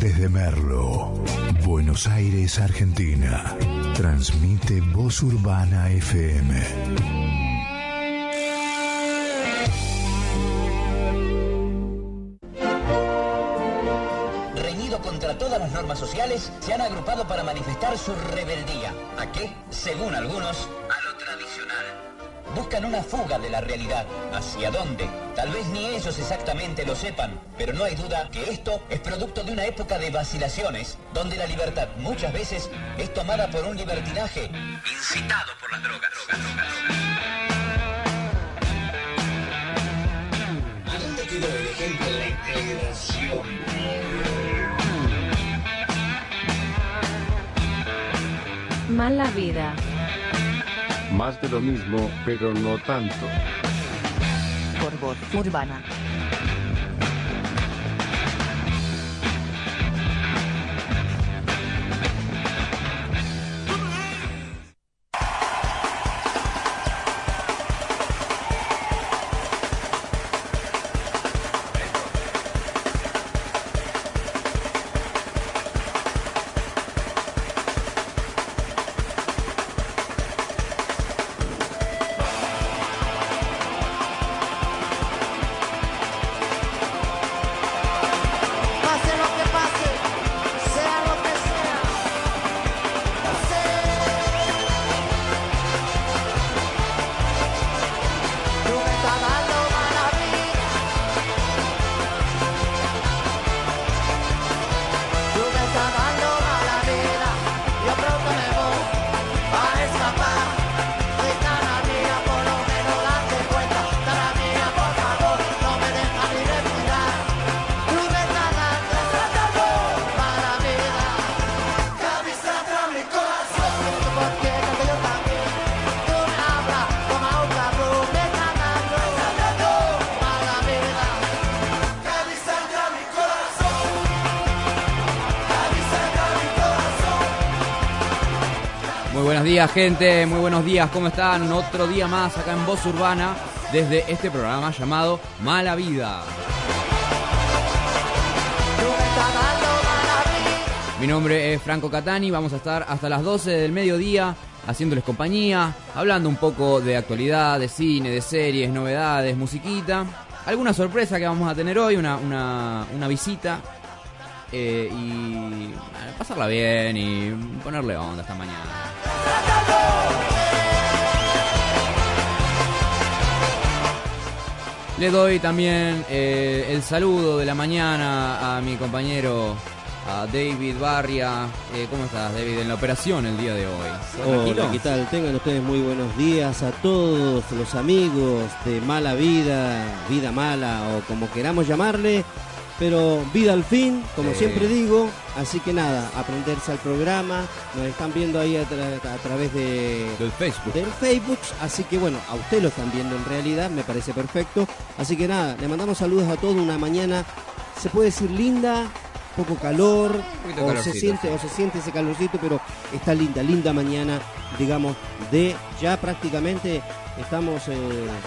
Desde Merlo, Buenos Aires, Argentina. Transmite Voz Urbana FM. reñido contra todas las normas sociales, se han agrupado para manifestar su rebeldía. ¿A qué? Según algunos. Buscan una fuga de la realidad. ¿Hacia dónde? Tal vez ni ellos exactamente lo sepan, pero no hay duda que esto es producto de una época de vacilaciones, donde la libertad muchas veces es tomada por un libertinaje incitado por las drogas. drogas, drogas, drogas. ¿A dónde quedó el ejemplo de la? Mala vida. Más de lo mismo, pero no tanto. Urbana. Días, gente. Muy buenos días. ¿Cómo están? Otro día más acá en Voz Urbana desde este programa llamado Mala Vida. Mi nombre es Franco Catani. Vamos a estar hasta las 12 del mediodía haciéndoles compañía, hablando un poco de actualidad, de cine, de series, novedades, musiquita. Alguna sorpresa que vamos a tener hoy, una, una, una visita. eh, y pasarla bien y ponerle onda esta mañana. Le doy también eh, el saludo de la mañana a mi compañero a David Barria. Eh, ¿Cómo estás, David, en la operación el día de hoy? Hola, ¿qué tal? Tengan ustedes muy buenos días a todos los amigos de Mala Vida, Vida Mala o como queramos llamarle, pero vida al fin, como Sí. siempre digo. Así que nada, aprenderse al programa. Nos están viendo ahí a, tra- a través de, Del Facebook. del Facebook, así que bueno, a usted lo están viendo en realidad, me parece perfecto. Así que nada, le mandamos saludos a todos, una mañana, se puede decir linda, poco calor, o se siente, o se siente ese calorcito, pero está linda, linda mañana, digamos, de ya prácticamente estamos, eh,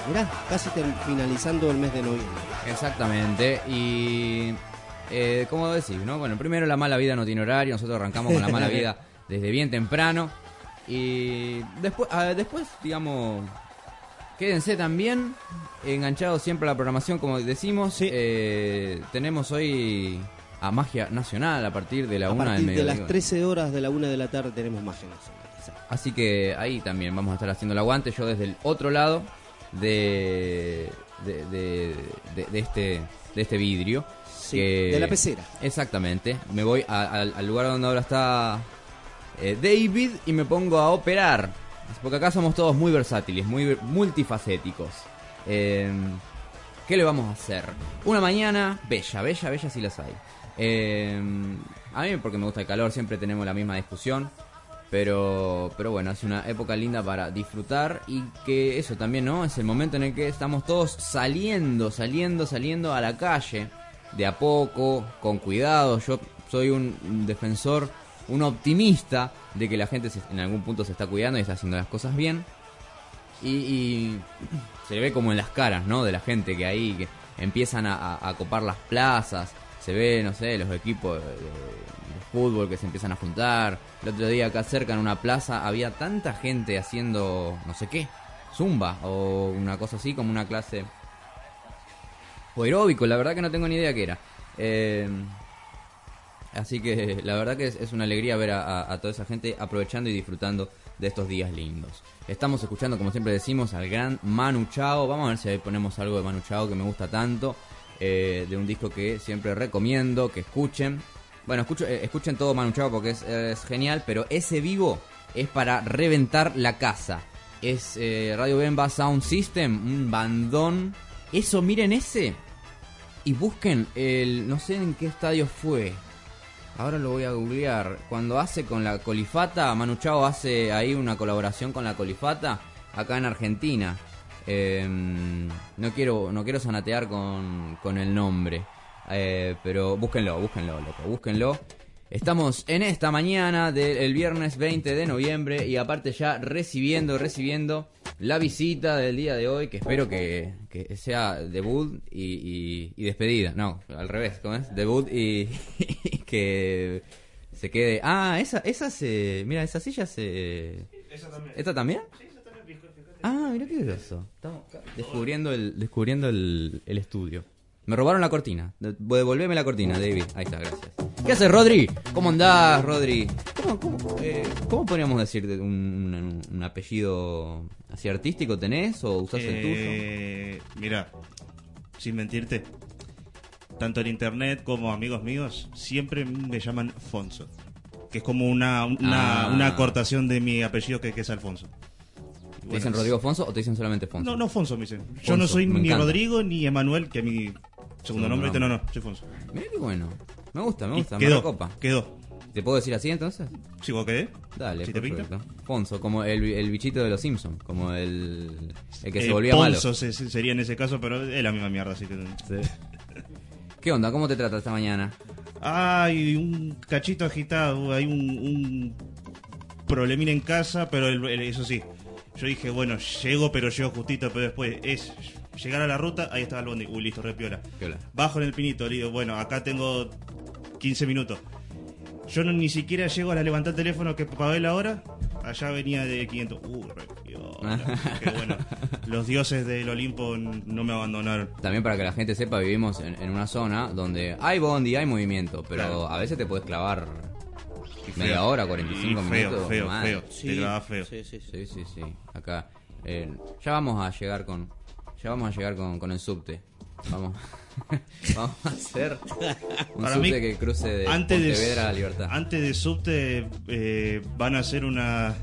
mirá, casi finalizando el mes de noviembre. Exactamente. Y. Eh, ¿Cómo decís, no? Bueno, primero la mala vida no tiene horario. Nosotros arrancamos con la mala vida desde bien temprano. Y después, ah, después digamos. Quédense también enganchados siempre a la programación, como decimos. Sí. Eh, tenemos hoy a Magia Nacional a partir de la a una del partir de mediodía. las 13 horas de la una de la tarde tenemos más nacional. Así que ahí también vamos a estar haciendo el aguante. Yo desde el otro lado de, de, de- de- de este, de este vidrio. Sí, que- de la pecera. Exactamente. Me voy a- al- al lugar donde ahora está eh, David y me pongo a operar. Porque acá somos todos muy versátiles, muy multifacéticos. Eh, ¿Qué le vamos a hacer? Una mañana bella, bella, bella si las hay. Eh, a mí porque me gusta el calor, siempre tenemos la misma discusión. Pero, pero bueno, es una época linda para disfrutar y que eso también, ¿no? Es el momento en el que estamos todos saliendo, saliendo, saliendo a la calle, de a poco, con cuidado. Yo soy un defensor, un optimista de que la gente se- en algún punto se está cuidando y está haciendo las cosas bien. Y, y se ve como en las caras, ¿no? De la gente que ahí que empiezan a, a- copar las plazas. se ve, no sé, los equipos fútbol que se empiezan a juntar. El otro día acá cerca en una plaza había tanta gente haciendo no sé qué, zumba o una cosa así como una clase o aeróbico, la verdad que no tengo ni idea qué era. Eh, así que la verdad que es, es una alegría ver a, toda esa gente aprovechando y disfrutando de estos días lindos. Estamos escuchando, como siempre decimos, al gran Manu Chao. Vamos a ver si ahí ponemos algo de Manu Chao que me gusta tanto. eh, de un disco que siempre recomiendo que escuchen. Bueno, escucho- eh, escuchen todo Manu Chao porque es, genial, pero ese vivo es para reventar la casa. Es eh, Radio Bemba Sound System, un bandón. Eso, miren ese. Y busquen el. No sé en qué estadio fue. Ahora lo voy a googlear. Cuando hace con la Colifata, Manu Chao hace ahí una colaboración con la Colifata acá en Argentina. Eh, no quiero no quiero zanatear con, con el nombre. Eh, pero búsquenlo, búsquenlo, loco, búsquenlo. Estamos en esta mañana del viernes 20 de noviembre y aparte ya recibiendo, recibiendo la visita del día de hoy, que espero que, que sea debut y, y- y despedida. No, al revés, ¿cómo es? Debut y, y que se quede... Ah, esa, esa se... Mira, esa silla se... ¿Esta también? Ah, mira qué groso. Estamos descubriendo el, descubriendo el, el estudio. Me robaron la cortina. De- Devolveme la cortina, David. Ahí está, gracias. ¿Qué haces, Rodri? ¿Cómo andás, Rodri? ¿Cómo, cómo, eh, cómo podríamos decir un, un- un apellido así artístico tenés o usás el tuyo? Eh, Mira, sin mentirte, tanto en internet como amigos míos siempre me llaman Fonso. Que es como una, una, Ah. una acortación de mi apellido que, que es Alfonso. ¿Te dicen Rodrigo Fonso o te dicen solamente Fonso? No, no, Fonso me dicen. Yo no soy ni encanta. Rodrigo ni Emanuel, que es mi segundo nombre. ¿viste? No, no, soy Fonso. Mira qué bueno. Me gusta, me Y gusta, me quedó, recopa. quedó. ¿Te puedo decir así entonces? ¿Sí vos quedé? Dale, ¿Sí te pinta? perfecto. Fonso, como el, el bichito de los Simpsons, como el, el que se Eh, volvía malo. Ponzo se- se- sería en ese caso, pero es la misma mierda, así que... ¿Qué onda? ¿Cómo te trata esta mañana? Hay un cachito agitado, hay un, un problemín en casa, pero el- el- eso sí, yo dije, bueno, llego, pero llego justito, pero después es llegar a la ruta, ahí estaba el bondi, uy, listo, re piola. Piola. Bajo en el pinito, le digo, bueno, acá tengo 15 minutos. Yo no, ni siquiera llego a la levantar el teléfono que pagué la hora, allá venía de 500, uh, re piola. Dije, bueno, los dioses del Olimpo no me abandonaron. También para que la gente sepa, vivimos en, en una zona donde hay bondi, hay movimiento, pero Claro. a veces te puedes clavar media feo. hora, 45 Y feo, minutos. Feo, mal. feo, te grababa feo. Sí, sí, sí. Sí, sí, sí. Acá. eh, ya vamos a llegar con. Ya vamos a llegar con, con el subte. Vamos. vamos a hacer un Para subte mí, que cruce de antes de, Pontevedra a Libertad. Antes de subte eh, van a hacer una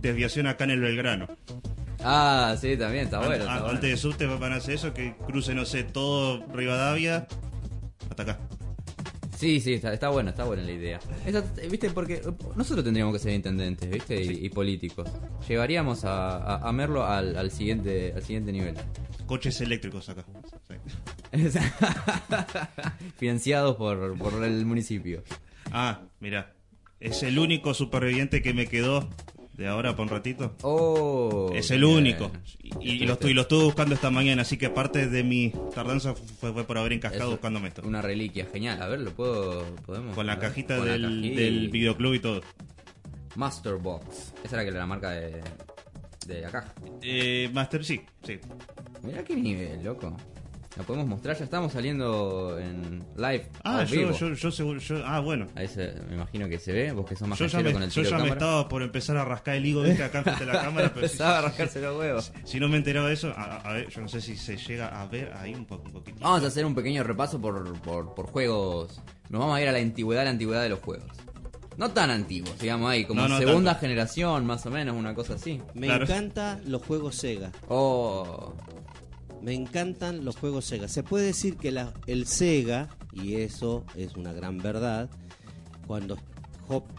desviación acá en el Belgrano. Ah, sí, también, está bueno. An- está an- bueno. Antes de subte van a hacer eso, que cruce, no sé, todo Rivadavia hasta acá. Sí, sí, está, está buena, está buena la idea. ¿Viste? Porque eh, nosotros tendríamos que ser intendentes, ¿viste? Y, y políticos. Llevaríamos a, a, a Merlo al, al siguiente al siguiente nivel. Coches eléctricos acá. Sí. Financiados por, por el municipio. Ah, mira. Es el único superviviente que me quedó de ahora por un ratito. Oh, es el único. Y, y lo, y lo estuve buscando esta mañana, así que parte de mi tardanza fue, fue por haber encascado Eso, buscándome esto. Una reliquia, genial. A ver, lo puedo. Podemos. Con la cajita con la del, cajita. del videoclub y todo. Master Box. Esa era que la marca de, de acá. Eh, Master, sí, sí. Mirá qué nivel, loco. La podemos mostrar, ya estamos saliendo en live. Ah, yo, vivo. yo, yo, seguro- yo- ah, bueno. Ahí se, me imagino que se ve, vos que sos más Yo ya, cachero me, con el yo tiro ya de me estaba por empezar a rascar el higo, viste, acá frente a la cámara, pero si, Empezaba a rascarse los huevos. si no me enteraba de eso, a, a ver, yo no sé si se llega a ver ahí un, poco, un poquitito. Vamos a hacer un pequeño repaso por, por, por juegos. Nos vamos a ir a la antigüedad, la antigüedad de los juegos. No tan antiguos, digamos ahí, como No, no segunda tanto. generación, más o menos, una cosa así. Me Claro. encanta los juegos Sega. Oh, Me encantan los juegos Sega. Se puede decir que la- el Sega, y eso es una gran verdad, cuando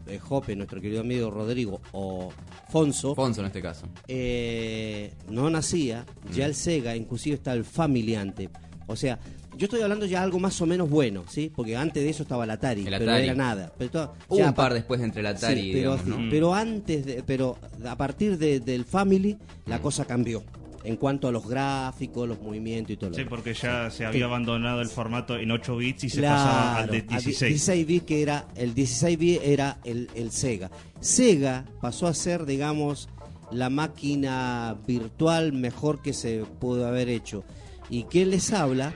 eh, Jope, nuestro querido amigo Rodrigo, o Fonso, Fonso en este caso. eh, no nacía, Mm. ya el Sega, inclusive está el Familiante. O sea, yo estoy hablando ya algo más o menos bueno, ¿sí? Porque antes de eso estaba el Atari, El pero Atari. era nada. Pero ya un par después entre el Atari Sí, y pero, digamos, ¿no? pero antes de, pero a partir de- del Family la Mm. cosa cambió. En cuanto a los gráficos, los movimientos y todo lo Sí, porque ya se había Sí. abandonado el formato en 8 bits y se pasaba al de a di- 16. 16 bits que era el 16 bits era el, el Sega. Sega pasó a ser, digamos, la máquina virtual mejor que se pudo haber hecho. Y quien les habla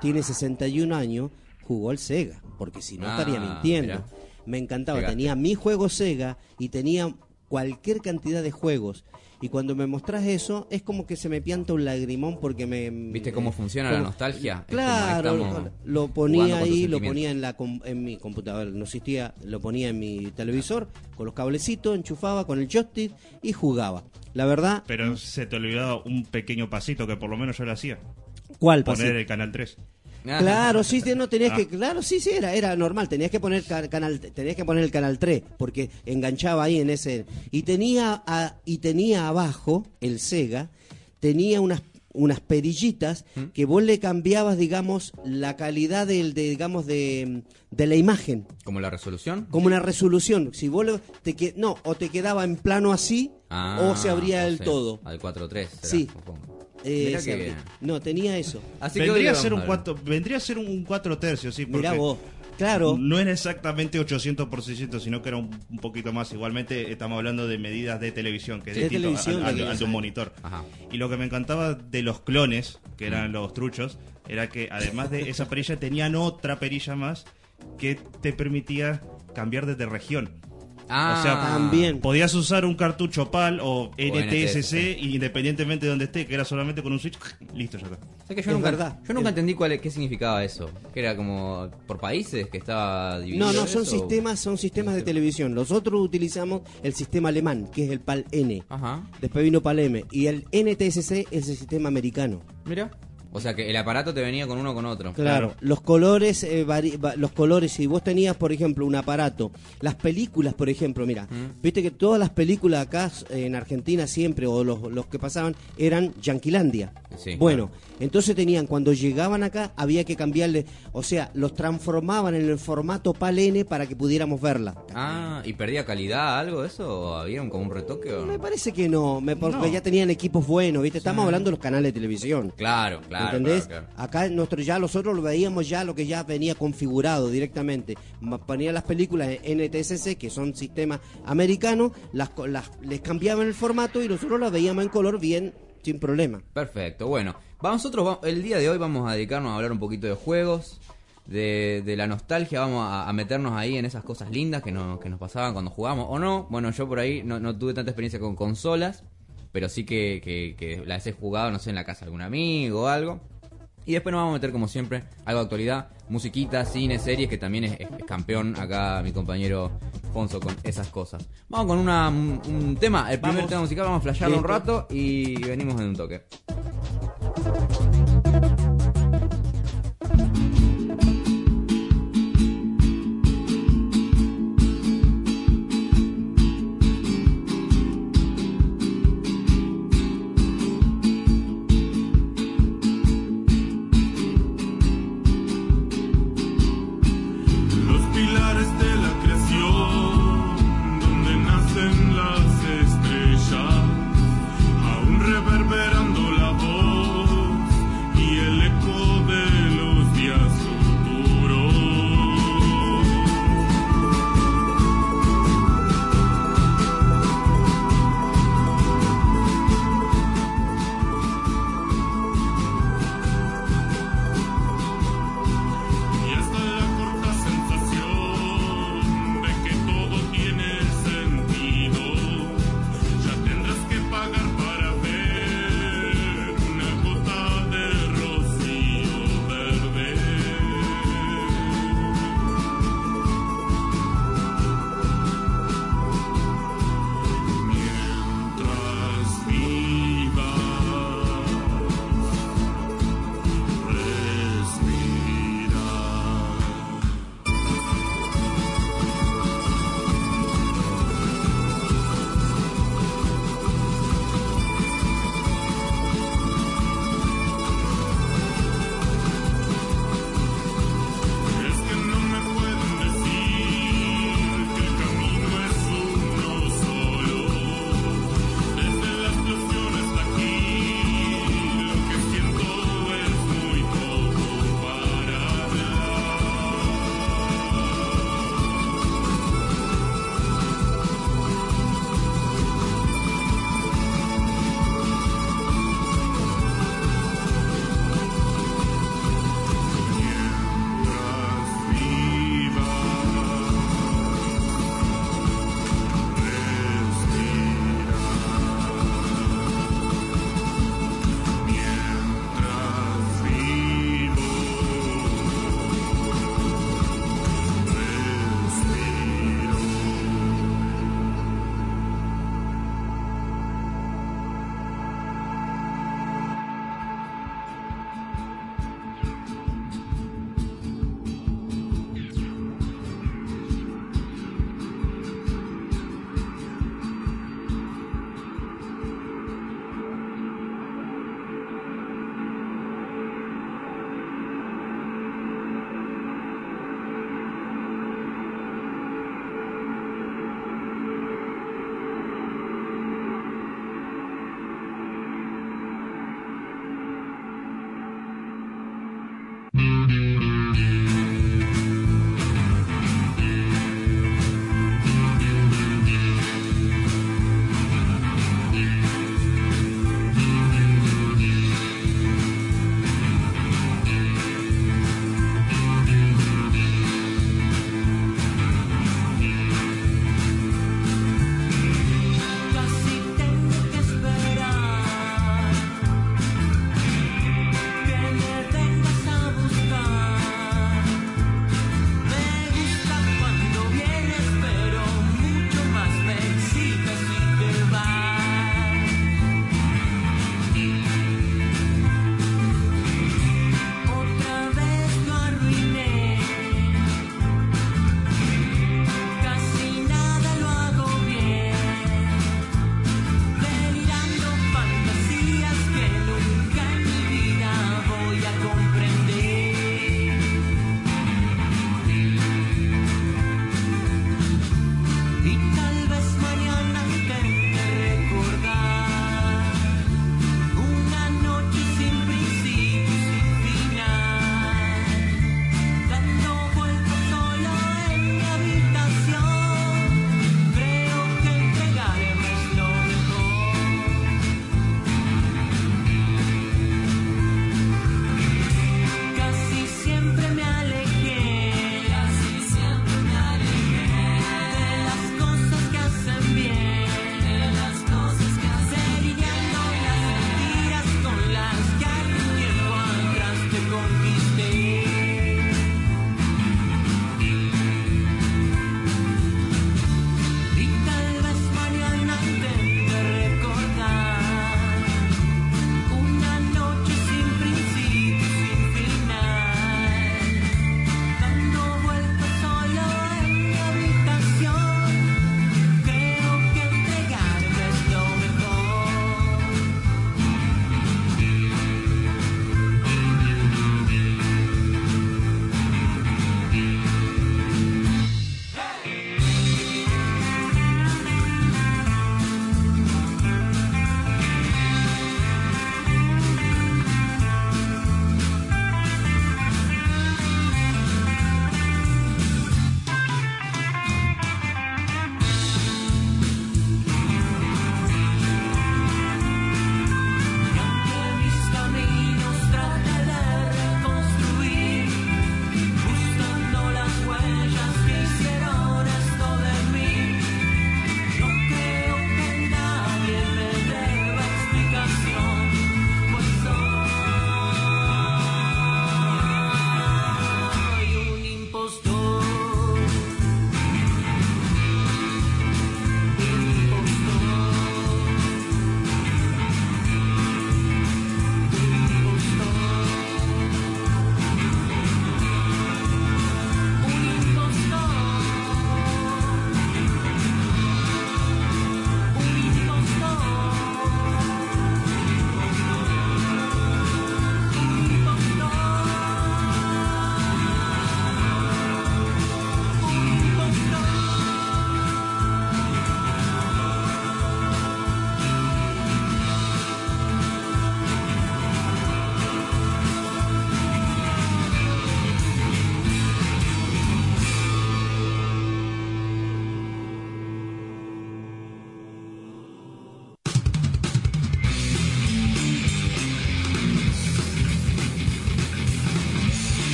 tiene 61 años, jugó el Sega, porque si no Ah, estaría mintiendo. mirá. Me encantaba, Llegaste. tenía mi juego Sega y tenía cualquier cantidad de juegos. Y cuando me mostrás eso, es como que se me pianta un lagrimón porque me... ¿Viste cómo funciona la nostalgia? Es como Claro, lo ponía ahí, lo ponía en la com- en mi computadora, no existía, lo ponía en mi televisor con los cablecitos, enchufaba con el joystick y jugaba. La verdad, Pero se te olvidaba un pequeño pasito que por lo menos yo lo hacía. ¿cuál Poner pasito? el canal 3. Ah, Claro, sí, no tenías Ah. que, claro, sí, sí, era, era normal, tenías que poner ca- canal, tenías que poner el canal 3, porque enganchaba ahí en ese, y tenía, a- y tenía abajo, el Sega, tenía unas, unas perillitas ¿Mm? que vos le cambiabas, digamos, la calidad del, de, digamos, de, de la imagen, ¿Como la resolución? como una resolución, si vos te que, no, o te quedaba en plano así, Ah, o se abría el sea, todo. Al 4.3. será, Sí. supongo. Eh. No, tenía eso. Así que hoy vendría, a ser un cuatro, vendría a ser un 4 tercios, sí. Mirá vos, claro. No era exactamente 800%, sino que era un, un poquito más. Igualmente estamos hablando de medidas de televisión, que es De distinto televisión, televisión. un monitor. Ajá. Y lo que me encantaba de los clones, que Mm. eran los truchos, era que además de esa perilla tenían otra perilla más que te permitía cambiar desde región. Ah, o sea, También. Podías usar un cartucho PAL o NTSC independientemente de donde esté, que era solamente con un switch, listo, ya está. O sea que yo Es nunca, verdad. Yo nunca Es- entendí cuál, qué significaba eso. Que era como por países que estaba dividido. No, no, son eso? sistemas, son sistemas de televisión. Nosotros utilizamos el sistema alemán, que es el PAL N. Ajá. Después vino PAL M. Y el NTSC es el sistema americano. Mira. O sea que el aparato te venía con uno con otro. Claro, los colores, eh, vari- va- los colores, si vos tenías, por ejemplo, un aparato, las películas, por ejemplo, mira, Mm. viste que todas las películas acá eh, en Argentina siempre, o los, los que pasaban, eran Yanquilandia. Sí, bueno, entonces tenían, cuando llegaban acá, había que cambiarle, o sea, los transformaban en el formato PAL N para que pudiéramos verla. Ah, ¿y perdía calidad algo eso? ¿O ¿Había un, como un retoque o Me parece que no, me, porque No. ya tenían equipos buenos, ¿viste? Estamos hablando de los canales de televisión. Claro, claro. ¿Entendés? claro, claro. Acá nosotros ya nosotros lo veíamos ya lo que ya venía configurado directamente. Ponían las películas en NTSC, que son sistemas americanos, las, les cambiaban el formato y nosotros las veíamos en color bien sin problema. Perfecto, bueno. Vamos, nosotros el día de hoy vamos a dedicarnos a hablar un poquito de juegos, de, de la nostalgia, vamos a, a meternos ahí en esas cosas lindas que, nos que nos pasaban cuando jugábamos o no. Bueno, yo por ahí no, no tuve tanta experiencia con consolas, pero sí que, que, que las he jugado, no sé, en la casa de algún amigo o algo. Y después nos vamos a meter, como siempre, algo de actualidad, musiquita, cine, series, que también es, campeón acá mi compañero Fonso con esas cosas. Vamos con una, un, tema, el primer Vamos. tema musical, vamos a flashearlo un rato y venimos en un toque.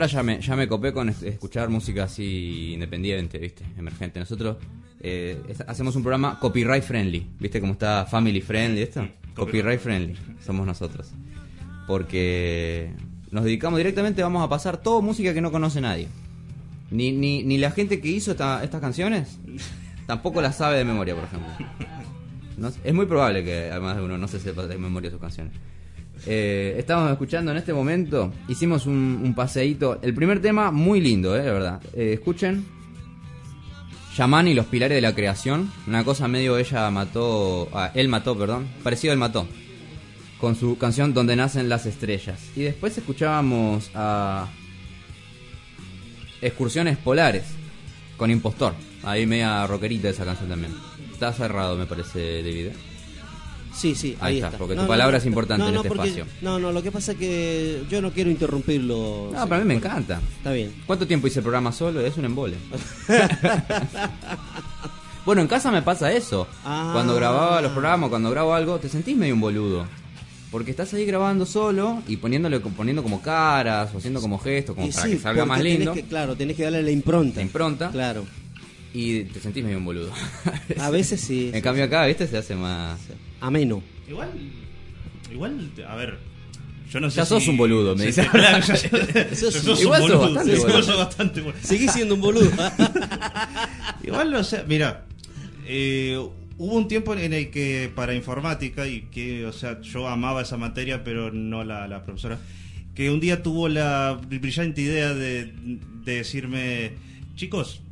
Ahora ya me, ya me copé con es- escuchar música así independiente, ¿viste? Emergente. Nosotros eh, es- hacemos un programa copyright friendly, ¿viste? Como está family friendly esto. Copyright friendly, somos nosotros. Porque nos dedicamos directamente, vamos a pasar toda música que no conoce nadie. Ni, ni, ni la gente que hizo esta- estas canciones tampoco las sabe de memoria, por ejemplo. No- es muy probable que además de uno no se sepa de memoria sus canciones. Eh, estamos escuchando en este momento, hicimos un, un paseíto. El primer tema, muy lindo, eh, la verdad. Eh, escuchen. Yaman y los pilares de la creación. Una cosa medio ella mató. Ah, él mató, perdón. Parecido él mató. Con su canción Donde nacen las estrellas. Y después escuchábamos a. Excursiones polares. Con Impostor. Ahí media rockerita esa canción también. Está cerrado, me parece, David. ¿eh? Sí, sí, Ahí ahí, está, porque tu palabra es importante en este porque- espacio. No, no, lo que pasa es que yo no quiero interrumpirlo. No, para mí me encanta. Está bien. ¿Cuánto tiempo hice el programa solo? Es un embole. bueno, en casa me pasa eso. Ah. Cuando grababa los programas, cuando grabo algo, te sentís medio un boludo. Porque estás ahí grabando solo y poniéndole poniendo como caras o haciendo como gestos como Y para sí, que salga más tenés lindo. que- claro, tenés que darle la impronta. La impronta. Claro. Y te sentís medio un boludo. A veces sí. en cambio acá, ¿viste? Se hace más... Ameno. Igual, igual, a ver. Yo no sé Ya sos si- un boludo, me dice. claro, sos un Igual sos bastante sí, sos bastante. Seguís siendo un boludo. Igual, o sea, mira, eh, hubo un tiempo en el que para informática, y que, o sea, yo amaba esa materia, pero no la, la profesora, que un día tuvo la brillante idea de, de decirme, chicos,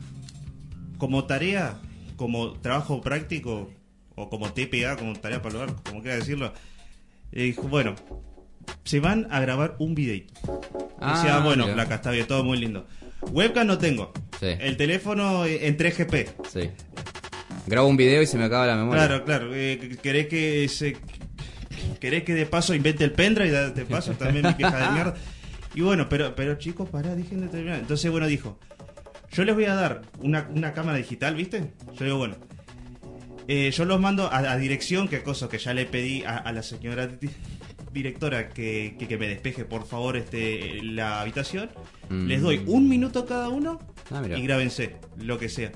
como tarea, como trabajo práctico, o como TPA, como tarea para lograr, como quiera decirlo, dijo, bueno, se van a grabar un videito. Ah, Decía, bueno, mira. placa, está bien, todo muy lindo. Webcam no tengo. Sí. El teléfono en 3GP. Sí. Grabo un video y se me acaba la memoria. Claro, claro. Eh, ¿Querés que se, querés que de paso invente el pendrive y de paso también mi vieja de mierda? Y bueno, pero, pero chicos, pará, dejen de terminar. Entonces, bueno, dijo, yo les voy a dar una, una cámara digital, ¿viste? Yo digo, bueno, eh, yo los mando a, a dirección, que cosa que ya le pedí a, a la señora di- directora que, que, que me despeje, por favor, este la habitación. Mm. Les doy un minuto cada uno Ah, y grábense, lo que sea.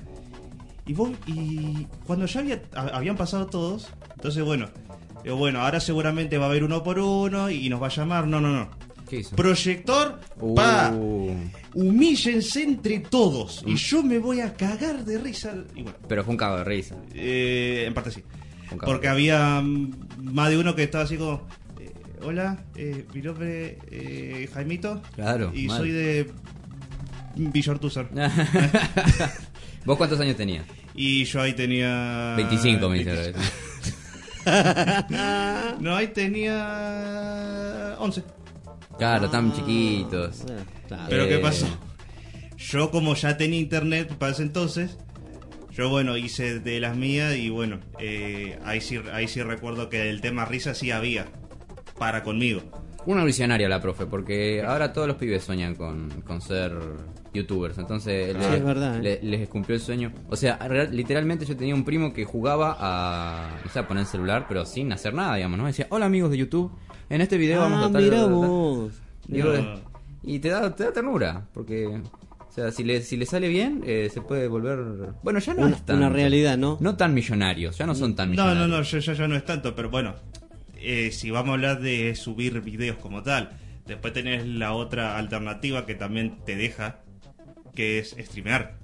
Y, vos- y cuando ya había, habían pasado todos, entonces bueno, digo, bueno, ahora seguramente va a haber uno por uno y nos va a llamar. No, no, no. ¿Qué hizo? Proyector, Uh. pa, humíllense entre todos. Y yo me voy a cagar de risa. Y bueno, Pero fue un cago de risa. eh, en parte sí. Un cago Porque de- había mm, más de uno que estaba así como, eh, hola, eh, mi nombre es Jaimito. Claro, Y mal. soy de Villortuzar. ¿Vos cuántos años tenías? Y yo ahí tenía... 25, me dice. 25. No, ahí tenía 11. Claro, tan chiquitos. Eh, claro. Pero Eh, ¿qué pasó? Yo como ya tenía internet para ese entonces, yo bueno, hice de las mías y bueno, eh, ahí, sí, ahí sí recuerdo que el tema risa sí había para conmigo. Una visionaria la profe, porque ahora todos los pibes sueñan con, con ser youtubers. Entonces Sí, le- es verdad, ¿eh? le- les cumplió el sueño. O sea, real- literalmente yo tenía un primo que jugaba a, no sé, a poner el celular, pero sin hacer nada, digamos, ¿no? Decía, hola amigos de YouTube, en este video vamos Ah, a tal- mira tal- tal". vos. Y, No. y te da, te da ternura, porque, o sea, si le, si le sale bien, eh, se puede volver. Bueno, ya no Una- es tan. una realidad, ¿no? No tan millonarios, ya no son tan No, millonarios. no, no, yo, yo ya no es tanto, pero bueno, eh, si vamos a hablar de subir videos como tal, después tenés la otra alternativa que también te deja, que es streamear.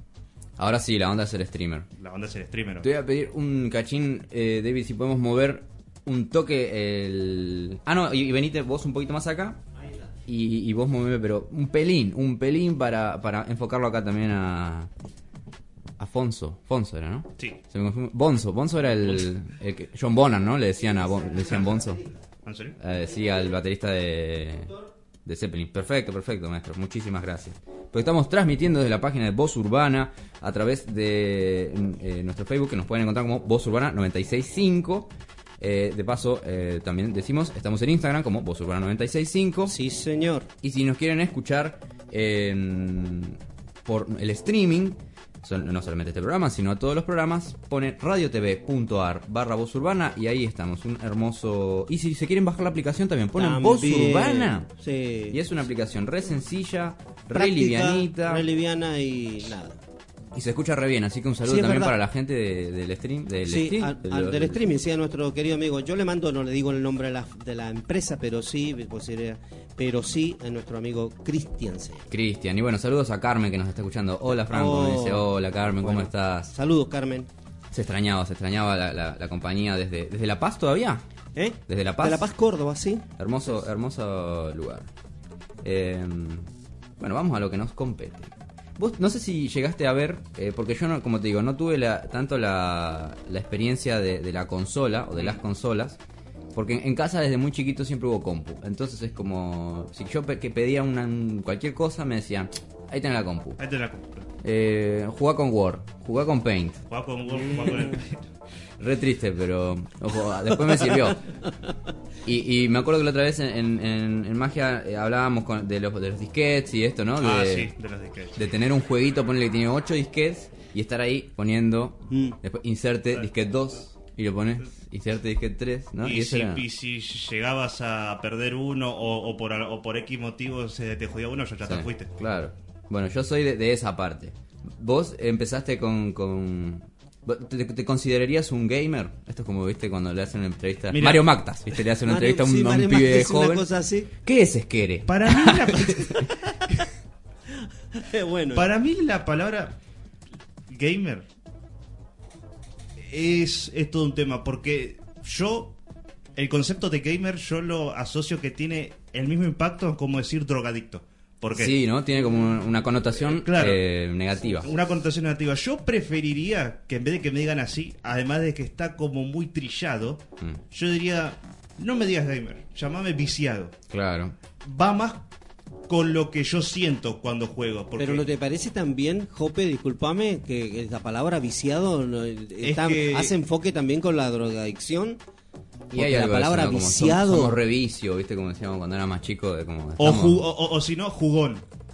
Ahora sí, la onda es el streamer. La onda es el streamer. Te voy a pedir un cachín, eh, David, si podemos mover un toque el... Ah, no, y, venite vos un poquito más acá. Y, y vos moveme, pero un pelín, un pelín para, para enfocarlo acá también a... Afonso, Fonso era, ¿no? Sí. Se me confunde. Bonzo, Bonzo era el, el que, John Bonham, ¿no? Le decían a Bon- le decían Bonzo. ¿En serio? Eh, sí, al baterista de, de Zeppelin. Perfecto, perfecto, maestro. Muchísimas gracias. Porque estamos transmitiendo desde la página de Voz Urbana a través de eh, nuestro Facebook, que nos pueden encontrar como Voz Urbana 965. Eh, de paso, eh, también decimos, estamos en Instagram como Voz Urbana 965. Sí, señor. Y si nos quieren escuchar por el streaming, no solamente este programa, sino todos los programas, pone radiotv.ar barra voz urbana y ahí estamos, un hermoso... Y si se quieren bajar la aplicación también ponen voz urbana. Sí. Y es una aplicación re sencilla, re livianita. Re liviana y nada. Y se escucha re bien, así que un saludo Sí, también para la gente de- del stream. Del Sí, stream, al- de al- del streaming, sí, a nuestro querido amigo. Yo le mando, no le digo el nombre de la, de la empresa, pero sí, pues sería- pero sí a nuestro amigo Christiansen. Cristian. Y bueno, saludos a Carmen que nos está escuchando. Hola Franco, me Oh. dice, hola Carmen, ¿cómo estás? Saludos, Carmen. Se extrañaba, se extrañaba la, la- la compañía desde, desde La Paz todavía. ¿Eh? Desde La Paz. De La Paz, Córdoba, sí. Hermoso, hermoso lugar. Eh, bueno, vamos a lo que nos compete. Vos no sé si llegaste a ver, eh, porque yo no, como te digo, no tuve la, tanto la, la experiencia de, de la consola o de las consolas, porque en, en casa desde muy chiquito siempre hubo compu. Entonces es como, si yo pe- que pedía una, un- cualquier cosa me decían, ahí tenés la compu. Ahí te la compro. Eh, jugá con Word, jugá con Paint. Jugá con Word, jugá con el... Re triste, pero ojo, después me sirvió. Y, y me acuerdo que la otra vez en, en- en Magia eh, hablábamos con- de, los, de los disquetes y esto, ¿no? De, Ah, sí, de los disquetes. de tener un jueguito, ponerle que tiene 8 disquetes y estar ahí poniendo, Mm. después inserte disquete 2 y lo pones, inserte disquete 3, ¿no? Y, si, y si llegabas a perder uno o, o por, o por X motivos se te jodía uno, ya, ya Sí, te fuiste. Claro. Bueno, yo soy de, de esa parte. Vos empezaste con... con ¿vos ¿Te, te considerarías un gamer? Esto es como, viste, cuando le hacen una entrevista... Mira. Mario Mactas, viste, le hacen una Mario- entrevista a un, sí, a un pibe Mactas dice una joven. cosa así. ¿Qué es esquere? Para mí la, bueno, para mí la palabra gamer es, es todo un tema, porque yo, el concepto de gamer, yo lo asocio que tiene el mismo impacto como decir drogadicto. ¿Por qué? Sí, ¿no? Tiene como una connotación Claro. eh, negativa. Una connotación negativa. Yo preferiría que en vez de que me digan así, además de que está como muy trillado, Mm, yo diría, no me digas gamer, llamame viciado. claro. Va más con lo que yo siento cuando juego. Porque Pero ¿no te parece también, Jope, discúlpame, que la palabra viciado que- hace enfoque también con la drogadicción? Y hay la algo de eso, palabra ¿no? Como viciado... Somos revicio, viste, como decíamos cuando era más chico. De como, o, estamos- ju- o- o- o si no, jugón.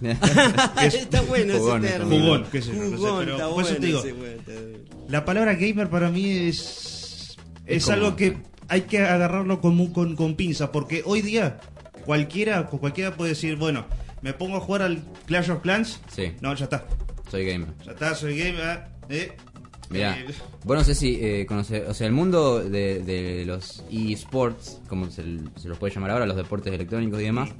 está bueno Jugón, ese término. Jugón, qué sé yo, no sé, Jugón, pero está por eso te bueno digo, ese. La palabra gamer para mí es. Es, como- algo que hay que agarrarlo con, con, con pinza, porque hoy día cualquiera, cualquiera puede decir, bueno, me pongo a jugar al Clash of Clans. Sí. No, ya está. Soy gamer. Ya está, soy gamer. Eh, Eh, vos no sé si eh, conoces, o sea, el mundo de, de los eSports, como se, se los puede llamar ahora, los deportes electrónicos y demás,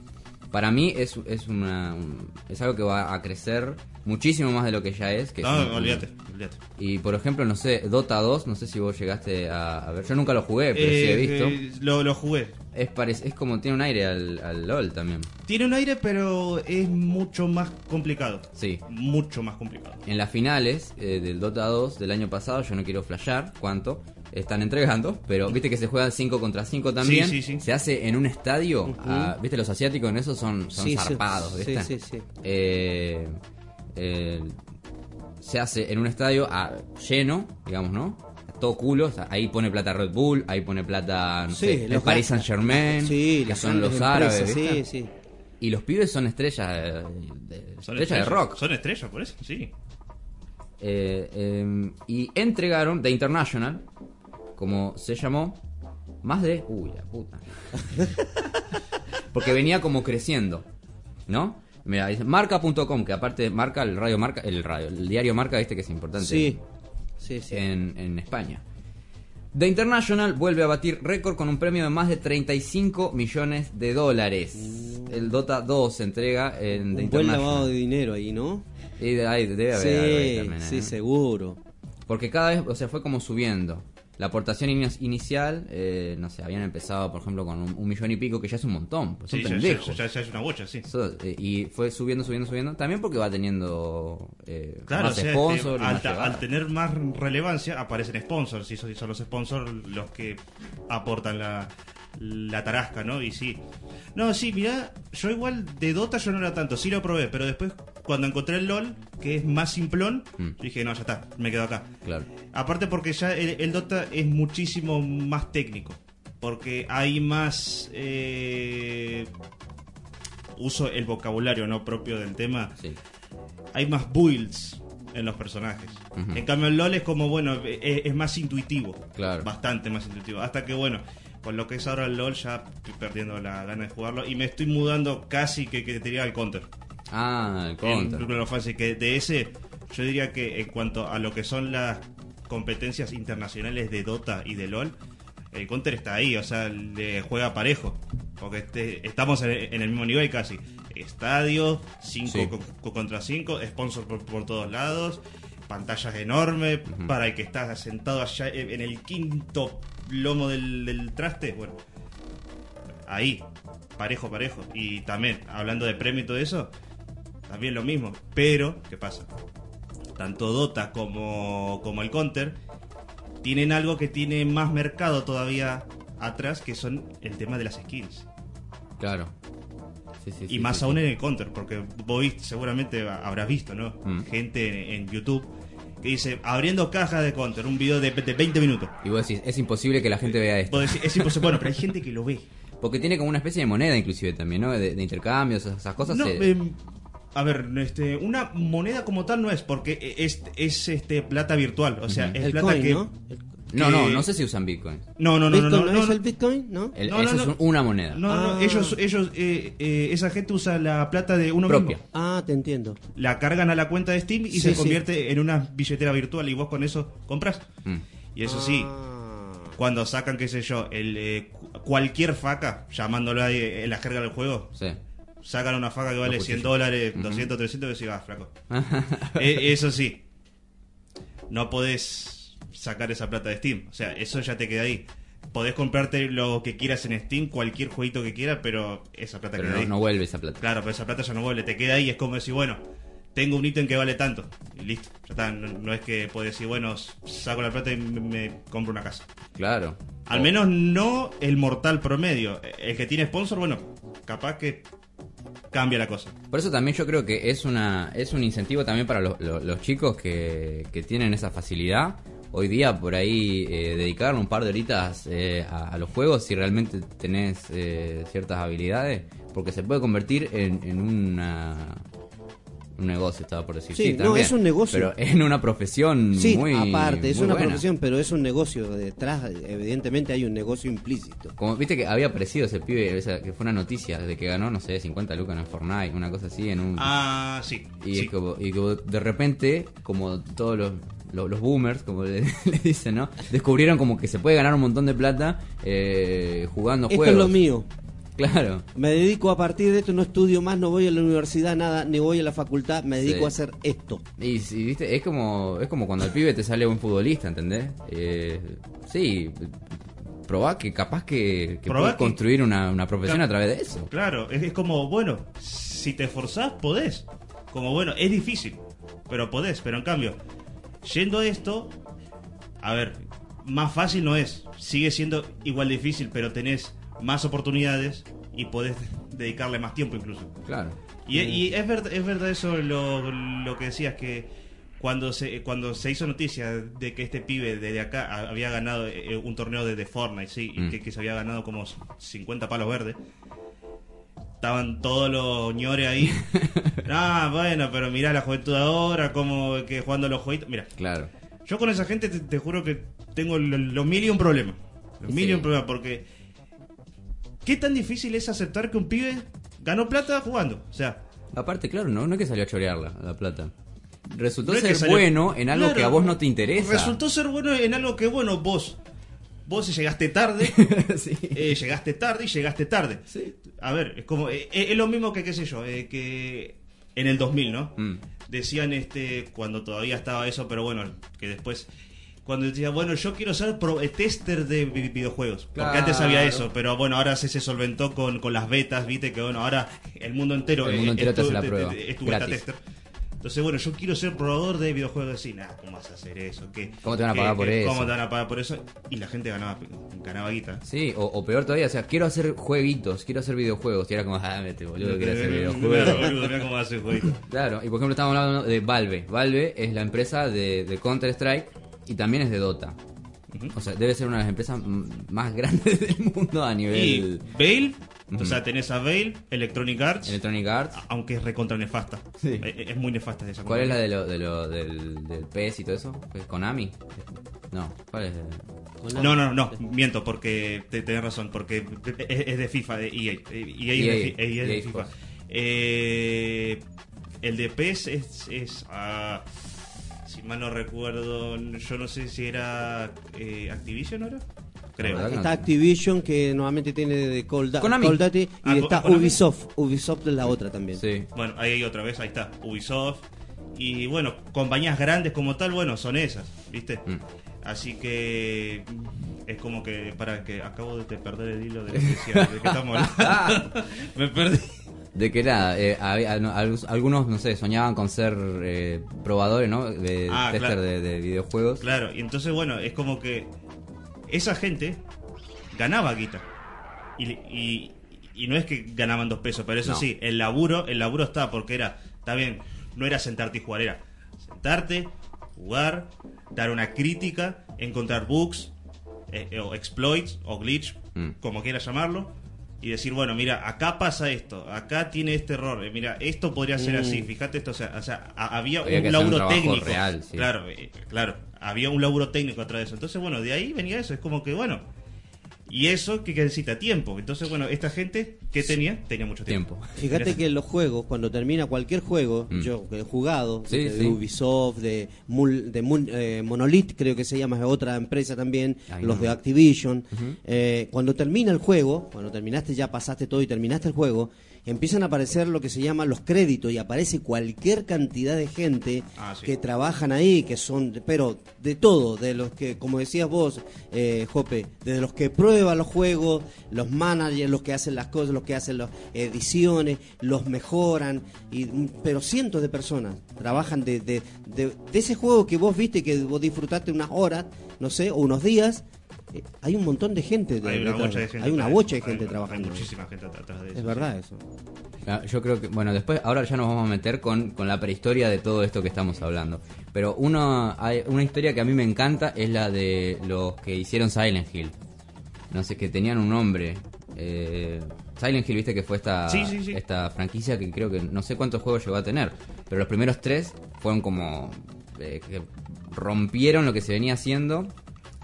para mí es, es, una, un- es algo que va a crecer muchísimo más de lo que ya es. Que es no, un- olvídate, olvídate. Y por ejemplo, no sé, Dota 2, no sé si vos llegaste a, a ver, yo nunca lo jugué, pero sí he Eh, visto. eh, lo, lo jugué. Es, es como tiene un aire al, al LOL también. Tiene un aire, pero es mucho más complicado. Sí. Mucho más complicado. En las finales eh, del Dota 2 del año pasado, yo no quiero flashear cuánto están entregando, pero viste que se juegan 5 contra 5 también. Sí, sí, sí. Se hace en un estadio. ah, viste, los asiáticos en eso son, son Sí, sí, zarpados, sí, ¿viste? sí, sí. Eh, eh, se hace en un estadio ah, lleno, digamos, ¿no? Todo culo, o sea, ahí pone plata Red Bull, ahí pone plata, no Sí, sé, el los Paris Saint Germain, Sí, que son los árabes, empresas, ¿viste? Sí, sí. Y los pibes son estrellas de, Son estrellas de rock. Son estrellas, por eso, sí. Eh, eh, y entregaron The International, como se llamó, más de. Uy, la puta. Porque venía como creciendo, ¿no? Mira, dice marca.com, que aparte marca el radio marca, el radio, el diario marca, viste que es importante Sí, sí, sí. en, en España. The International vuelve a batir récord con un premio de más de 35 millones de dólares. El Dota 2 se entrega en The Un buen lavado de dinero ahí, ¿no? Y de ahí debe haber algo ahí Sí, también, sí, ¿eh? seguro. Porque cada vez, o sea, fue como subiendo. La aportación ini- inicial, eh, no sé, habían empezado, por ejemplo, con un, un millón y pico, que ya es un montón, pues son Sí, ya, pendejos. ya- ya- ya es una bocha, sí. Eh, y fue subiendo, subiendo, subiendo. También porque va teniendo eh, Claro, más o sea, sponsors. este, y al, al tener más relevancia aparecen sponsors y son, y son los sponsors los que aportan la, la tarasca, ¿no? Y sí. No, sí, mirá, yo igual de Dota yo no era tanto, sí lo probé, pero después cuando encontré el LOL, que es más simplón, Mm. dije, no, ya está, me quedo acá. Claro. Aparte porque ya el, el Dota es muchísimo más técnico. Porque hay más... eh, uso el vocabulario no propio del tema. Sí. Hay más builds. en los personajes. En cambio, el LOL es como, bueno, e- es, más intuitivo. Claro. Bastante más intuitivo. Hasta que, bueno, con lo que es ahora el LOL ya estoy perdiendo la gana de jugarlo. Y me estoy mudando casi que, que te diría al counter. Ah, el counter. Club Fantasy, que de ese, yo diría que en cuanto a lo que son las competencias internacionales de Dota y de LOL, el Counter está ahí, o sea, le juega parejo. Porque este- estamos en, el mismo nivel casi. Estadio, 5 Sí. contra 5, sponsor por, por todos lados, pantallas enormes, para el que está sentado allá en el quinto lomo del, del traste, bueno, ahí, parejo, parejo. Y también, hablando de premio y todo eso, también lo mismo. Pero, ¿qué pasa? Tanto Dota como, como el Counter tienen algo que tiene más mercado todavía atrás, que son el tema de las skills. Claro. Sí, sí, y sí, más aún en el Counter, porque vos viste- seguramente habrás visto, ¿no? Mm. Gente en, en YouTube que dice, abriendo cajas de Counter, un video de, de 20 minutos. Y vos decís, es imposible que la gente vea esto. Vos decís, es imposible, bueno, pero hay gente que lo ve. Porque tiene como una especie de moneda inclusive también, ¿no? De, de intercambios, esas, cosas. No, se- em, a ver, este, una moneda como tal no es, porque es, es este plata virtual, o sea, es El plata coin, que... ¿no? no, que- no, no sé si usan Bitcoin. No, no, no, no, ¿Bitcoin no, no, no, es no. el Bitcoin? ¿No? El- No, no, eso no. es una moneda. No, no, Ah. ellos, ellos, eh, eh, esa gente usa la plata de uno Propia. mismo. Ah, te entiendo. La cargan a la cuenta de Steam y Sí, se sí. convierte en una billetera virtual y vos con eso compras. Mm. Y eso sí, Ah. cuando sacan, qué sé yo, el eh, cu- cualquier faca, llamándolo ahí en la jerga del juego, Sí. Sacan una faca que vale Lo 100 justifico. dólares, Ujú. 200, 300, y decís, ah, flaco. Eh, eso sí, no podés sacar esa plata de Steam. O sea, eso ya te queda ahí. Podés comprarte lo que quieras en Steam, cualquier jueguito que quieras, pero esa plata Pero queda no, ahí. no vuelve esa plata. Claro, pero esa plata ya no vuelve, te queda ahí. Es como decir, bueno, tengo un ítem que vale tanto. Y listo, ya está. No, no es que puedes decir, bueno, saco la plata y me, me compro una casa. Claro. Al menos no el mortal promedio. El que tiene sponsor, bueno, capaz que cambia la cosa. Por eso también yo creo que es una es un incentivo también para los, chicos que, que tienen esa facilidad. Hoy día por ahí eh, dedicarle un par de horitas eh, a, los juegos si realmente tenés eh, ciertas habilidades, porque se puede convertir en una un negocio, estaba por decir. Sí, no, también, es un negocio. Pero en una profesión Sí, muy aparte, es muy una buena. profesión, pero es un negocio detrás. Evidentemente hay un negocio implícito. Como viste que había aparecido ese pibe, esa- que fue una noticia, de que ganó, no sé, 50 lucas en Fortnite, una cosa así, en un... Ah, sí. Y, sí. es como, y como de repente, como todos los, los, los boomers, como le, le dicen, ¿no? Descubrieron como que se puede ganar un montón de plata eh, jugando Esto juegos. es lo mío. Claro. Me dedico a partir de esto, no estudio más, no voy a la universidad, nada, ni voy a la facultad, me dedico Sí. a hacer esto. Y, sí, viste, es como, es como cuando el pibe te sale un futbolista, ¿entendés? Eh, sí, probá que capaz que, puedes que- construir una, una profesión Claro. a través de eso. Claro, es, es como, bueno, si te esforzás, podés. Como, bueno, es difícil, pero podés. Pero en cambio, yendo a esto, a ver, más fácil no es. Sigue siendo igual difícil, pero tenés más oportunidades y podés dedicarle más tiempo incluso. Claro. Y, y es, verdad, es verdad eso lo, lo que decías, que cuando se, cuando se hizo noticia de que este pibe desde acá había ganado eh, un torneo de, de Fortnite, sí, y Mm. que, que se había ganado como 50 palos verdes, estaban todos los ñores ahí. ah, bueno, pero mirá la juventud ahora, como que jugando los jueguitos. Mira, Claro. yo con esa gente te, te juro que tengo lo- los mil y un problemas. Los mil y un problemas, porque ¿qué tan difícil es aceptar que un pibe ganó plata jugando? O sea, Aparte, claro, no, no es que salió a chorearla la plata. Resultó No ser bueno en algo Claro, que a vos no te interesa. Resultó ser bueno en algo que, bueno, vos. Vos llegaste tarde. Sí. eh, llegaste tarde y llegaste tarde. Sí. A ver, es como. eh, eh, es lo mismo que, qué sé yo, eh, que en el 2000, ¿no? Mm. Decían este. Cuando todavía estaba eso, pero bueno, que después. Cuando decía, bueno, yo quiero ser pro- tester de vi- videojuegos. Porque Claro. antes había eso, pero bueno, ahora se, se solventó con, con las betas, viste, que bueno, ahora el mundo entero, El mundo eh, entero te es tu- hace la te- prueba, te- es tu beta tester. Entonces, bueno, yo quiero ser probador de videojuegos. Y nada, ¿cómo vas a hacer eso? ¿Qué, ¿Cómo te van a qué- pagar por qué- eso? ¿Cómo te van a pagar por eso? Y la gente ganaba, ganaba guita. Sí, o, o peor todavía, o sea, quiero hacer jueguitos, quiero hacer videojuegos. Y era como, ah, vete, boludo, quiero hacer Claro, videojuegos. mirá cómo hace el jueguito. Claro, y por ejemplo estamos hablando de Valve. Valve es la empresa de, de Counter-Strike y también es de Dota. O sea, debe ser una de las empresas más grandes del mundo a Y nivel... Bale O sea, tenés a Veil, Electronic Arts, Electronic Arts. aunque es recontra nefasta. Sí. Eh, eh, Es muy nefasta esa ¿Cuál es la de lo, de lo, del, del PS y todo eso? ¿Es ¿Konami? No, ¿cuál es? No, no, no, miento, porque te, tenés razón, porque es, es de FIFA, de EA. EA, es de, EA, es de EA FIFA. Sports. Eh, el de PES es, es si mal no recuerdo, yo no sé si era eh, Activision, ¿no era? Creo. La Está Activision, que normalmente tiene de Da-. Call Duty, y Ah, está Konami. Ubisoft. Ubisoft es la otra también. Sí. Bueno, ahí hay otra vez, ahí está, Ubisoft. Y bueno, compañías grandes como tal, bueno, son esas, ¿viste? Mm. Así que mm, es como que, para que acabo de perder el hilo de que decía, de que estamos hablando. Me perdí. De que era, eh, algunos, no sé, soñaban con ser eh, probadores, ¿no? De Ah, tester claro. de, de videojuegos. Claro, y entonces, bueno, es como que esa gente ganaba guita. Y, y, y no es que ganaban dos pesos, pero eso No. sí, el laburo, el laburo está, porque era, está bien, no era sentarte y jugar, era sentarte, jugar, dar una crítica, encontrar bugs, eh, eh, o exploits, o glitch, Mm. como quieras llamarlo, y decir, bueno, mira, acá pasa esto, acá tiene este error, eh, mira, esto podría ser así, fíjate esto, o sea, o sea, a- había, un laburo técnico. real, sí. Claro, eh, claro, había un laburo técnico atrás de eso. Entonces, bueno, de ahí venía eso, es como que, bueno, y eso que necesita tiempo. Entonces, bueno, esta gente, ¿qué tenía? Tenía mucho tiempo. Tiempo. Fíjate que en los juegos, cuando termina cualquier juego, Mm. yo que he jugado, Sí, de, sí. Ubisoft, de, Mul- de Mun- eh, Monolith, creo que se llama, es otra empresa también, Ay, los no. de Activision, eh, cuando termina el juego, cuando terminaste ya pasaste todo y terminaste el juego, empiezan a aparecer lo que se llaman los créditos y aparece cualquier cantidad de gente Ah, sí. que trabajan ahí, que son, pero de todo, de los que, como decías vos, eh, Jope, de los que prueban los juegos, los managers, los que hacen las cosas, los que hacen las ediciones, los mejoran, y, pero cientos de personas trabajan de, de, de, de ese juego que vos viste, que vos disfrutaste unas horas, no sé, o unos días. Hay un montón de gente. de- Hay una detrás. bocha de gente. Hay una atrás bocha de eso. gente Hay- trabajando. Hay muchísima gente atrás de eso. Es verdad eso. Ah, Yo creo que, bueno, después, ahora ya nos vamos a meter con, con la prehistoria de todo esto que estamos hablando. Pero uno, hay una historia que a mí me encanta es la de los que hicieron Silent Hill. No sé, que tenían un nombre. Eh, Silent Hill, viste que fue esta, Sí, sí, sí. esta franquicia que creo que no sé cuántos juegos llegó a tener. Pero los primeros tres fueron como. eh, que rompieron lo que se venía haciendo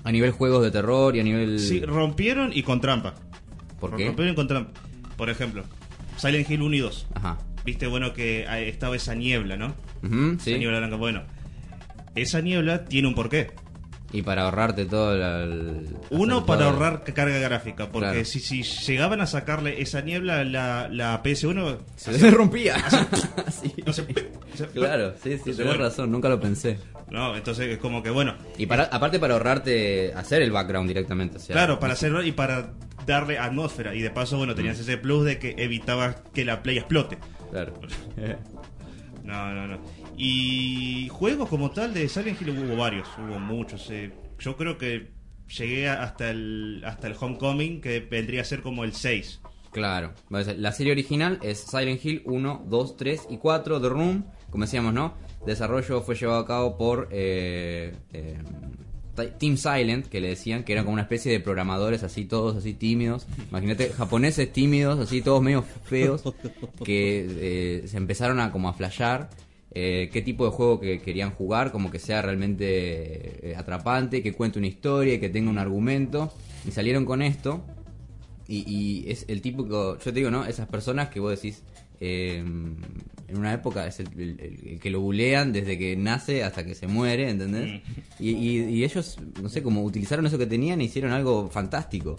a nivel juegos de terror y a nivel. Sí, rompieron y con trampa. ¿Por qué? Rompieron y con trampa. Por ejemplo, Silent Hill 1 y 2. Ajá. Viste, bueno, que estaba esa niebla, ¿no? Ujú, sí. Esa niebla blanca. Bueno, esa niebla tiene un porqué. Y para ahorrarte todo el. Uno, para todo- ahorrar carga gráfica, porque Claro. si, si llegaban a sacarle esa niebla, la, la PS1 Se rompía. Sí. no se- se- Claro, sí, sí, Entonces, tenés bueno, razón, nunca lo pensé. No, entonces es como que bueno. Y para, aparte para ahorrarte hacer el background directamente. O sea, claro, para hacerlo y para darle atmósfera. Y de paso, bueno, tenías Mm. ese plus de que evitabas que la play explote. Claro. No, no, no. Y juegos como tal de Silent Hill hubo varios, hubo muchos. eh. Yo creo que llegué hasta el hasta el Homecoming, que vendría a ser como el 6. Claro. La serie original es Silent Hill 1, 2, 3 y 4, The Room, como decíamos, ¿no? Desarrollo fue llevado a cabo por eh, eh, Team Silent, que le decían que eran como una especie de programadores así, todos así tímidos. Imagínate, japoneses tímidos, así todos medio feos, que eh, se empezaron a como a flashear eh, qué tipo de juego que querían jugar, como que sea realmente eh, atrapante, que cuente una historia, que tenga un argumento. Y salieron con esto. Y, y es el típico, yo te digo, ¿no? Esas personas que vos decís, eh, en una época es el, el- el- el que lo bulean desde que nace hasta que se muere, ¿entendés? Y, y- y ellos, no sé, como utilizaron eso que tenían e hicieron algo fantástico,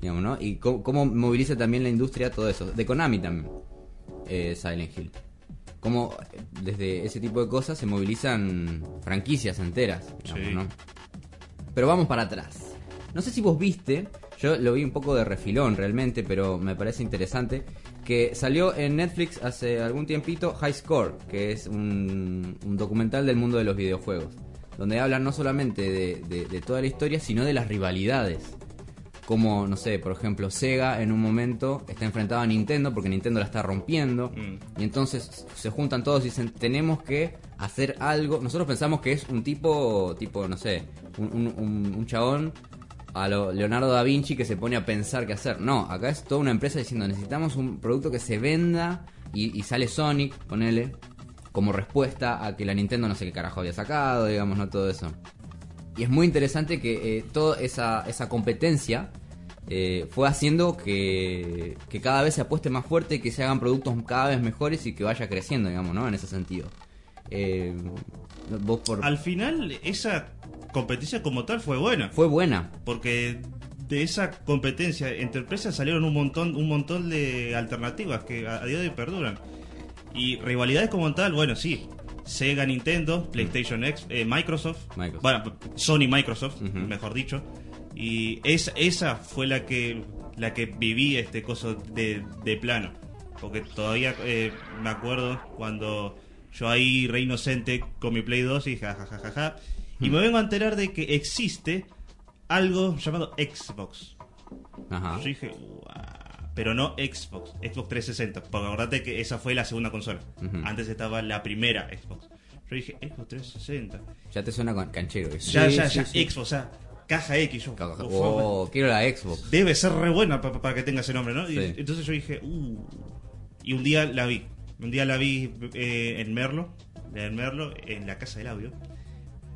digamos, ¿no? Y cómo, cómo moviliza también la industria todo eso. De Konami también, eh, Silent Hill. Cómo eh, desde ese tipo de cosas se movilizan franquicias enteras, digamos, Sí. ¿no? Pero vamos para atrás. No sé si vos viste, yo lo vi un poco de refilón realmente, pero me parece interesante, que salió en Netflix hace algún tiempito High Score, que es un, un documental del mundo de los videojuegos, donde hablan no solamente de, de- de toda la historia, sino de las rivalidades. Como, no sé, por ejemplo, Sega en un momento está enfrentado a Nintendo porque Nintendo la está rompiendo. Mm. Y entonces se juntan todos y dicen, tenemos que hacer algo. Nosotros pensamos que es un tipo, tipo, no sé, un, un, un- un chabón a lo Leonardo da Vinci que se pone a pensar qué hacer. No, acá es toda una empresa diciendo necesitamos un producto que se venda y, y sale Sonic, ponele, como respuesta a que la Nintendo no sé qué carajo había sacado, digamos, no todo eso. Y es muy interesante que eh, toda esa, esa competencia eh, fue haciendo que, que cada vez se apueste más fuerte, que se hagan productos cada vez mejores y que vaya creciendo, digamos, ¿no? En ese sentido. Eh, vos por... Al final, esa competencia como tal fue buena. Fue buena. Porque de esa competencia entre empresas salieron un montón, un montón de alternativas que a, a día de hoy perduran. Y rivalidades como tal, bueno, sí. Sega, Nintendo, PlayStation X, eh, Microsoft, Microsoft. bueno, Sony, Microsoft, mejor dicho. Y esa, esa fue la que la que viví este coso de, de plano. Porque todavía eh, me acuerdo cuando yo ahí re inocente con mi Play 2 y jajajaja. Y me vengo a enterar de que existe algo llamado Xbox. Ajá. Yo dije, "Guau", pero no Xbox, Xbox 360. Porque acordate que esa fue la segunda consola. Antes estaba la primera Xbox. Yo dije, Xbox 360. Ya te suena con canchero eso. Ya, Sí, ya, sí, ya, sí. Xbox, o sea, caja X. Yo, Caja- "Uf, Oh, quiero la Xbox. Debe ser re buena pa- pa- para que tenga ese nombre, ¿no? Y entonces yo dije, uh. Y un día la vi. Un día la vi eh, en Merlo. En Merlo, en la casa del audio.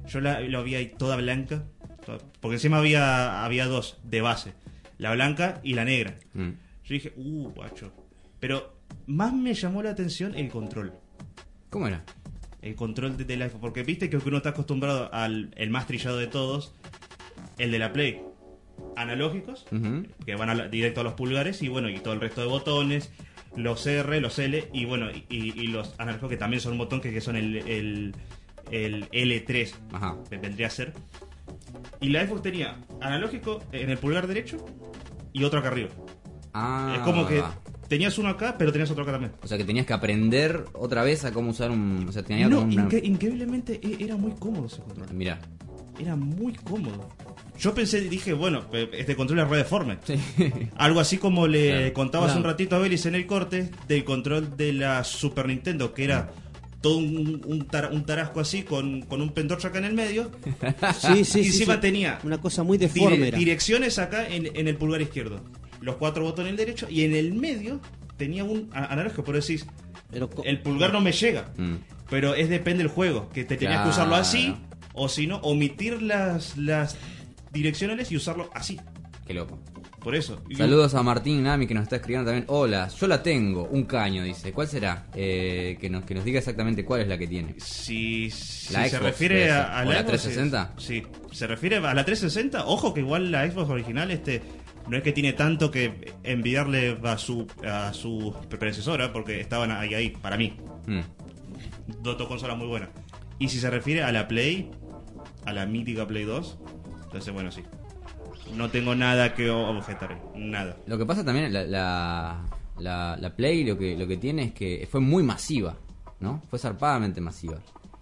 Yo la, la vi ahí toda blanca. toda- porque encima había, había dos de base: la blanca y la negra. Mm. Yo dije, uh, guacho. Pero más me llamó la atención el control. ¿Cómo era? El control de- del iPhone. Porque viste que uno está acostumbrado al el más trillado de todos, el de la Play. Analógicos, que van a directo a los pulgares, y bueno, y todo el resto de botones, los R, los L, y bueno, y, y los analógicos que también son un botón que, que son el, el, el L3, Ajá. que vendría a ser. Y la iPhone tenía analógico en el pulgar derecho y otro acá arriba. Ah, es como que tenías uno acá, pero tenías otro acá también. O sea que tenías que aprender otra vez a cómo usar un. O sea, tenía No, una. inque- increíblemente e- era muy cómodo ese control. Mira. Era muy cómodo. Yo pensé, dije, bueno, este control es re deforme. Sí. Algo así como le Claro. contabas Claro. un ratito a Belis en el corte del control de la Super Nintendo, que era todo un, un, tar- un tarasco así con, con un pendorcho acá en el medio. Sí, sí, y sí, encima sí. tenía Una cosa muy dire- deforme. era. direcciones acá en, en el pulgar izquierdo. Los cuatro botones en el derecho y en el medio tenía un a- analógico, por decís, Pero el pulgar no me llega. Mm. Pero es depende del juego, que te tenías que usarlo así, o si no, omitir las, las direccionales y usarlo así. Qué loco. Por eso. Saludos a Martín Nami que nos está escribiendo también. Hola, yo la tengo, un caño, dice. ¿Cuál será? Eh, que, nos, que nos diga exactamente cuál es la que tiene. Si, si La se Xbox refiere a, a ¿O la Xbox, 360? es- Sí, se refiere a la 360. Ojo que igual la Xbox original este no es que tiene tanto que envidiarle a su a su predecesora porque estaban ahí ahí para mí. Mm. Dos dos consolas muy buenas. Y si se refiere a la Play, a la mítica Play 2, entonces bueno, sí. No tengo nada que objetar, nada. Lo que pasa también, la, la, la, la Play lo que, lo que tiene es que fue muy masiva, ¿no? Fue zarpadamente masiva.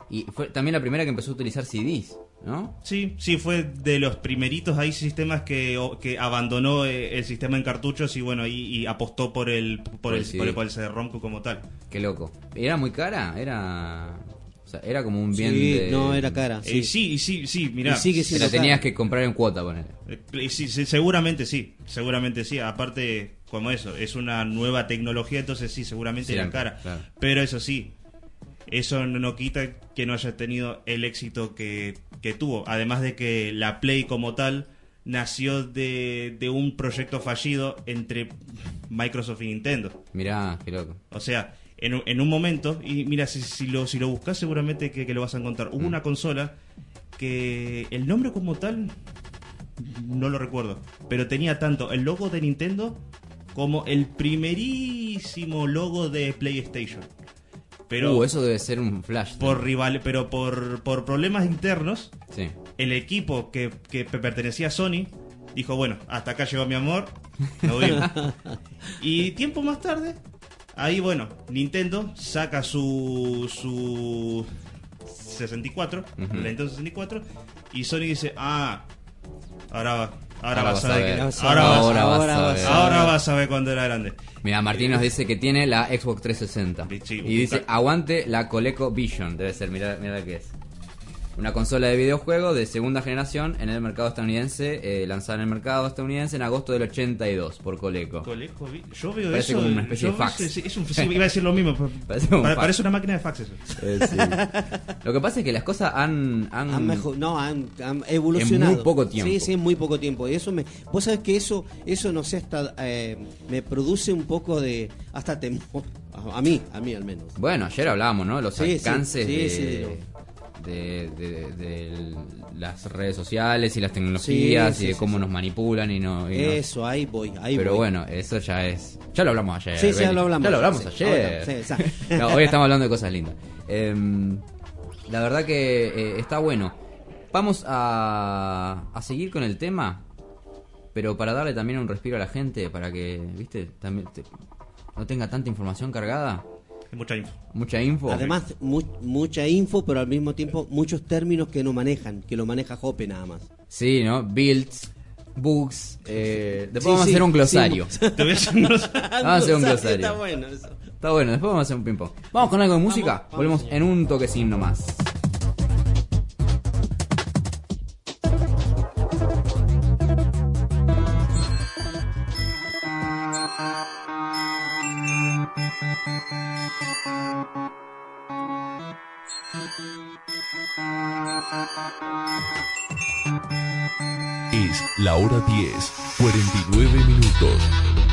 Y fue también la primera que empezó a utilizar CDs, ¿no? Sí, sí, fue de los primeritos ahí sistemas que, que abandonó eh, el sistema en cartuchos y bueno, y, y apostó por el por el, Por el por el, CD. por el CD-ROM como tal. Qué loco. ¿Era muy cara? Era... O sea, era como un bien Sí, de... no, era cara. Sí, sí, y sí, sí, mirá. Siendo la tenías cara. que comprar en cuota, ponele. Eh, sí, sí, seguramente sí, seguramente sí. Aparte, como eso, es una nueva tecnología, entonces sí, seguramente era cara. claro. Pero eso sí, eso no, quita que no haya tenido el éxito que, que tuvo. Además de que la Play como tal nació de, de un proyecto fallido entre Microsoft y Nintendo. Mirá, qué loco. O sea, en, un- en un momento, y mira, si, si lo, si lo buscas seguramente que, que lo vas a encontrar. Hubo una consola que el nombre como tal no lo recuerdo, pero tenía tanto el logo de Nintendo como el primerísimo logo de PlayStation. Pero Uh, eso debe ser un flash. por rival, pero por, por problemas internos, Sí. el equipo que, que pertenecía a Sony dijo, bueno, hasta acá llegó mi amor, vemos. y tiempo más tarde, ahí bueno, Nintendo saca su, su 64, Ujú. la Nintendo 64, y Sony dice, ah, ahora va. Ahora, Ahora vas vas a a ver. ver. que- Ahora Ahora, vas, Ahora vas ahora a vas ver. a ahora vas a ver cuando era grande. Mira, Martín nos dice que tiene la Xbox 360. Sí, y dice, aguante la Coleco Vision. Debe ser, mira, mira qué es. Una consola de videojuego de segunda generación en el mercado estadounidense, eh, lanzada en el mercado estadounidense en agosto del 82 por Coleco. Coleco, yo veo Parece eso. como una especie de fax. es un- sí, iba a decir lo mismo. Parece como un fax. parece una máquina de fax eso. Eh, sí. Lo que pasa es que las cosas han, han, Han mejor- no, han, han evolucionado. En muy poco tiempo. Sí, sí, en muy poco tiempo. Y eso me, vos sabés que eso, eso no sé, hasta eh, me produce un poco de, hasta temor. A, mí, a mí al menos. Bueno, ayer hablábamos, ¿no? Los Sí, sí, alcances sí, de, sí, de las redes sociales y las tecnologías Sí, sí, y de cómo sí. nos manipulan y no. y no- Eso, ahí voy, ahí Pero voy. bueno, eso ya es. Ya lo hablamos ayer. Sí, sí, ya lo hablamos Ya lo hablamos ayer. No, hoy estamos hablando de cosas lindas. Em, la verdad que eh, está bueno. Vamos a, a seguir con el tema, pero para darle también un respiro a la gente, para que, viste, también te- no tenga tanta información cargada, Hay mucha info. mucha info. Además, mu- mucha info, pero al mismo tiempo muchos términos que no manejan, que lo maneja Jope nada más. Sí, ¿no? Builds, bugs. eh, después Sí, vamos sí, a hacer un glosario. sí. Te voy a hacer unos- Vamos a hacer un glosario. Está bueno eso. Está bueno, después vamos a hacer un ping-pong. Vamos con algo de música. Vamos, vamos, Volvemos señor. en un toquecín nomás. La hora 10, 49 minutos.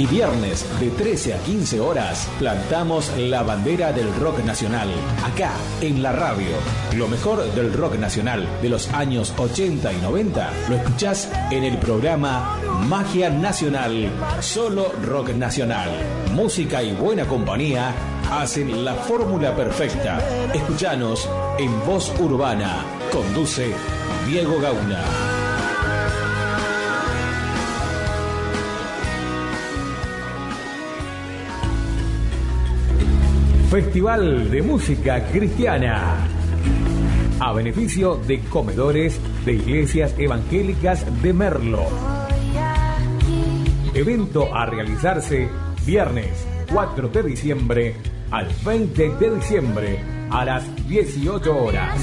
Y viernes de 13 a 15 horas plantamos la bandera del rock nacional acá en la radio. Lo mejor del rock nacional de los años 80 y 90 lo escuchás en el programa Magia Nacional, solo rock nacional. Música y buena compañía hacen la fórmula perfecta. Escuchanos en Voz Urbana. Conduce Diego Gauna. Festival de Música Cristiana. A beneficio de comedores de iglesias evangélicas de Merlo. Evento a realizarse viernes 4 de diciembre al 20 de diciembre a las 18 horas.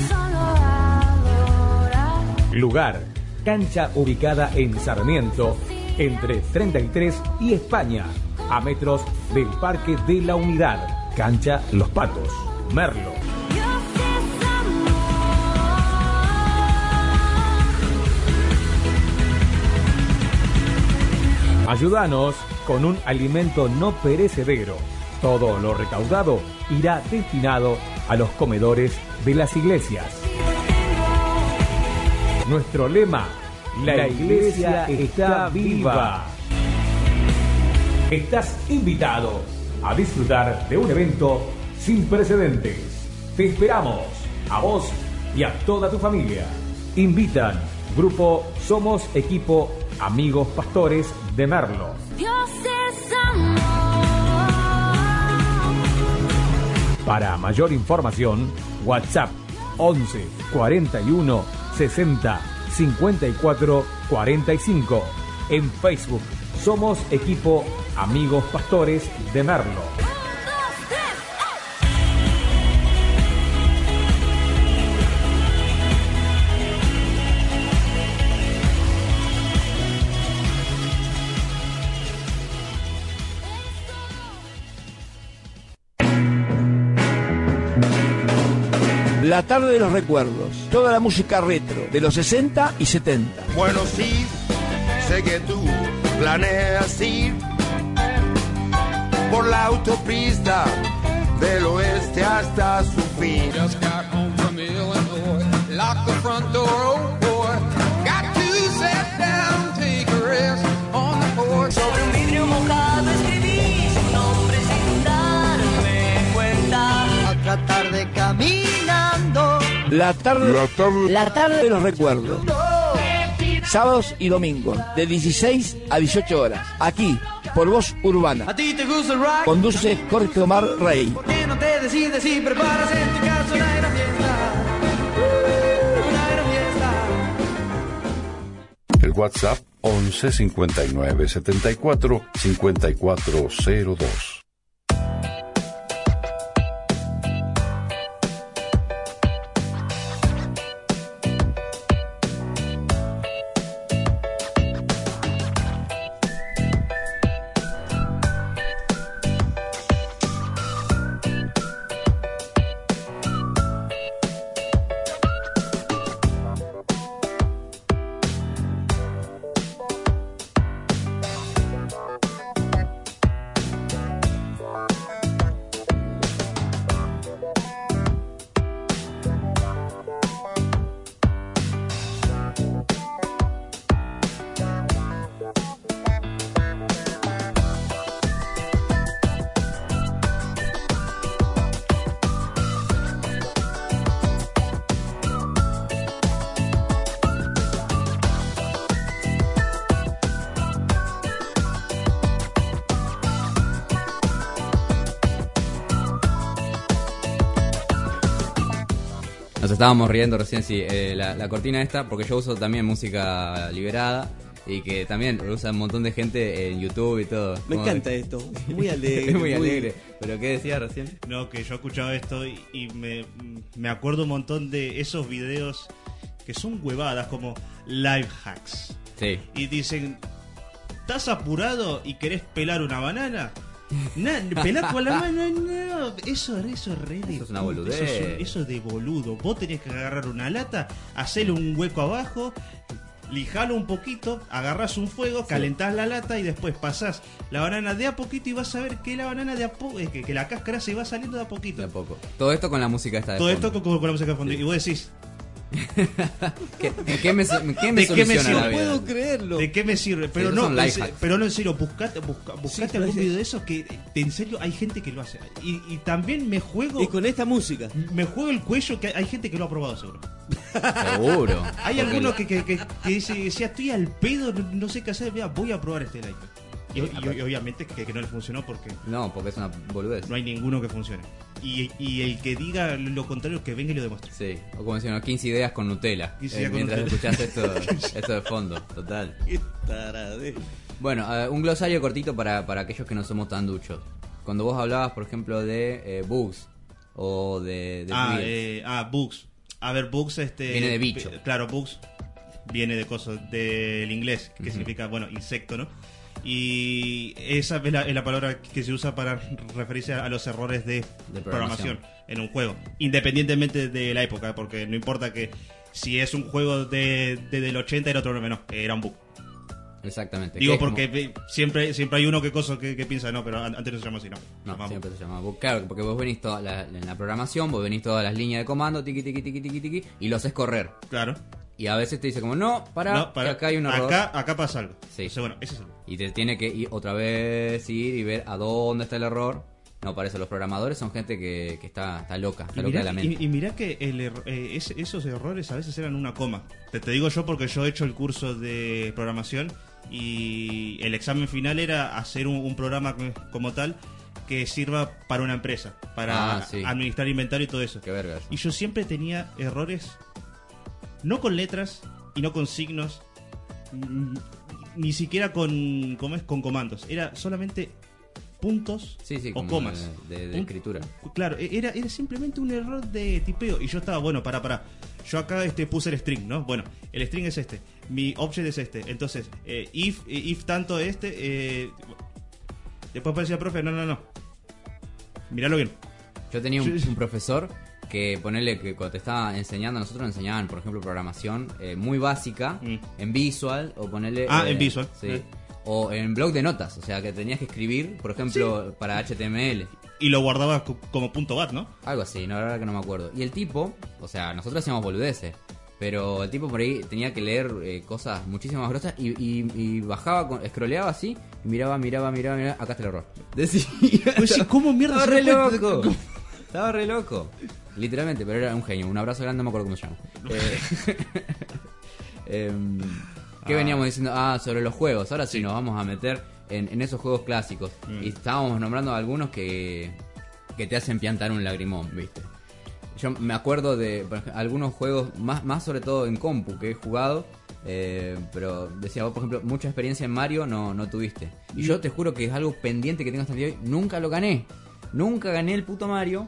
Lugar, cancha ubicada en Sarmiento, entre 33 y España, a metros del Parque de la Unidad. Cancha Los Patos, Merlo. Ayúdanos con un alimento no perecedero. Todo lo recaudado irá destinado a los comedores de las iglesias. Nuestro lema, la iglesia está viva. Estás invitado a disfrutar de un evento sin precedentes. Te esperamos, a vos y a toda tu familia. Invitan Grupo Somos Equipo Amigos Pastores de Merlo. Dios es amor. Para mayor información, WhatsApp 11 41 60 54 45. En Facebook somos equipo Amigos Pastores de Merlo. La tarde de los recuerdos. Toda la música retro de los 60 y 70. Bueno, sí, sé que tú planeas ir por la autopista del oeste hasta su fin. Just got home from Illinois. Lock the front door, oh boy. Got to sit down, take a rest on the porch. Sobre un vidrio mojado escribí su nombre sin darme cuenta. Otra tarde caminando. La tarde, La tarde- la tarde de los recuerdos. Sábados y domingos, de 16 a 18 horas. Aquí, por Voz Urbana. ¿A ti te gusta el rock? Conduce Jorge Omar Rey. ¿Por qué no te decides y preparas en tu casa una gran fiesta? Una gran fiesta. El WhatsApp 11 59 74 5402. Estábamos riendo recién, sí, eh, la, la cortina esta, porque yo uso también música liberada y que también lo usa un montón de gente en YouTube y todo. Me Como- encanta esto, muy alegre. es muy alegre. ¿Pero qué decía recién? No, que yo he escuchado esto y, y me, me acuerdo un montón de esos videos que son huevadas como life hacks. Sí. Y dicen, ¿estás apurado y querés pelar una banana? Na, pelar con la mano, no. Eso, eso es re de Eso es una boludez. Eso es, un- eso es de boludo. Vos tenés que agarrar una lata, hacerle un hueco abajo, lijalo un poquito, agarras un fuego, calentás la lata y después pasás la banana de a poquito y vas a ver que la banana de a poco, que, que la cáscara se va saliendo de a poquito. De a poco. Todo esto con la música esta de Todo fondo. esto con, con la música de fondo. Y vos decís, ¿Qué, ¿en qué me, qué me ¿de qué me soluciona la sirve? vida? creerlo. ¿De qué me sirve? Pero esos no, pero no en serio, buscate, busca- buscate algún video de eso que en serio hay gente que lo hace. Y, y también me juego, Y con esta música. me juego el cuello que hay gente que lo ha probado seguro. Seguro. Hay Porque algunos que, que, que, que dice, decía, estoy al pedo, no, no sé qué hacer, mira, voy a probar este life. Y, y- y obviamente que, que no le funcionó porque No, porque es una boludez. no hay ninguno que funcione. Y, y el que diga lo contrario, que venga y lo demuestre. Sí, o como decían, ¿no? 15 ideas con Nutella. 15 eh, con mientras Nutella. escuchás esto, esto de fondo, total. Qué. Bueno, un glosario cortito para, para aquellos que no somos tan duchos. Cuando vos hablabas, por ejemplo, de eh, bugs o de, de Ah, eh, ah, bugs. A ver, bugs este... Viene de bicho. eh, Claro, bugs viene de cosas del inglés, que significa, bueno, insecto, ¿no? Y esa es la, es la palabra que se usa para referirse a los errores de, De programación. programación. en un juego, independientemente de la época, porque no importa que si es un juego de, de- del 80 era otro no, era un bug. Exactamente. Digo es como- porque siempre siempre hay uno que cosa que, que piensa, no, pero an- antes no se llama así, no. Siempre se llama bug. Claro, porque vos venís toda la, en la programación, vos venís todas las líneas de comando, tiqui, tiqui, tiqui, tiqui, tiqui, y lo haces correr. Claro. Y a veces te dice como, no, para, No, para- que acá hay un error. Acá, acá pasa algo. Sí. Entonces, bueno, ese es el. Y te tiene que ir otra vez ir y ver a dónde está el error. No, para eso los programadores son gente que, que está, está loca, está Y loca mirá, de la mente. y- y mirá que el eh, es- esos errores a veces eran una coma. Te, te digo yo porque yo he hecho el curso de programación y el examen final era hacer un, un programa co- como tal que sirva para una empresa, para Ah, sí. administrar inventario y todo eso. Qué verga eso. Y yo siempre tenía errores, no con letras y no con signos, ni siquiera con, ¿cómo es? con comandos. Era solamente puntos Sí, sí, o como comas. de- de- de Un- escritura. Claro, e- era, era simplemente un error de tipeo. Y yo estaba, bueno, para, para. Yo acá este, puse el string, ¿no? Bueno, el string es este. Mi object es este. Entonces, eh, if, eh, if tanto este. eh, después parecía profe, no, no, no. Míralo bien. Yo tenía un, un profesor que ponerle que cuando te estaba enseñando, nosotros nos enseñaban, por ejemplo, programación eh, muy básica, en visual, o ponerle... Mm. Ah, en Visual. Sí. Eh. O en blog de notas, o sea, que tenías que escribir, por ejemplo, para HTML. Y lo guardaba co- como punto bat, ¿no? Algo así, no, la verdad que no me acuerdo. Y el tipo, o sea, nosotros hacíamos boludeces. Pero el tipo por ahí tenía que leer eh, cosas muchísimo más grosas y, y- y bajaba, con, scrolleaba así, y miraba, miraba, miraba, miraba, acá está el error. Decía, sí, ¿cómo mierda Estaba re loco. Estaba re loco. Literalmente, pero era un genio. Un abrazo grande, no me acuerdo cómo se llama. Eh, em, ¿Qué Ah. veníamos diciendo? Ah, sobre los juegos. Ahora sí, nos vamos a meter en, en esos juegos clásicos. Mm. Y estábamos nombrando algunos que, que te hacen piantar un lagrimón, ¿viste? Yo me acuerdo de algunos juegos, más, más sobre todo en compu, que he jugado. eh, pero decía vos, por ejemplo, mucha experiencia en Mario no, no tuviste. Y yo te juro que es algo pendiente que tengo hasta el día de hoy. Nunca lo gané. Nunca gané el puto Mario.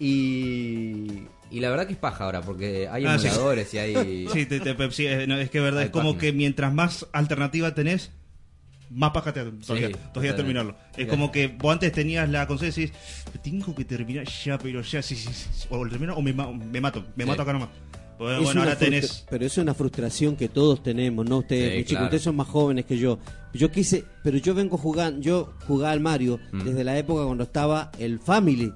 Y, y la verdad que es paja ahora, porque hay Ah, sí. emuladores y hay... Sí, te- te- sí, eh, no, es que es verdad, Hay es como páginas. que mientras más alternativa tenés, más paja te todavía, todavía totalmente. terminarlo. Es Sí. como que vos antes tenías la consola y decís, tengo que terminar ya, pero ya, sí, sí, sí, o lo termino o me, me mato, me Sí. mato acá nomás. Es bueno, una ahora tenés... Pero es una frustración que todos tenemos, ¿no? Ustedes, Sí, chicos, claro. ustedes son más jóvenes que yo. Yo quise, pero yo vengo jugando, yo jugaba al Mario Mm. desde la época cuando estaba el Family.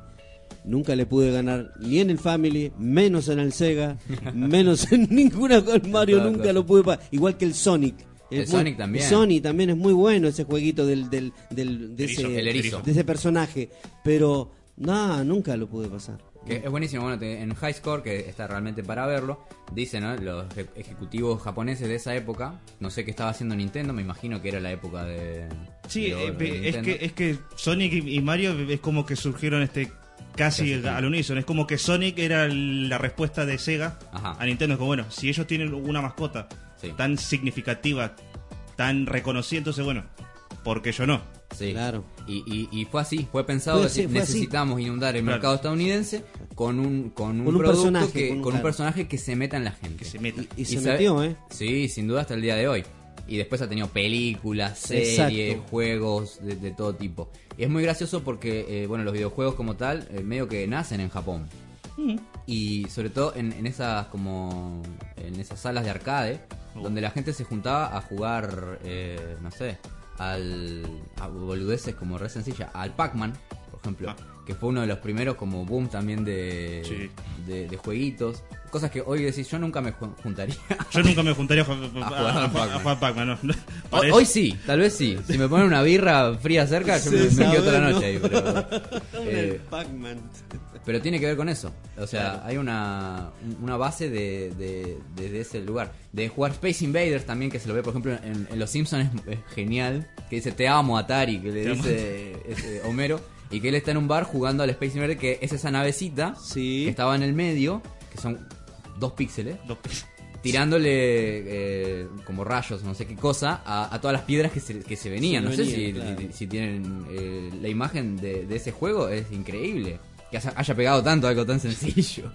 Nunca le pude ganar ni en el Family, menos en el Sega, menos en ninguna con Mario, nunca lo pude Igual que el Sonic. El muy- Sonic también. Sonic también es muy bueno ese jueguito del, del, del- de, Erizo, ese, erizo. de ese personaje. Pero, nada, nunca lo pude pasar. Que es buenísimo, bueno, te- en High Score, que está realmente para verlo, dicen ¿no? los eje- ejecutivos japoneses de esa época, no sé qué estaba haciendo Nintendo, me imagino que era la época de... Sí, de eh, es que, es que Sonic y Mario es como que surgieron este casi al unísono. Es como que Sonic era la respuesta de Sega Ajá. a Nintendo. Es como, bueno, si ellos tienen una mascota Sí. tan significativa, tan reconocida, entonces bueno, porque yo no? Sí. Claro. Y, y, y fue así, fue pensado, Fue decir, así, fue así. necesitamos inundar el Claro. mercado estadounidense con un, con un, Con un producto personaje, que, con con, un- personaje que se meta en la gente. Que se meta. Y, y se sabe- metió, ¿eh? Sí, sin duda hasta el día de hoy. Y después ha tenido películas, series, Exacto. juegos de, de todo tipo. Y es muy gracioso porque, eh, bueno, los videojuegos como tal, eh, medio que nacen en Japón. Y sobre todo en, en esas como en esas salas de arcade donde la gente se juntaba a jugar, eh, no sé, al, a boludeces como re sencilla, al Pac-Man, por ejemplo, Ah. Que fue uno de los primeros como boom también de, Sí. de, de jueguitos. Cosas que hoy decís, yo nunca me ju- juntaría. Yo nunca me juntaría a, jugar- A a- a- Pac-Man. a jugar Pac-Man, no. Hoy, sí, tal vez sí. Si me ponen una birra fría cerca, yo me, Sí, me quedo toda la noche ahí. Pero, eh, el Pac-Man. pero tiene que ver con eso. O sea, Claro. hay una, una base de, de, ese lugar. De jugar Space Invaders también, que se lo ve, por ejemplo, en, en Los Simpsons es, es genial. Que dice Te amo, Atari, que le dice ese Homero. Y que él está en un bar jugando al Space Invader, que es esa navecita Sí. que estaba en el medio, que son dos píxeles. Dos- Tirándole eh, como rayos, no sé qué cosa, a, a todas las piedras que se, que se venían. No sé si, claro. si- si tienen eh, la imagen de, de ese juego, es increíble. Que haya, haya pegado tanto algo tan sencillo.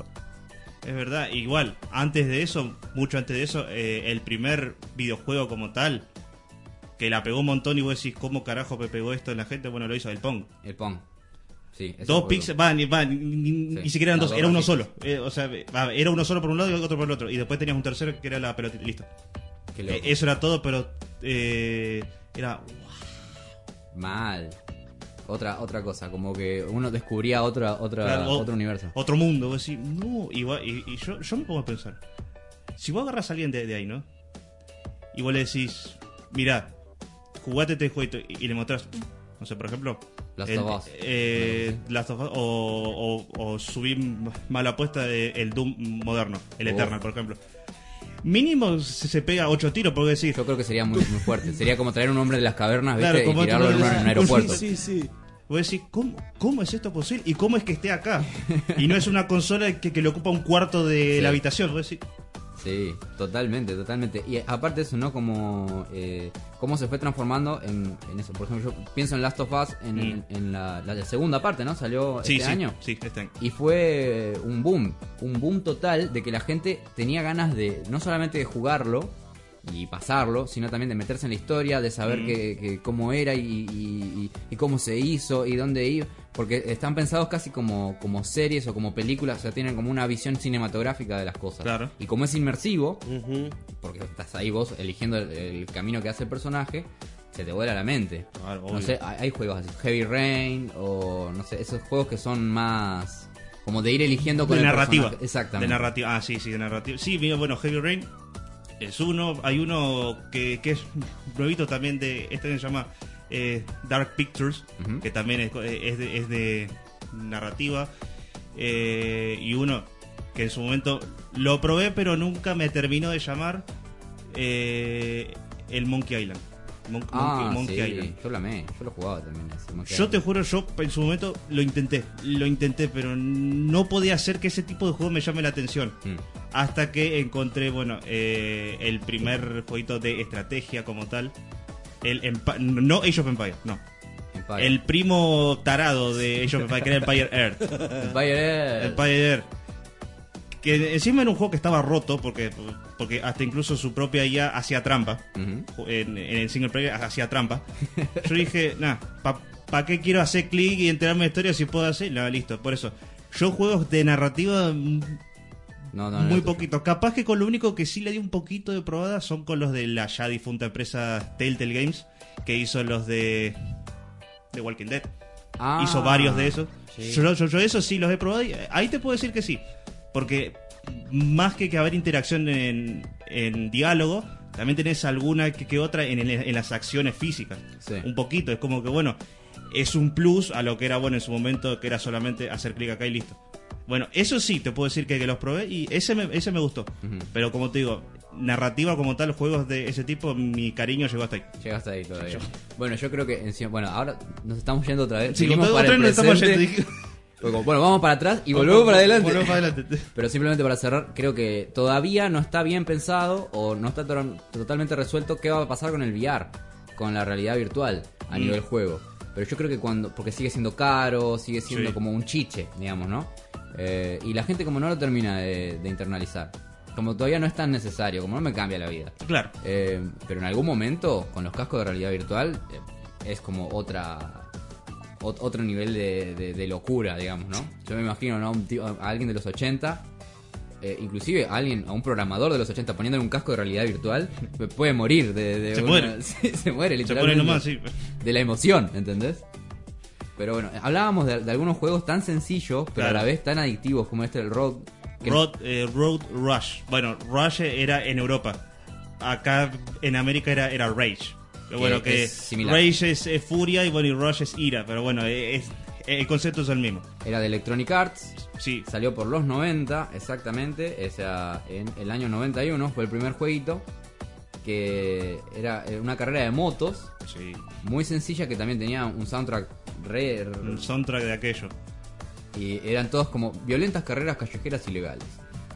Es verdad, igual, antes de eso, mucho antes de eso, eh, el primer videojuego como tal, que la pegó un montón y vos decís, ¿cómo carajo me pegó esto en la gente? Bueno, lo hizo el Pong. El Pong. Sí, Dos píxeles, va, ni, va, ni, Sí, ni siquiera eran dos, era uno solo. Eh, o sea, va, era uno solo por un lado y otro por el otro. Y después tenías un tercero que era la pelotita. Listo. Eh, eso era todo, pero eh, era. Mal. Otra, otra cosa, como que uno descubría otra, otra, Claro, o- otro universo. Otro mundo. Vos decís, no. Y, y- y yo, yo me pongo a pensar. Si vos agarras a alguien de, de ahí, ¿no? Y vos le decís, mirá, jugate este jueguito y, y le mostrás, no sé, por ejemplo. Last el- of Us. eh, Last of Us, o, o, o subir mala apuesta de el Doom moderno, el Oh. Eternal, por ejemplo. Mínimo se, pega ocho tiros, porque decir. Yo creo que sería muy, muy fuerte. Sería como traer un hombre de las cavernas, ¿viste? Claro, como y tirarlo en un, aeropuerto. Sí, sí, sí. Vos decís, ¿cómo, ¿cómo es esto posible? ¿Y cómo es que esté acá? Y no es una consola que, que le ocupa un cuarto de Sí. la habitación. Vos decís, Sí, totalmente, totalmente. Y aparte eso, ¿no? Como eh, cómo se fue transformando en, en eso. Por ejemplo, yo pienso en Last of Us en, Mm. en- en la, la segunda parte, ¿no? Salió sí, este sí, año. Sí, este año. Y fue un boom, un boom total de que la gente tenía ganas de no solamente de jugarlo y pasarlo, sino también de meterse en la historia, de saber Mm. que, que cómo era y, y- y- y cómo se hizo y dónde iba. Porque están pensados casi como, como series o como películas, o sea, tienen como una visión cinematográfica de las cosas. Claro. Y como es inmersivo, porque estás ahí vos eligiendo el, el camino que hace el personaje, se te vuela la mente. Claro, No sé, hay, hay juegos así, Heavy Rain o no sé, esos juegos que son más como de ir eligiendo con de el narrativa. personaje. Exactamente. De narrativa. Ah, sí, sí, de narrativa. Sí, mira, bueno, Heavy Rain es uno. Hay uno que, que es nuevito también de. Este se llama eh, Dark Pictures, que también es, es de, es de narrativa. Eh, y uno que en su momento lo probé, pero nunca me terminó de llamar. eh, el Monkey Island. Mon- Ah, Monkey, Monkey sí, Island. yo lo amé, yo lo jugaba también. ese Yo Island. te juro, yo en su momento lo intenté, lo intenté, pero no podía hacer que ese tipo de juego me llame la atención. Mm. Hasta que encontré, bueno, eh, el primer jueguito de estrategia como tal. El Empa- no Age of Empires, no. Empire. El primo tarado de Age of Empires, que era Empire Earth. Empire Earth. Empire Earth. Que encima era un juego que estaba roto porque, porque hasta incluso su propia IA hacía trampa. En, en el single player hacía trampa. Yo dije, nah, ¿para qué quiero hacer clic y enterarme de historia si puedo hacer? No, listo, por eso. Yo juegos de narrativa mm, No, no, muy poquito. Capaz que con lo único que sí le di un poquito de probada son con los de la ya difunta empresa Telltale Games, que hizo los de, de Walking Dead. Ah, hizo varios de esos. sí. Yo, yo, yo esos sí los he probado y ahí te puedo decir que sí. Porque más que que haber interacción en, en diálogo, también tenés alguna que, que otra en, en las acciones físicas. Sí. Un poquito, es como que bueno, es un plus a lo que era bueno en su momento, que era solamente hacer clic acá y listo. Bueno, eso sí, te puedo decir que, que los probé y ese me, ese me gustó. Pero como te digo, narrativa como tal, juegos de ese tipo, mi cariño llegó hasta ahí. Llegaste ahí todavía. Bueno, yo creo que encima, bueno, ahora nos estamos yendo otra vez. Sí, Seguimos otra para vez el nos estamos presente. yendo, Bueno, vamos para atrás y volvemos para adelante. Volvemos para adelante. Pero simplemente para cerrar, creo que todavía no está bien pensado o no está to- totalmente resuelto qué va a pasar con el VR, con la realidad virtual a Mm. nivel juego. Pero yo creo que cuando, porque sigue siendo caro, sigue siendo Sí. como un chiche, digamos, ¿no? Eh, y la gente como no lo termina de, de internalizar. Como todavía no es tan necesario, como no me cambia la vida. Claro. Eh, pero en algún momento, con los cascos de realidad virtual, eh, es como otra ot- otro nivel de, de- de locura, digamos, ¿no? Yo me imagino, ¿no? Un tío- a alguien de los 80 eh, inclusive a alguien, a un programador de los 80 poniéndole un casco de realidad virtual, puede morir de, de Se una- muere. Sí, se muere, literalmente. pone nomás, sí. De la emoción, ¿entendés? Pero bueno, hablábamos de, de algunos juegos tan sencillos, pero a la vez tan adictivos como este, el Road. Road, eh, Road Rush. Bueno, Rush era en Europa. Acá en América era, era Rage. Pero Que bueno, que es similar. Rage es, es furia y bueno, y Rush es ira. Pero bueno, es, el concepto es el mismo. Era de Electronic Arts. Sí. Salió por los 90, exactamente. O sea, en el año 91 fue el primer jueguito. Que era una carrera de motos. Sí. Muy sencilla que también tenía un soundtrack re. Un soundtrack de aquello. Y eran todos como violentas carreras callejeras ilegales.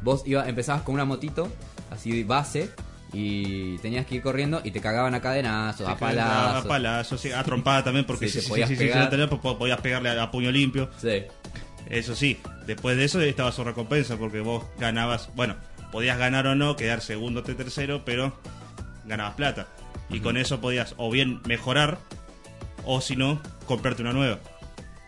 Vos iba, empezabas con una motito, así de base, y tenías que ir corriendo y te cagaban a cadenazos, a palazos. A palazos, sí, a trompada también, porque Sí, si podías si- pegar. po- podías pegarle a, a puño limpio. Sí. Eso sí, después de eso estaba su recompensa, porque vos ganabas, bueno, podías ganar o no, quedar segundo o tercero, pero ganabas plata. Y con eso podías o bien mejorar, o si no, comprarte una nueva.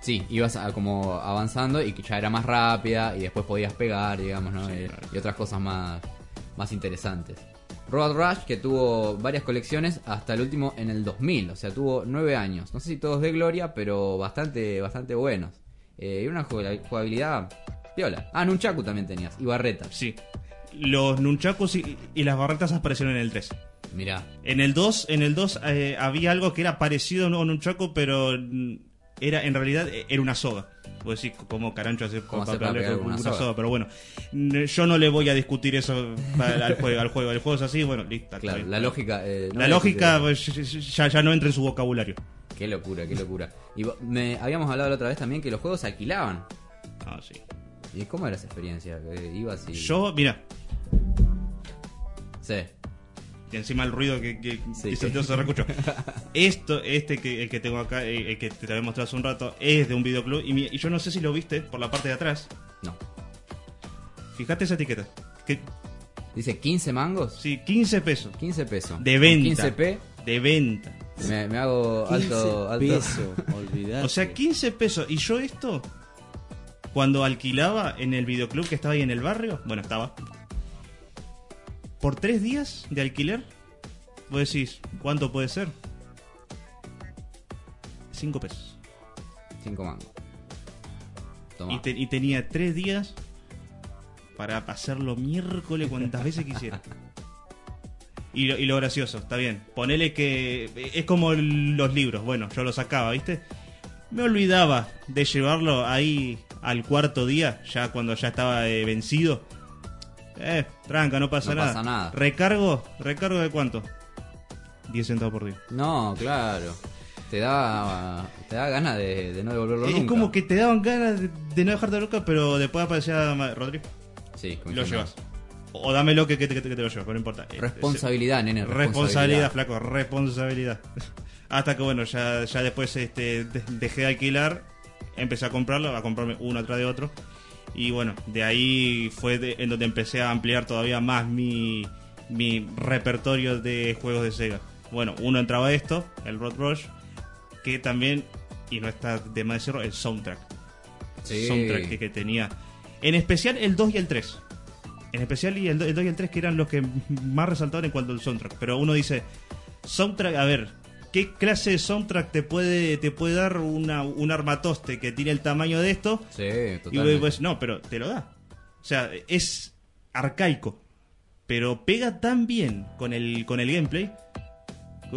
Sí, ibas a- como avanzando y que ya era más rápida y después podías pegar, digamos, ¿no? y, y otras cosas más, más interesantes. Road Rush, que tuvo varias colecciones hasta el último en el 2000, o sea, tuvo nueve años. No sé si todos de gloria, pero bastante, bastante buenos. Eh, y una jugab- jugabilidad piola. Ah, Nunchaku también tenías, y barretas. Sí. Los nunchakus y, y las barretas aparecieron en el 3. Mirá. En el 2, en el 2 eh, había algo que era parecido a un nunchaku, pero mm, era en realidad eh, era una soga. Vos decís, ¿cómo carancho hacer ¿Cómo para hacer para pegarle pegar con una soga? Pero bueno, yo no le voy a discutir eso al, juego, al juego. El juego es así, bueno, listo. Claro, la lógica. eh, no la lógica pues, ya, ya no entra en su vocabulario. Qué locura, qué locura. Y me habíamos hablado la otra vez también que los juegos se alquilaban. Ah, sí. ¿Y cómo era esa experiencia? Eh, ibas y... Yo, mira, Sí. Encima el ruido que, que, Sí. que se te se reescuchó. Esto, este que, el que tengo acá, eh, el que te había mostrado hace un rato, es de un videoclub. Y, mi- y yo no sé si lo viste por la parte de atrás. No. Fíjate esa etiqueta. Que, Dice 15 mangos. sí, 15 pesos. 15 pesos. De venta. 15p De venta. me, me hago alto... alto... olvidate. O sea, 15 pesos. Y yo esto, cuando alquilaba en el videoclub que estaba ahí en el barrio, bueno, estaba. Por tres días de alquiler, vos decís, ¿cuánto puede ser? 5 pesos. 5 mangos. Toma. Y, te- y tenía tres días para hacerlo miércoles cuantas veces quisiera. Y lo, y lo gracioso, está bien. Ponele que es como los libros. Bueno, yo lo sacaba, ¿viste? Me olvidaba de llevarlo ahí al cuarto día, ya cuando ya estaba eh, vencido. Eh, tranca, no pasa No nada. pasa nada. Recargo, recargo de cuánto? 10 centavos por día. No, claro. Te da, te da ganas de, de no devolverlo Es nunca. como que te daban ganas de, de no dejarte loca, pero después aparecía Rodrigo. Sí, lo llevas. O dámelo que, que, que te que te lo llevas, pero no importa. Eh, Responsabilidad, nene, Responsabilidad, responsabilidad. flaco, responsabilidad. Hasta que bueno, ya, ya después este, de- dejé de alquilar, empecé a comprarlo, a comprarme uno atrás de otro. Y bueno, de ahí fue de- en donde empecé a ampliar todavía más mi, mi repertorio de juegos de Sega. Bueno, uno entraba esto, el Road Rush, que también, y no está de más decirlo, el soundtrack. Sí. Soundtrack que, que tenía. En especial el 2 y el 3. En especial y el, do- el 2 y el 3 que eran los que más resaltaban en cuanto al soundtrack. Pero uno dice, soundtrack, a ver, ¿qué clase de soundtrack te puede, te puede dar una, un armatoste que tiene el tamaño de esto? Sí, Y totalmente. pues, no, pero te lo da. O sea, es arcaico. Pero pega tan bien con el, con el gameplay.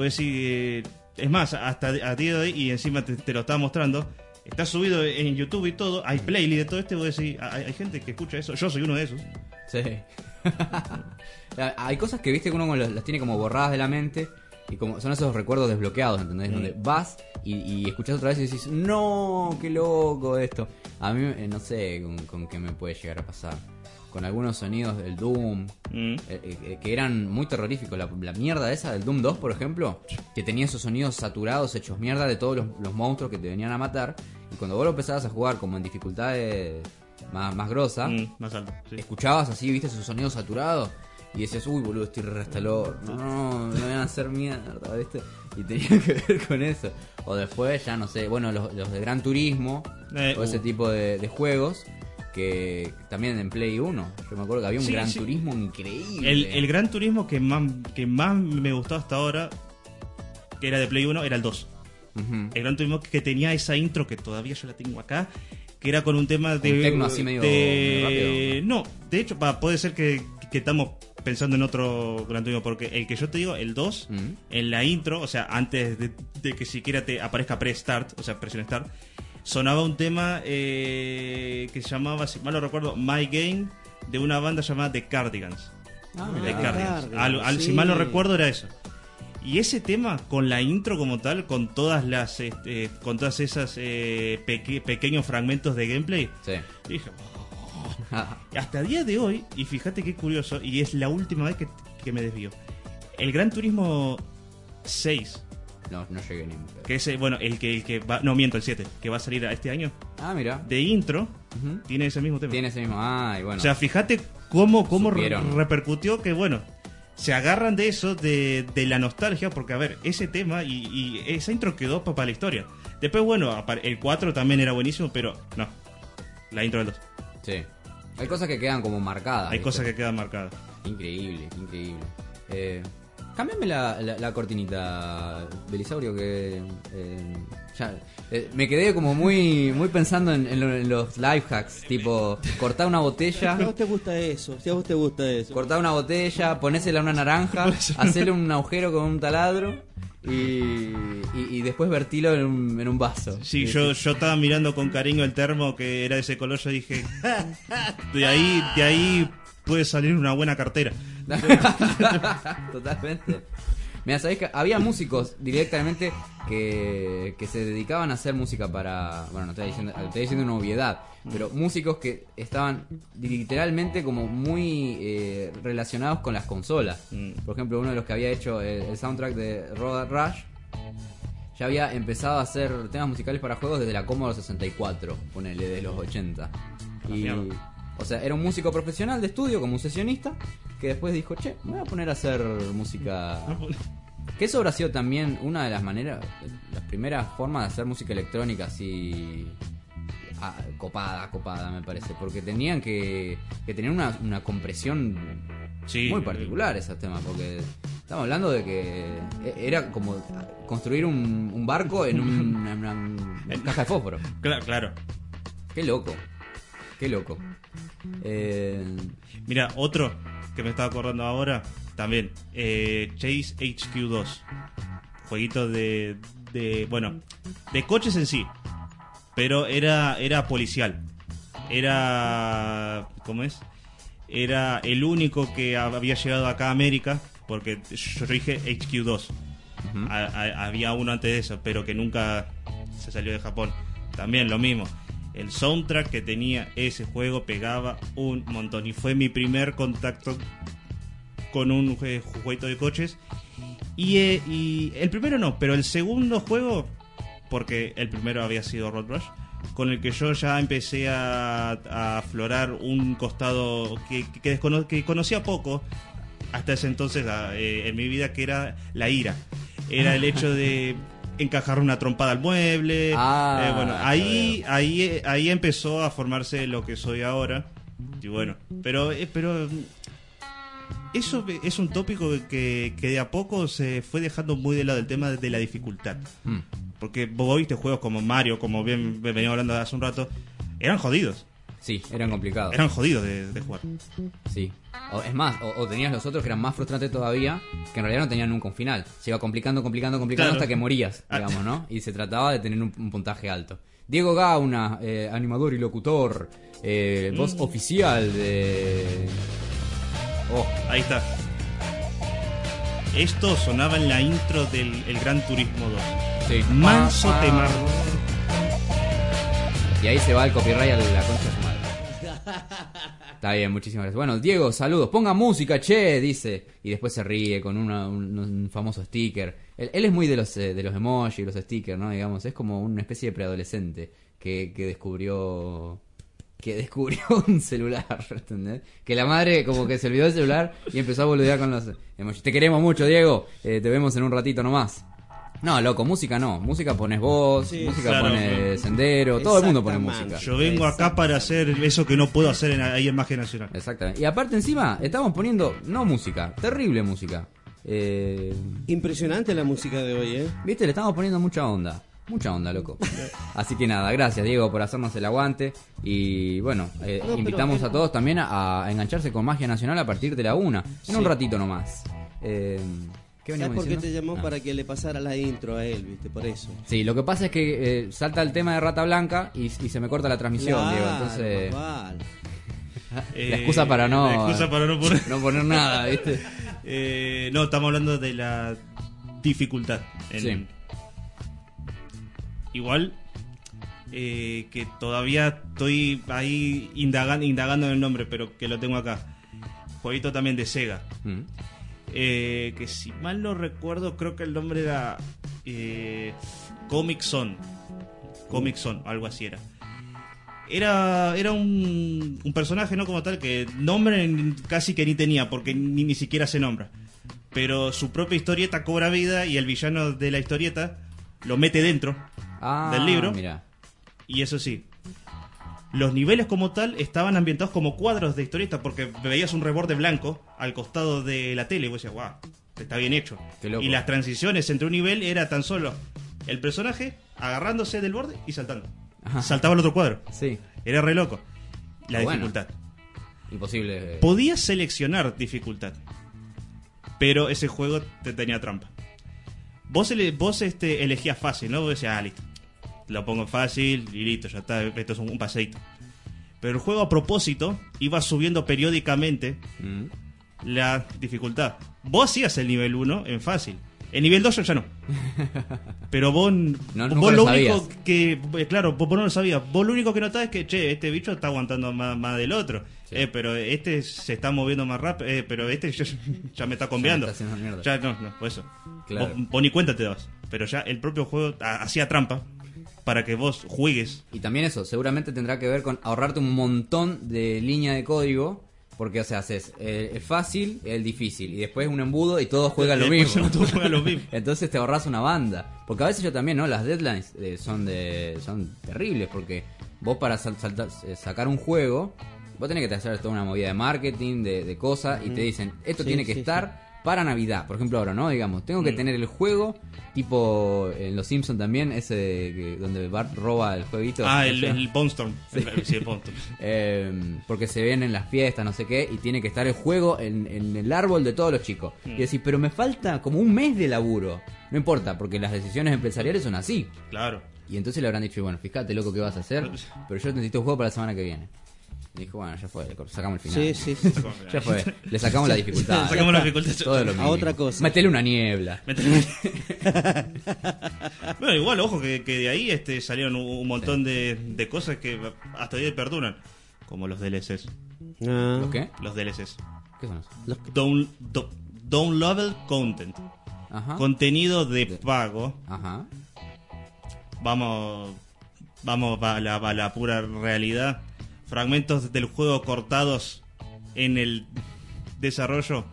Eh, es más, hasta a día de hoy, y encima te, te lo estaba mostrando. Está subido en YouTube y todo. Hay playlist de todo este. Vos decís, hay, hay gente que escucha eso. Yo soy uno de esos. Sí. Hay cosas que viste que uno las tiene como borradas de la mente y como son esos recuerdos desbloqueados, ¿entendés? Mm. Donde vas y, y escuchás otra vez y decís, no, qué loco esto. A mí eh, no sé con, con qué me puede llegar a pasar. Con algunos sonidos del Doom, Mm. eh, eh, que eran muy terroríficos. La, la mierda esa del Doom 2, por ejemplo, que tenía esos sonidos saturados, hechos mierda de todos los, los monstruos que te venían a matar. Y cuando vos lo empezabas a jugar como en dificultades más, más grosa, Mm, más alto. sí. escuchabas así, viste, esos sonidos saturados. Y decías, uy, boludo, estoy re hasta orto. No, me van a hacer mierda, ¿viste? Y tenía que ver con eso. O después, ya no sé, bueno, los, los de Gran Turismo, Eh, o ese uh. tipo de, de juegos, que también en Play 1. Yo me acuerdo que había un Sí, Gran sí. Turismo increíble. El, el Gran Turismo que más, que más me gustó hasta ahora, que era de Play 1, era el 2. Ujú. El Gran Turismo que tenía esa intro que todavía yo la tengo acá, que era con un tema de... Un tecno así medio- de- medio No, de hecho, va, puede ser que, que estamos pensando en otro Gran Turismo, porque el que yo te digo, el 2, Mm. en la intro, o sea, antes de, de que siquiera te aparezca pre-start, o sea, presión start, sonaba un tema eh, que se llamaba, si mal no recuerdo, My Game, de una banda llamada The Cardigans. Ah, The. Cardigans. Cardigans, Al- al- Si sí. mal no recuerdo era eso. Y ese tema, con la intro como tal, con todas las este, con todas esas eh, peque- pequeños fragmentos de gameplay, Sí. dije, hasta el día de hoy, y fíjate qué curioso, y es la última vez que, que me desvío. El Gran Turismo 6, No, no llegué ni. que es eh, bueno, el que, el que va, no miento, el 7, que va a salir a este año, Ah, mira. de intro, tiene ese mismo tema. Tiene ese mismo. Ah, y bueno. O sea, fíjate cómo, cómo re- repercutió que, bueno, se agarran de eso, de, de la nostalgia, porque, a ver, ese tema y, y esa intro quedó para la historia. Después, bueno, el 4 también era buenísimo, pero no, la intro del 2. sí. Hay cosas que quedan como marcadas. Hay ¿viste? cosas que quedan marcadas. Increíble, increíble. Eh, cámbiame la, la, la cortinita, Belisaurio, que eh, ya, eh, me quedé como muy muy pensando en, en lo- en los life hacks, tipo cortar una Si a botella, vos te gusta eso, si a vos te gusta eso. cortar una botella, ponésela a una naranja, hacerle un agujero con un taladro y, y, y después vertilo en un, en un vaso. Sí, yo, yo estaba mirando con cariño el termo que era de ese color, yo dije, de ahí, de ahí puede salir una buena cartera. Totalmente. Mira, sabés que había músicos directamente que, que se dedicaban a hacer música para. Bueno, no estoy diciendo, estoy diciendo una obviedad, pero músicos que estaban literalmente como muy eh, relacionados con las consolas. Mm. Por ejemplo, uno de los que había hecho el, el soundtrack de Road Rush ya había empezado a hacer temas musicales para juegos desde la Commodore 64, ponele, de los 80. Y, mierda. O sea, era un músico profesional de estudio, como un sesionista, que después dijo, che, me voy a poner a hacer música... Que eso habrá sido también una de las maneras, las primeras formas de hacer música electrónica así ah, copada, copada me parece, porque tenían que, que tener una, una compresión Sí. muy particular esos temas, porque estamos hablando de que e- era como construir un, un barco en un- una, una caja de fósforo. Claro, claro. Qué loco, qué loco. Eh, Mira, otro que me estaba acordando ahora, también, eh, Chase HQ2. Jueguito de, de, bueno, de coches en sí, pero era, era policial. Era, ¿cómo es? Era el único que había llegado acá a América, porque yo dije HQ2. A- a- había uno antes de eso, pero que nunca se salió de Japón. También lo mismo. El soundtrack que tenía ese juego pegaba un montón. Y fue mi primer contacto con un jue- jueguito de coches. Y, eh, el primero no, pero el segundo juego, porque el primero había sido Road Rush, con el que yo ya empecé a, a aflorar un costado que, que, que conocía poco hasta ese entonces a- eh, en mi vida, que era la ira. Era el hecho de encajar una trompada al mueble. Ah, eh, bueno, ahí, ahí, eh, ahí empezó a formarse lo que soy ahora. Y bueno, pero, eh, pero eso es un tópico que, que de a poco se fue dejando muy de lado el tema de la dificultad. mm, Porque vos viste juegos como Mario, como bien veníamos hablando hace un rato, eran jodidos. Sí, eran complicados. Eran jodidos de, de jugar. Sí. O, es más, o, o tenías los otros que eran más frustrantes todavía, que en realidad no tenían nunca un final. Se iba complicando, complicando, complicando Claro. hasta que morías, Ah. digamos, ¿no? Y se trataba de tener un, un puntaje alto. Diego Gauna, eh, animador y locutor, eh, voz Mm. oficial de... Oh, Ahí está. Esto sonaba en la intro del el Gran Turismo 2. sí. Manso Ah, ah. tema. Y ahí se va el copyright a la concha. Está bien, muchísimas gracias. Bueno, Diego, saludos. Ponga música, che, dice. Y después se ríe con una- un, famoso sticker. Él, él es muy de los, eh, de los emojis, los stickers, ¿no? Digamos, es como una especie de preadolescente que, que descubrió que descubrió un celular, ¿entendés? Que la madre como que se olvidó del celular y empezó a boludear con los emojis. Te queremos mucho, Diego. Eh, te vemos en un ratito nomás. No, loco, música no. Música pones vos, Sí, música claro. pone sendero, todo el mundo pone música. Yo vengo acá para hacer eso que no puedo hacer en, ahí en Magia Nacional. Exactamente. Y aparte encima, estamos poniendo, no música, terrible música. Eh, Impresionante la música de hoy, ¿eh? Viste, le estamos poniendo mucha onda. Mucha onda, loco. Así que nada, gracias Diego por hacernos el aguante. Y bueno, eh, No, invitamos a todos también a, a engancharse con Magia Nacional a partir de la una. En un ratito nomás. Eh, ¿Qué ¿Sabes por qué te llamó? Ah. Para que le pasara la intro a él, ¿viste? Por eso. Sí, lo que pasa es que eh, salta el tema de Rata Blanca y, y se me corta la transmisión, Claro, Diego. Entonces, vale. Eh, la excusa para no, La excusa para no poner, no poner nada, ¿viste? Eh, no, estamos hablando de la dificultad. en- Sí. Igual eh, que todavía estoy ahí indagando, indagando en el nombre, pero que lo tengo acá. Jueguito también de Sega. Mm. Eh, que si mal no recuerdo, creo que el nombre era eh, Comic Zone. Comic Zone, algo así era. Era, era un, un personaje, ¿no? Como tal, que nombre casi que ni tenía, porque ni, ni siquiera se nombra. Pero su propia historieta cobra vida y el villano de la historieta lo mete dentro Ah, del libro. Mira. Y eso sí, los niveles como tal estaban ambientados como cuadros de historieta porque veías un reborde blanco al costado de la tele y vos decías, wow, está bien hecho. Y las transiciones entre un nivel era tan solo el personaje agarrándose del borde y saltando. Ajá. Saltaba al otro cuadro. Sí, Era re loco. La bueno. dificultad. imposible. eh. Podías seleccionar dificultad, pero ese juego te tenía trampa. Vos, ele- vos este, elegías fácil, ¿no? Vos decías, ah, listo. Lo pongo fácil y listo, ya está, esto es un, un paseíto. Pero el juego a propósito iba subiendo periódicamente Mm. la dificultad. Vos hacías el nivel 1 en fácil. El nivel 2 yo ya no. Pero vos, No, vos lo lo único que, eh, claro, vos, no lo sabías. Vos lo único que notás es que, che, este bicho está aguantando más, más del otro. Eh, pero este se está moviendo más rápido. Eh, pero este ya, ya me está mierda. Ya no, no, por eso. Claro. Vos, vos ni cuenta te das. Pero ya el propio juego ha- hacía trampa para que vos juegues. Y también eso, seguramente tendrá que ver con ahorrarte un montón de línea de código. Porque, o sea, haces eh, el fácil, el difícil, y después un embudo y todos juegan lo mismo. todos juegan lo mismo. Entonces te ahorras una banda. Porque a veces yo también, ¿no? Las deadlines eh, son de son terribles. Porque vos para sal- saltar- eh, sacar un juego, vos tenés que hacer toda una movida de marketing, de, de cosas, y te dicen, esto Sí, tiene que sí, estar para Navidad. Por ejemplo, ahora, ¿no? Digamos, tengo que Mm. tener el juego, tipo en Los Simpsons también, ese que- donde Bart roba el jueguito. Ah, el, el. Sí. Sí, el Bone Storm. Eh, porque se ven en las fiestas, no sé qué, y tiene que estar el juego en, en el árbol de todos los chicos. Mm. Y decís, pero me falta como un mes de laburo. No importa, porque las decisiones empresariales son así. Claro. Y entonces le habrán dicho, bueno, fíjate loco qué vas a hacer, pero yo necesito un juego para la semana que viene. Dijo, bueno, ya fue, le sacamos el final. Sí, sí, sí. ya fue, le sacamos la dificultad. Le sacamos la dificultad. Todo lo A otra cosa. Métele una niebla. Bueno, igual, ojo, que, que de ahí este, salieron un, montón de, de cosas que hasta hoy perduran. Como los DLCs. Ah, ¿Los qué? Los DLCs. ¿Qué son esos? los- Down, do- downloaded content. Ajá. Contenido de pago. Ajá. Vamos vamos a la, a la pura realidad. Fragmentos del juego cortados en el desarrollo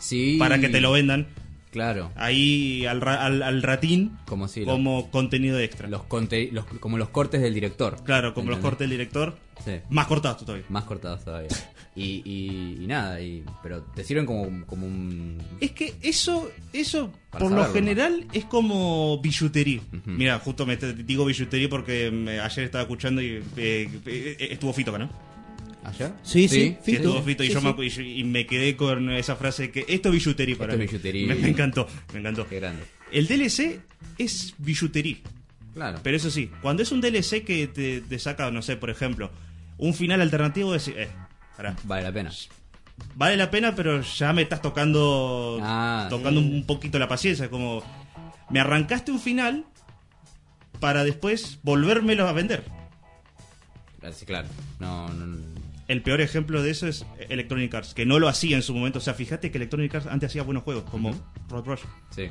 Sí. para que te lo vendan. Claro. Ahí al, ra- al, al ratín Como si lo- como contenido extra. los, conte- los- como los cortes del director. Claro, como los cortes del director. Sí. Más cortados todavía. Más cortados todavía. Y, y, y nada, y, pero te sirven como, como un... Es que eso, eso por lo general es como billutería. Mira, justo me te- digo billutería porque me- ayer estaba escuchando y eh, eh, estuvo Fito acá, ¿no? ¿Ayer? Sí, sí, Sí, Fito. estuvo Fito y, yo sí. me, y yo- y me quedé con esa frase de que esto es billutería para Esto mí. es billutería. Me, me encantó, me encantó. Qué grande. El DLC es billutería. Claro. Pero eso sí, cuando es un DLC que te, te saca, no sé, por ejemplo, un final alternativo, decir, eh, pará, Vale la pena. vale la pena, pero ya me estás tocando Ah, tocando un poquito la paciencia, como me arrancaste un final para después volvérmelo a vender. Sí, claro. No, no, no. El peor ejemplo de eso es Electronic Arts, que no lo hacía en su momento. O sea, fíjate que Electronic Arts antes hacía buenos juegos, como Ujú. Road Rush. Sí.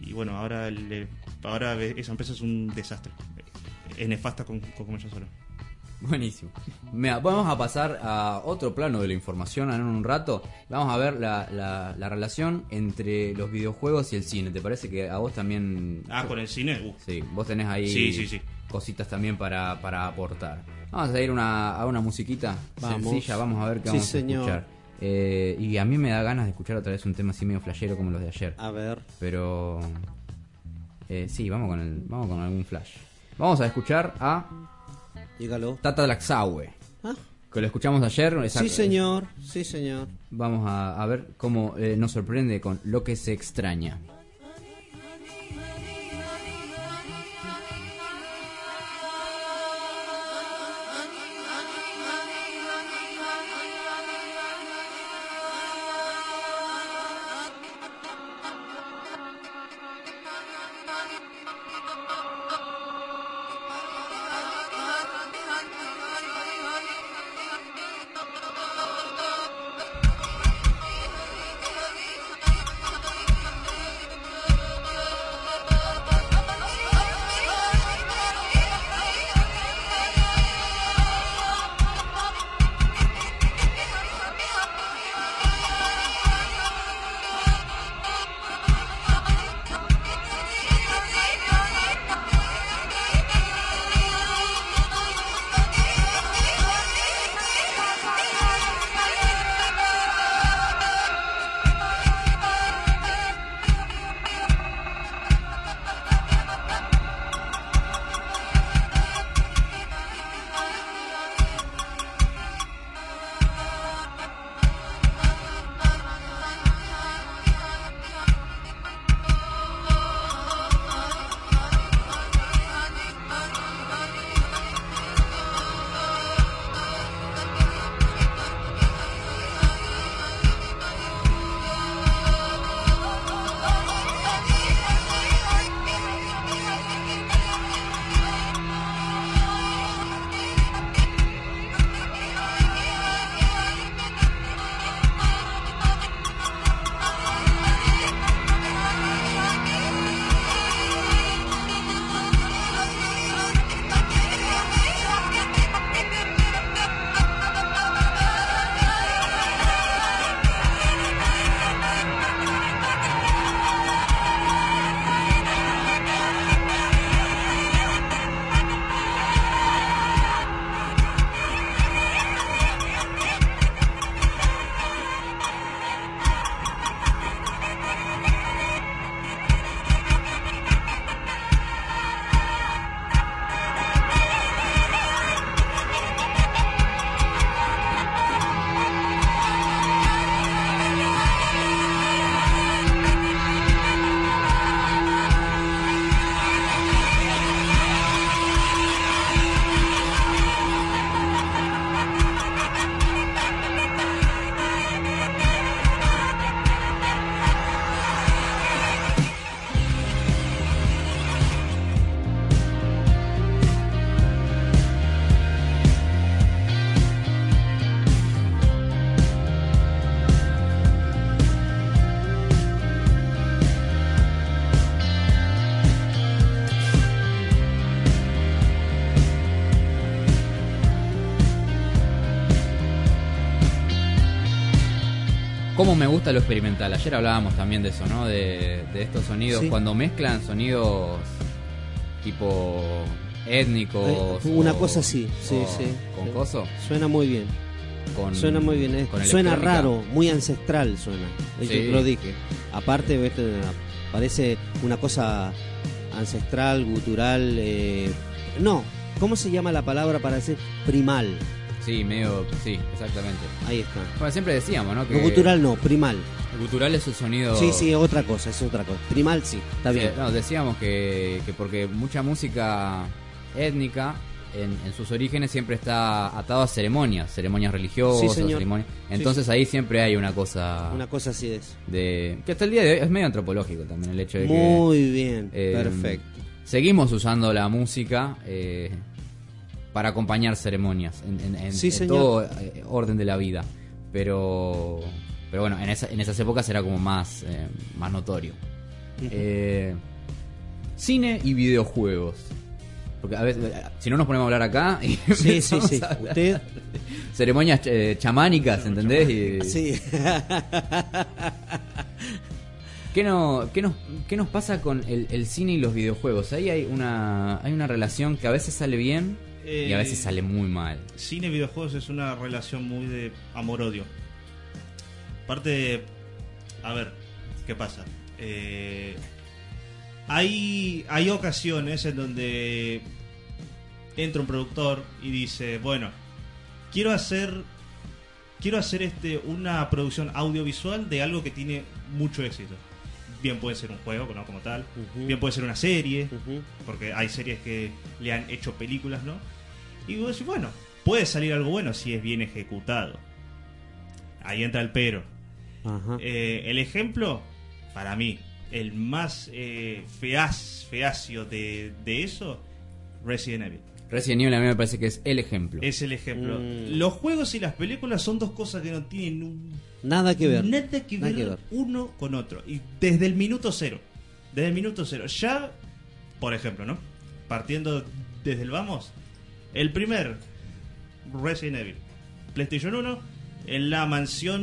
Y bueno, ahora le- ahora esa empresa es un desastre. Es nefasta con, con sola. Buenísimo. Mira, vamos a pasar a otro plano de la información en un rato. Vamos a ver la, la- la relación entre los videojuegos y el cine. ¿Te parece que a vos también... Ah, con el cine. Uh. Sí, vos tenés ahí Sí, sí, sí. cositas también para, para aportar. Vamos a ir una, a una musiquita Vamos. sencilla, vamos a ver qué Sí, vamos señor. a escuchar. Eh, y a mí me da ganas de escuchar otra vez un tema así medio flashero como los de ayer. A ver. Pero... eh, sí, vamos con, el, vamos con algún flash. Vamos a escuchar a Dígalo. Tata Laxaue. Ah. Que lo escuchamos ayer. esa- Sí, señor. Sí, señor. Vamos a, a ver cómo eh, nos sorprende con lo que se extraña. Me gusta lo experimental. Ayer hablábamos también de eso, ¿no? De, de estos sonidos. Sí. Cuando mezclan sonidos tipo étnicos. Eh, una o- cosa así, sí, sí. Con coso. Suena muy bien. Con, Suena muy bien. eh. Suena raro, muy ancestral suena. Sí. te lo dije. Aparte, ves, parece una cosa ancestral, gutural. eh, no, ¿cómo se llama la palabra para decir primal? Sí, medio. Sí, exactamente. Ahí está. Bueno, siempre decíamos, ¿no? Que No, gutural no, primal. El gutural es el sonido. Sí, sí, otra cosa, es otra cosa. Primal sí, está Sí, bien. no, decíamos que, que porque mucha música étnica en, en sus orígenes siempre está atado a ceremonias, ceremonias religiosas, Sí, ceremonias. Entonces sí. ahí siempre hay una cosa Una cosa así es. de que hasta el día de hoy es medio antropológico también el hecho de que Muy bien, eh, perfecto. Seguimos usando la música eh, para acompañar ceremonias en, en- en- Sí, en señor. todo eh, orden de la vida, pero pero bueno en, esa- en esas épocas era como más eh, más notorio. Eh, cine y videojuegos. porque a veces, si no nos ponemos a hablar acá y Sí, sí, sí. a hablar Usted- ceremonias eh, chamánicas, ¿entendés? Y- Sí. ¿Qué, no, qué, nos, ¿Qué nos pasa con el, el cine y los videojuegos? Ahí hay una, hay una relación que a veces sale bien y a veces Eh, sale muy mal. Cine y videojuegos es una relación muy de amor-odio. Aparte, a ver, ¿qué pasa? Eh, hay, hay ocasiones en donde entra un productor y dice, bueno, quiero hacer quiero hacer este una producción audiovisual de algo que tiene mucho éxito. Bien puede ser un juego, ¿no? como tal. Bien puede ser una serie, porque hay series que le han hecho películas, ¿no? Y vos decís, bueno, puede salir algo bueno si es bien ejecutado. Ahí entra el pero. Ajá. Eh, el ejemplo, para mí, el más eh, feaz, feacio de, de eso, Resident Evil. Resident Evil a mí me parece que es el ejemplo. Es el ejemplo. Mm. Los juegos y las películas son dos cosas que no tienen un- Nada que ver. nada que Nada ver, que ver. uno con otro. Y desde el minuto cero. Desde el minuto cero. Ya, por ejemplo, ¿no? Partiendo desde el vamos. El primer Resident Evil. PlayStation 1. En la mansión...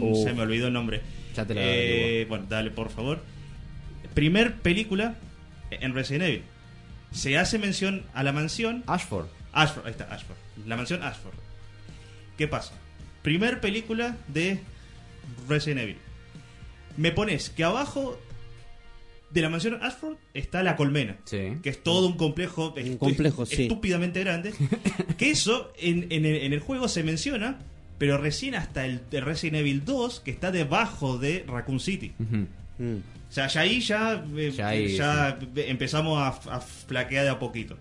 Uh. se me olvidó el nombre. Ya te la Eh. Bueno, dale, por favor. Primer película en Resident Evil. Se hace mención a la mansión Ashford. Ashford, ahí está, Ashford. La mansión Ashford. ¿Qué pasa? Primer película de Resident Evil. Me pones que abajo de la mansión Ashford está la colmena. Sí. Que es todo un complejo, estu- complejo, sí. estúpidamente grande. que eso en, en el, en el juego se menciona, pero recién hasta el, el Resident Evil 2, que está debajo de Raccoon City. Mm. O sea, ya ahí ya, eh, Ya ahí, ya empezamos a, a flaquear de a poquito.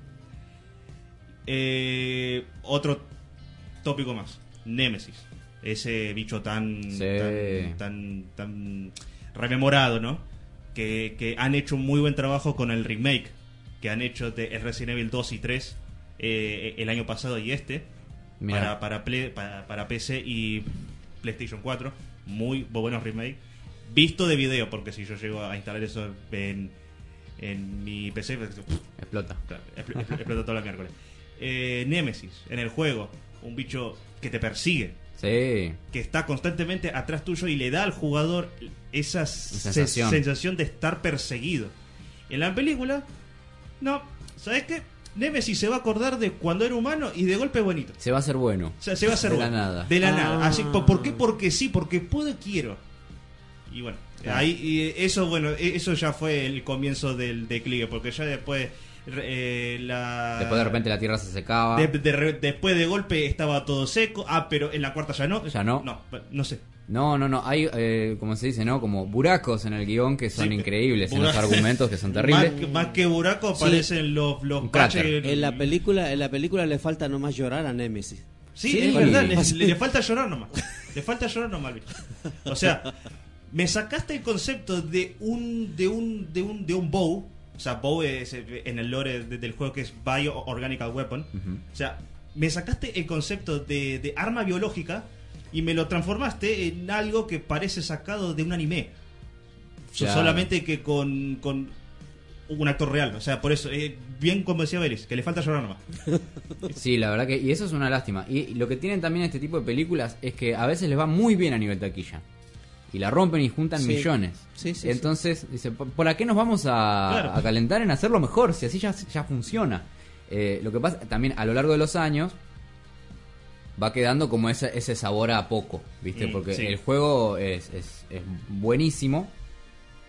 Eh, otro tópico más. Nemesis. Ese bicho tan, Sí. tan, tan, tan rememorado, ¿no? Que, que han hecho un muy buen trabajo con el remake que han hecho de Resident Evil 2 y 3 eh, el año pasado y este. Para, para, Play- para, para PC y PlayStation 4. Muy buenos remake. Visto de video, porque si yo llego a instalar eso en, en mi PC, pues, Explota. Claro, explota todos los miércoles. Eh, Nemesis, en el juego, un bicho que te persigue, Sí. que está constantemente atrás tuyo y le da al jugador esa se- sensación. sensación de estar perseguido. En la película, no, ¿sabes qué? Nemesis se va a acordar de cuando era humano y de golpe es bonito. Se va a hacer bueno. O sea, se va a hacer De la bueno. nada. De la Ah. nada. Así, ¿por por qué? Porque sí, porque puedo y quiero. Y bueno, Claro. ahí y eso bueno, e- eso ya fue el comienzo del declive, porque ya después eh, la Después de repente la tierra se secaba. de- de re- después de golpe estaba todo seco. Ah, pero en la cuarta ya no. Ya no. No, no sé. No, no, no. Hay, eh, como se dice, ¿no? Como buracos en el guion que son Sí, increíbles. En los argumentos que son terribles. Más, que- más que buraco Sí. aparecen los, los En la película, en la película le falta nomás llorar a Nemesis. Sí, Sí. es verdad, le, Sí. le- le falta llorar nomás. Le falta llorar nomás. O sea, me sacaste el concepto de un de un de un de un bow, o sea, bow es eh, en el lore de- del juego que es bioorganical weapon. Ujú. O sea, me sacaste el concepto de, de arma biológica y me lo transformaste en algo que parece sacado de un anime. Solamente que con, con un actor real. O sea, por eso, eh, bien como decía Beris, que le falta llorar nomás. Sí, la verdad que. Y eso es una lástima. Y lo que tienen también este tipo de películas es que a veces les va muy bien a nivel taquilla. Y la rompen y juntan Sí. millones. Sí, sí, Entonces, dice, ¿por qué nos vamos a, Claro. a calentar en hacerlo mejor? Si así ya, ya funciona. Eh, lo que pasa también a lo largo de los años va quedando como ese, ese sabor a poco, ¿viste? Mm, Porque el juego es, es, es buenísimo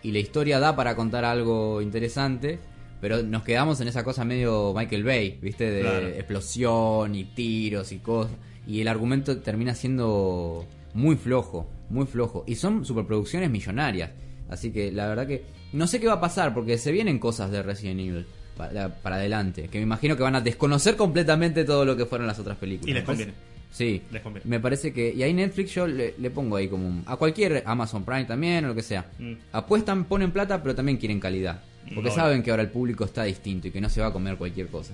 y la historia da para contar algo interesante, pero nos quedamos en esa cosa medio Michael Bay, ¿viste? De Claro. explosión y tiros y cosas. Y el argumento termina siendo muy flojo, muy flojo. Y son superproducciones millonarias. Así que la verdad que no sé qué va a pasar porque se vienen cosas de Resident Evil para, para adelante. Que me imagino que van a desconocer completamente todo lo que fueron las otras películas. Y les conviene. Sí, Les conviene. me parece que. Y ahí Netflix yo le, le pongo ahí como un. A cualquier Amazon Prime también o lo que sea. Mm. Apuestan, ponen plata, pero también quieren calidad. Porque No, saben que ahora el público está distinto y que no se va a comer cualquier cosa.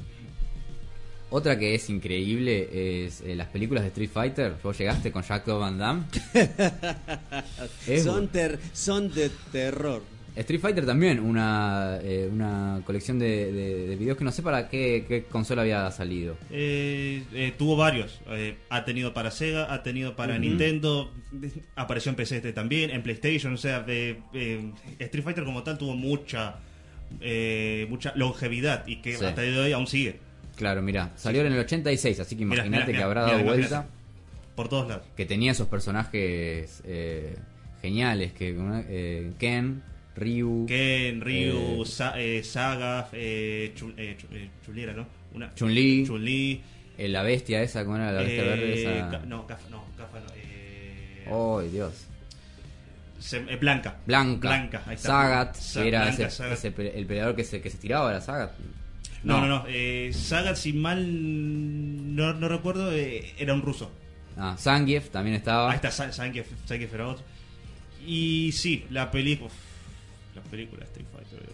Otra que es increíble es eh, las películas de Street Fighter. Vos llegaste con Jack Van Damme. Es son, ter- son de terror. Street Fighter también, una, eh, una colección de, de- de videos que no sé para qué, qué consola había salido. Eh, eh, tuvo varios. Eh, ha tenido para Sega, ha tenido para. Nintendo, apareció en PC este también, en PlayStation. O sea, de, eh, Street Fighter como tal tuvo mucha eh, mucha longevidad y que Sí. hasta el día de hoy aún sigue. Claro, mira, salió en el 86, así que imagínate que habrá dado mirá, vuelta. mirá. Por todos lados. Que tenía esos personajes eh, geniales, que eh, Ken, Ryu, Ken, Ryu, eh, Sa- eh, Saga, eh, Chun- eh, Chu- eh, Chun-Li era, ¿no? Una, Chun-Li, Chun-Li, la bestia esa, ¿cómo era la bestia verde? Esa... No, Gafa, no, Gafa no. Eh, Oh, Dios. Blanca. Blanca, Blanca, ahí está. Sagat, Sa- que era Blanca, ese, Sagat. ese pe- el peleador que se, que se tiraba, era Sagat. No, no, no. Eh, Sagat, si mal no, no recuerdo, eh, era un ruso. Ah, Zangief también estaba. Ahí está, Zangief Zangief era otro. Y sí, la película. La película Street Fighter.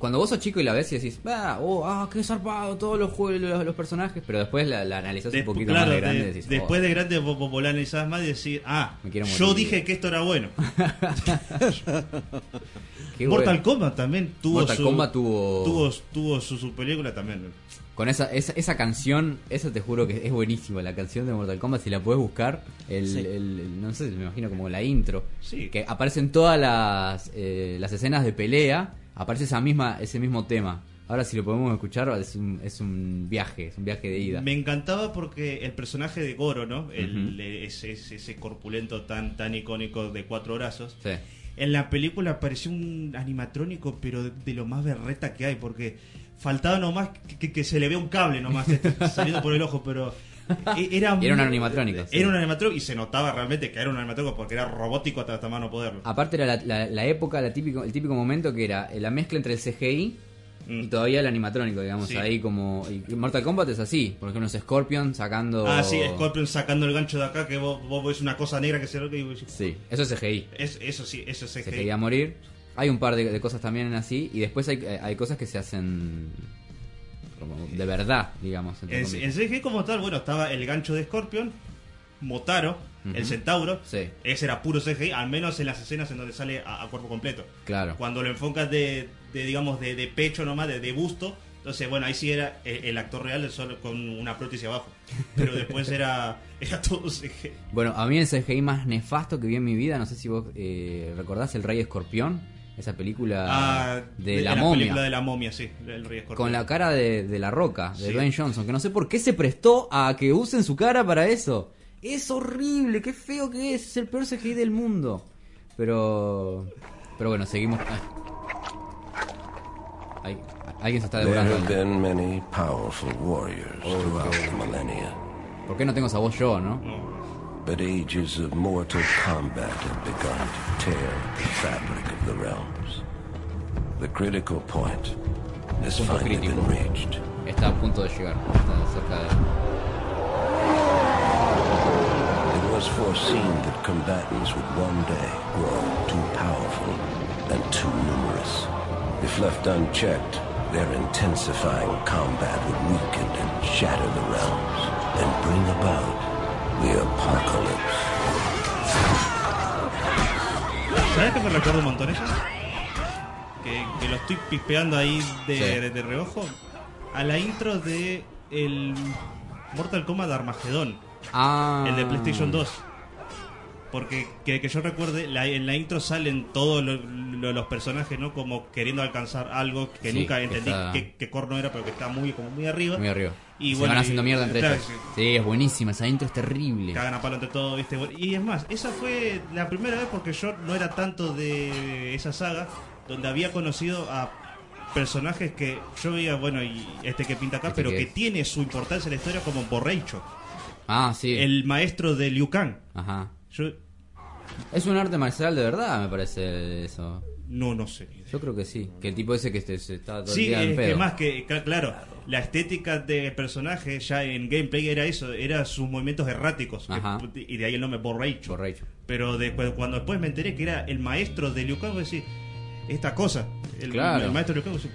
Cuando vos sos chico y la ves y decís, ah, oh, ah, qué zarpado, todos los, juegos, los, los personajes, pero después la, la analizás un poquito claro, más de grande de- decís, después oh, de grande vos, vos, la analizás más y decís, ah, Me quiero yo dije que esto era bueno. Mortal bueno. Kombat también tuvo Mortal su, Kombat tuvo- tuvo, tuvo su, su película también. Con esa, esa, esa canción, esa te juro que es buenísima, la canción de Mortal Kombat, si la puedes buscar, el, Sí. el- no sé, me imagino como la intro, Sí. que aparecen todas las, eh, las escenas de pelea, aparece esa misma, ese mismo tema. Ahora si lo podemos escuchar, es un, es un viaje, es un viaje de ida. Me encantaba porque el personaje de Goro, ¿no? El, ese, ese, corpulento tan, tan icónico de cuatro brazos. Sí. En la película apareció un animatrónico, pero de, de lo más berreta que hay, porque faltaba nomás que, que- se le vea un cable nomás este, saliendo por el ojo, pero era, Y era un animatrónico, sí. Era un animatrónico y se notaba realmente que era un animatrónico porque era robótico hasta, hasta más no poderlo. Aparte era la, la- la época, la típico, el típico momento que era la mezcla entre el CGI y todavía el animatrónico, digamos, Mm. Sí. ahí como... Y Mortal Kombat es así, por ejemplo, es Scorpion sacando... Ah, sí, Scorpion sacando el gancho de acá, que vos, vos ves una cosa negra que se lo que y Sí, eso es CGI. es, eso sí, eso es se CGI. quería morir. Hay un par de, de cosas también así y después hay, hay cosas que se hacen como de verdad, digamos. En, en CGI como tal, bueno, estaba el gancho de Scorpion, Motaro, el centauro. Sí. Ese era puro CGI, al menos en las escenas en donde sale a, a cuerpo completo. Claro. Cuando lo enfocas de, de, digamos, de, de pecho nomás, de, de busto, entonces, bueno, ahí sí era el, el actor real solo con una prótesis abajo. Pero después era, era todo CGI. Bueno, a mí el CGI más nefasto que vi en mi vida, no sé si vos eh, recordás El Rey Escorpión, esa película Ah, de, la, momia. película de la momia, sí, el Rey Escorpión. Con la cara de, de la roca, de Sí. Dwayne Johnson, que no sé por qué se prestó a que usen su cara para eso. Es horrible, qué feo que es, es el peor CGI del mundo. Pero. Pero bueno, seguimos. Ay, alguien se está devorando. millennia, ¿Por qué no tengo esa voz yo, no? but ages of mortal combat have begun to tear the fabric of the realms. The critical point has finally crítico. been reached. Está a punto de llegar. Está cerca de. It was foreseen that combatants would one day grow too powerful and too numerous. If left unchecked, their intensifying combat would weaken and shatter the realms and bring about the apocalypse. ¿Sabes que me recuerda un montón eso? Que, que lo estoy pispeando ahí de, Sí. de- de reojo. A la intro de el Mortal Kombat Armagedón. Ah. El de PlayStation 2. Porque que, que yo recuerde, la- en la intro salen todos lo- lo- los personajes, ¿no? Como queriendo alcanzar algo que Sí, nunca entendí está- qué, qué corno era, pero que está muy, como muy arriba. Muy arriba. Y se bueno, van haciendo y- mierda entre claro, ellos. sí. Sí, es buenísima, esa intro es terrible. Cagan a palo entre todo, ¿viste? Y es más, esa fue la primera vez porque yo no era tanto de esa saga donde había conocido a personajes que yo veía, bueno, y este que pinta acá, Este pero que tiene su importancia en la historia como Borreicho, Ah, sí. el maestro de Liu Kang. Ajá. Yo Es un arte marcial de verdad, me parece eso. no, no sé. Yo creo que sí. Que el tipo ese que se, se está todo el Sí, día en es pedo. que más que, cl- claro, la estética del personaje ya en gameplay era eso, era sus movimientos erráticos. que- y de ahí el nombre Borreicho. Borracho. Pero después, cuando después me enteré que era el maestro de Liu Kang, decís, esta cosa, el, Claro. el maestro de Liu Kang, decís,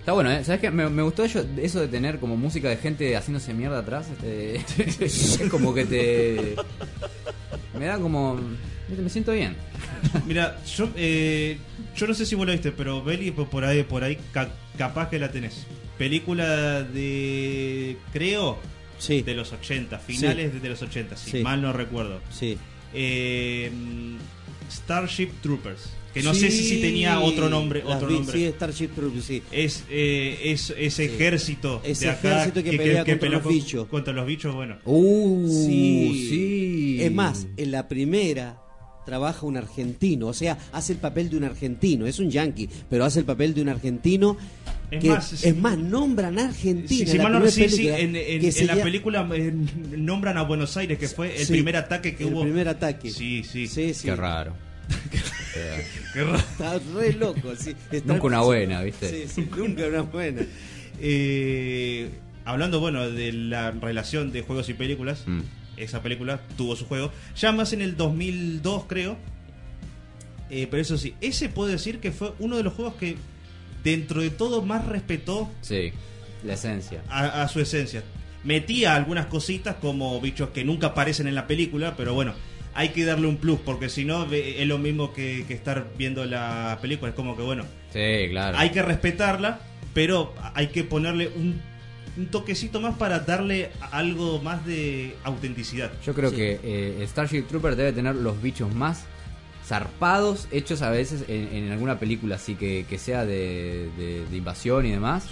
Está bueno, ¿eh? ¿Sabes qué? Me, me gustó ello- eso de tener como música de gente haciéndose mierda atrás. este, es como que te. Me da como. Me siento bien. Mira, yo, eh, yo no sé si vos lo viste, pero Beli, por por ahí, por ahí ca- capaz que la tenés. Película de, creo, Sí. de los 80, finales de los 80, si Sí. mal no recuerdo. Sí. Eh, Starship Troopers. Que no Sí, sé si, si tenía otro nombre. las Otro vi, nombre. Sí, Starship Troopers, sí. Es, eh, es ese ejército Ese de acá ejército que pelea contra los bichos. Contra los bichos, bueno. Uh, sí. sí. Es más, en la primera trabaja un argentino, o sea, hace el papel de un argentino, es un yankee, pero hace el papel de un argentino. Es que, más, sí. es más, nombran a Argentina. Si la mal no sí, en, la película eh, nombran a Buenos Aires, que fue el Sí, primer ataque que el hubo. primer ataque. Sí, sí. Sí, sí. Qué raro. Qué raro. Está re loco, sí. Está- Nunca una buena, ¿viste? Sí, sí, nunca una buena. Eh, hablando, bueno, de la relación de juegos y películas, Mm. esa película tuvo su juego, ya más en el 2002 creo, Eh, pero eso sí, ese puedo decir que fue uno de los juegos que dentro de todo más respetó Sí, la esencia. a, a su esencia. Metía algunas cositas como bichos que nunca aparecen en la película, pero bueno, hay que darle un plus, porque si no ve- es lo mismo que, que estar viendo la película. Es como que bueno, Sí, claro. hay que respetarla, pero hay que ponerle un, un toquecito más para darle algo más de autenticidad. Yo creo Sí. que eh, Starship Trooper debe tener los bichos más zarpados hechos a veces en, en alguna película así que, que sea de, de- de invasión y demás.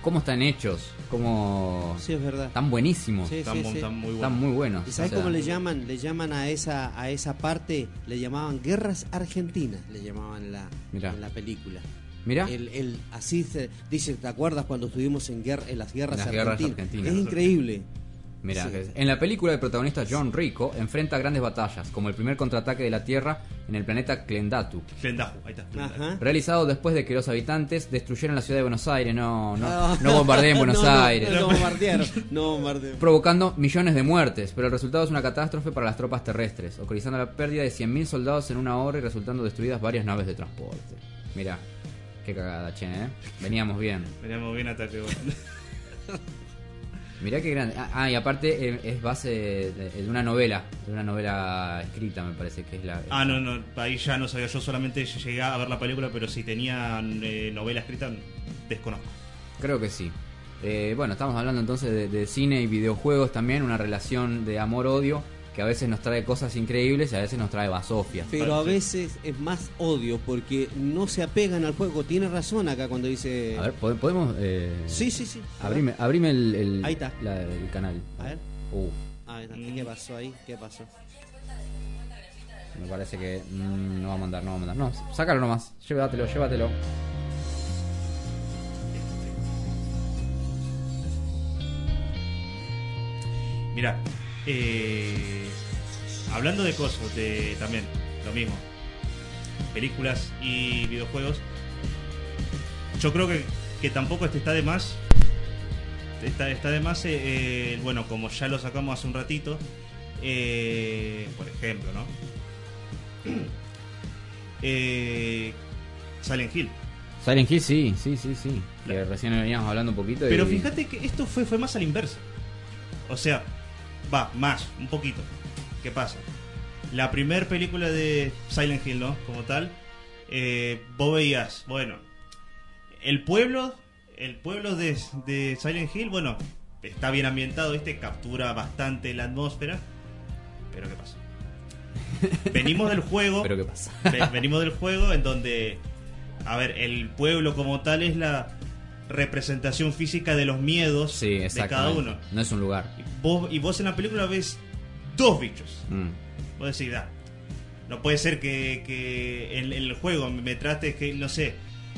¿Cómo están hechos? ¿Cómo... Sí, es verdad. Están buenísimos. Sí, sí, sí. Están muy buenos. ¿Y sabes O sea, cómo le llaman? Le llaman a esa a esa parte, le llamaban guerras argentinas, le llamaban en la, Mirá. en la película. Mirá. El, el- así se dice, ¿te acuerdas cuando estuvimos en, guerra, en las guerras Las guerras argentinas? argentinas. Es increíble. Mirá, Sí. que- en la película el protagonista John Rico enfrenta grandes batallas, como el primer contraataque de la Tierra en el planeta Klendatu. Ahí está. Ajá. Realizado después de que los habitantes destruyeran la ciudad de Buenos Aires, no, no, no bombardeen Buenos No, no, Aires. No, bombardearon, no bombardearon. provocando millones de muertes, pero el resultado es una catástrofe para las tropas terrestres, ocasionando la pérdida de 100.000 soldados en una hora y resultando destruidas varias naves de transporte. Mirá, qué cagada, che, ¿eh? Veníamos bien. Veníamos bien hasta que... Mirá qué grande. Ah, ah, y aparte eh, es base de, de una novela, de una novela escrita, me parece que es la... Ah, no, no, ahí ya no sabía. Yo solamente llegué a ver la película, pero si tenían eh, novela escrita, desconozco. Creo que sí. Eh, bueno, estamos hablando entonces de, de cine y videojuegos también, una relación de amor-odio que a veces nos trae cosas increíbles y a veces nos trae basofias. Pero a veces es más odio porque no se apegan al juego. Tiene razón acá cuando dice. A ver, ¿pod- ¿podemos...? eh, Sí, sí, sí. Abrime, abrime el, el- Ahí está. la- el canal. A ver. Uh, Ah, ¿Qué pasó ahí? ¿Qué pasó? me parece que mm, no va a mandar, no va a mandar. No, sácalo nomás. Llévatelo, llévatelo. Mira, eh, hablando de cosas, de también lo mismo, películas y videojuegos, yo creo que, que tampoco este está de más. Está, está de más, eh, eh, bueno, como ya lo sacamos hace un ratito, eh, por ejemplo, ¿no? Eh, Silent Hill. Silent Hill, sí, sí, sí, sí. Que recién veníamos hablando un poquito. Pero y- fíjate que esto fue, fue más a la inversa. O sea, va, más, un poquito. ¿Qué pasa? La primer película de Silent Hill, ¿no? Como tal, eh, vos veías, bueno, el pueblo, el pueblo de, de Silent Hill, bueno, está bien ambientado, este captura bastante la atmósfera. Pero ¿qué pasa? Venimos del juego. Pero ¿qué pasa? Ve- venimos del juego en donde, a ver, el pueblo como tal es la representación física de los miedos Sí, de cada uno. No es un lugar. Vos, y vos en la película ves dos bichos. Mm. Vos decís, "Ah, no puede ser que, que el juego me trates que, no sé,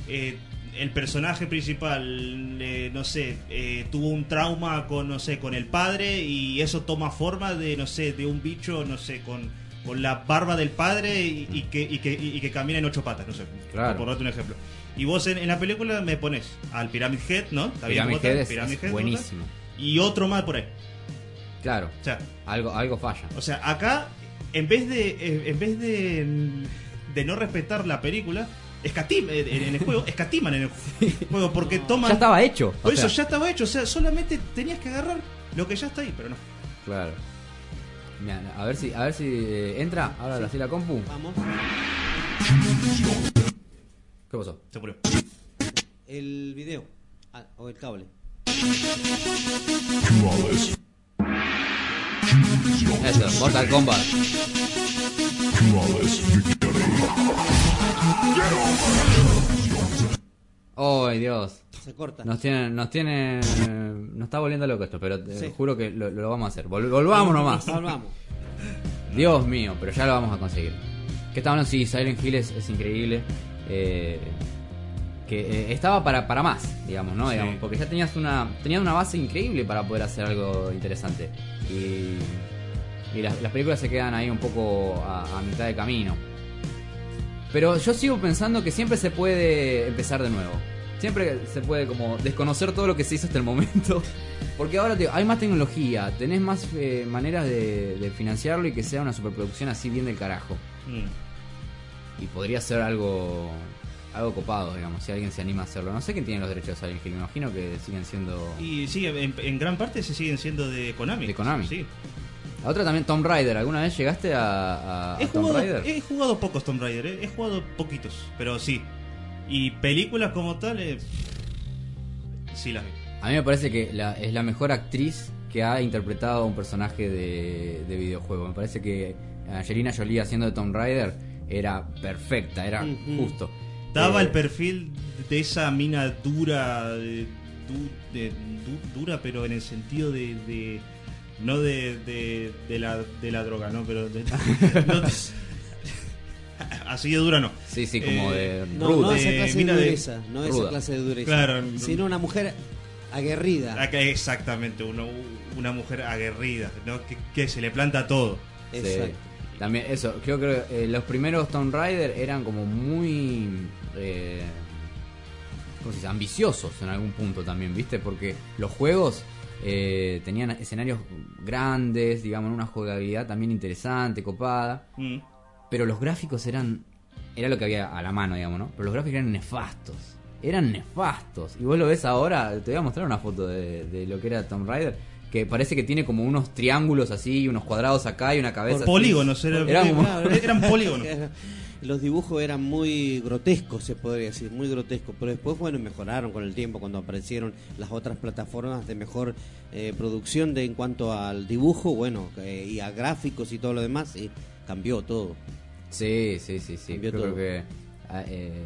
eh, el personaje principal, eh, no sé, eh, tuvo un trauma con, no sé, con el padre y eso toma forma de, no sé, de un bicho, no sé, con, con la barba del padre y, y que, y, que, y que camina en ocho patas, no sé, Claro. por darte un ejemplo. Y vos en, en la película me pones al Pyramid Head, ¿no? Está bien, Pyramid. Head es- Pyramid Head, buenísimo. Y otro más por ahí. Claro. O sea, algo, algo falla. o sea, acá, en vez de, eh, en vez de, de no respetar la película, escatim, en, en el juego, escatiman en el juego, porque toman... Ya estaba hecho. Por eso sea, ya estaba hecho, o sea, solamente tenías que agarrar lo que ya está ahí, pero no. Claro. Mirá, a ver si, a ver si eh, entra. Ahora así la compu. Vamos. ¿Qué pasó? Se murió. El video. Ah, o el cable. Eso, Mortal Kombat. ¡Ay, Dios! Se corta. Nos tiene, nos tiene, nos está volviendo loco esto, pero te Sí. juro que lo, lo vamos a hacer. Vol- volvamos nomás. Volvamos. Dios mío, pero ya lo vamos a conseguir. Que está hablando, sí, Silent Hill es, es increíble. Eh, que eh, estaba para, para más, digamos, ¿no? Sí. Digamos, porque ya tenías una, tenías una base increíble para poder hacer algo interesante. Y, y las, las películas se quedan ahí un poco a, a mitad de camino. Pero yo sigo pensando que siempre se puede empezar de nuevo. Siempre se puede como desconocer todo lo que se hizo hasta el momento. Porque ahora te- hay más tecnología, tenés más eh, maneras de, de financiarlo y que sea una superproducción así bien del carajo. Mm. Y podría ser algo algo copado, digamos, si alguien se anima a hacerlo. No sé quién tiene los derechos de Silent Hill, me imagino que siguen siendo... Y sí, en, en gran parte se siguen siendo de Konami. De Konami. Sí. La otra también, Tomb Raider. ¿Alguna vez llegaste a, a- He Tomb jugado, Raider? he jugado pocos Tomb Raider, eh. he jugado poquitos, pero sí. Y películas como tal, eh, sí las vi. A mí me parece que la- es la mejor actriz que ha interpretado a un personaje de, de videojuego. Me parece que Angelina Jolie haciendo de Tomb Raider era perfecta, era justo. Daba Eh, el perfil de esa mina dura, de- du- de- du- dura, pero en el sentido de, de- no de, de, de la, de la droga, no, pero de- no de- así de dura no. Sí, sí, como de No, ruda. no esa Eh, clase de de- dureza, no esa ruda. clase de dureza. Claro, no- Sino una mujer aguerrida. Acá, Exactamente, una, una mujer aguerrida, ¿no? que, que se le planta todo. Sí. También eso, creo que eh, los primeros Tomb Raider eran como muy eh, ¿cómo se dice? ambiciosos en algún punto también, ¿viste? Porque los juegos eh, tenían escenarios grandes, digamos, una jugabilidad también interesante, copada, Mm. pero los gráficos eran era lo que había a la mano, digamos, ¿no? Pero los gráficos eran nefastos. Eran nefastos. Y vos lo ves ahora, te voy a mostrar una foto de, de lo que era Tomb Raider. Que parece que tiene como unos triángulos así, unos cuadrados acá y una cabeza. así. Polígonos, era- Eran como- Claro, Eran polígonos. Los dibujos eran muy grotescos, se podría decir, muy grotescos. Pero después, bueno, mejoraron con el tiempo cuando aparecieron las otras plataformas de mejor eh, producción de en cuanto al dibujo, bueno, eh, y a gráficos y todo lo demás, y cambió todo. Sí, sí, sí, sí. Cambió creo todo. que. ah, eh,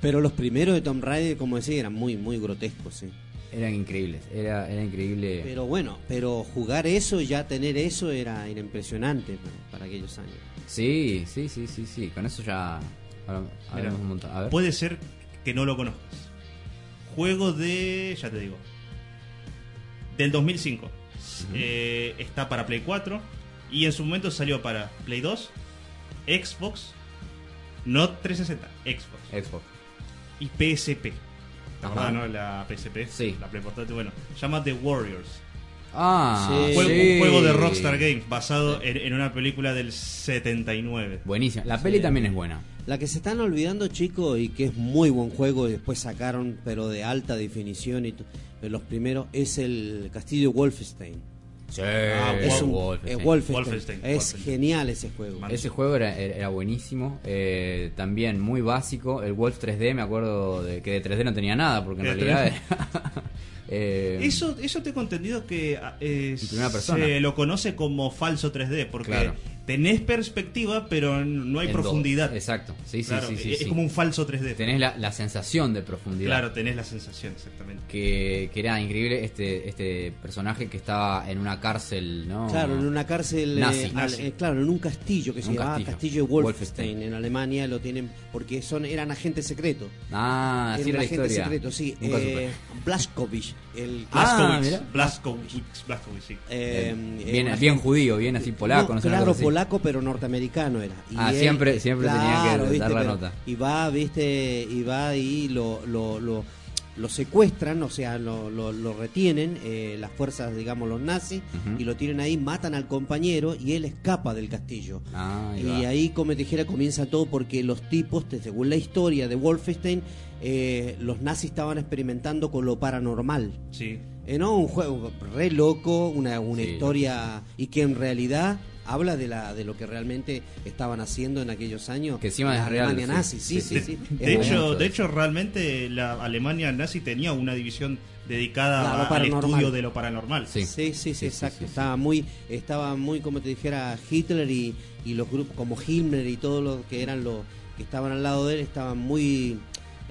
Pero los primeros de Tomb Raider, como decía, eran muy, muy grotescos, sí. Eran increíbles. Era, era increíble. Pero bueno, pero jugar eso, ya tener eso, era, era impresionante para, para aquellos años. Sí, sí, sí, sí, sí. Con eso ya. hablamos un montón. A ver. Puede ser que no lo conozcas. Juego de. Ya te digo. Del 2005. Eh, está para Play 4. Y en su momento salió para Play 2, Xbox, no 360, Xbox. Xbox. Y PSP. ¿La Ajá. verdad, no? La PSP. Sí. La Play portátil. Bueno, se llama The Warriors. Ah, Sí. Fue sí. un juego de Rockstar Games basado en, en una película del 79. Buenísima. La peli también es buena. La que se están olvidando, chicos, y que es muy buen juego, y después sacaron, pero de alta definición, y los primeros, es el Castillo Wolfenstein. Sí, Ah, Es un Wolfenstein. Wolfenstein, Es Wolfenstein. genial ese juego. Man. Ese juego era, buenísimo. eh, también muy básico. El Wolf 3D, me acuerdo de que de 3D no tenía nada, porque en realidad era. eh, Eso, eso tengo entendido que eh, se lo conoce como falso 3D, porque Claro. Tenés perspectiva, pero no hay en profundidad. dos. Exacto. Sí, sí, Claro, sí, sí, es sí. como un falso 3D. Tenés la, la sensación de profundidad. Claro, tenés la sensación, exactamente. Que, que era increíble este, este personaje que estaba en una cárcel, ¿no? Claro, en una cárcel, eh, Nazi. eh, claro, en un castillo que En se llamaba castillo. Castillo de Wolfenstein. Wolfenstein. En Alemania lo tienen porque son eran agentes secretos. Ah, así era Eran la agentes historia. secretos, sí. Nunca Eh, Blaskovich, el Ah, Blaskowitz, mira. Blaskowitz, Blaskowitz, sí. eh, Eh, bien, eh, bien judío, bien así polaco, no, sé, una claro, cosa así. Polaco, pero norteamericano era. Y Ah, él- siempre- siempre tenía que dar la pero- nota. Y va, viste, y va y lo, lo, lo, lo secuestran, o sea, lo, lo, lo retienen eh, las fuerzas, digamos, los nazis, y lo tienen ahí, matan al compañero y él escapa del castillo. Ah, ahí Y va. ahí, como te dijera, comienza todo porque los tipos, según la historia de Wolfenstein, eh, los nazis estaban experimentando con lo paranormal. Sí. Eh, no, un juego re loco, una, una Sí. historia y que en realidad habla de la de lo que realmente estaban haciendo en aquellos años. Que encima la es real, Alemania sí. nazi, sí, sí, de, sí. de hecho, de hecho, realmente la Alemania nazi tenía una división dedicada Claro, a- al estudio de lo paranormal. Sí, sí, sí, exacto. Estaba muy, estaba muy, como te dijera, Hitler y, y los grupos como Himmler y todos los que eran los que estaban al lado de él estaban muy,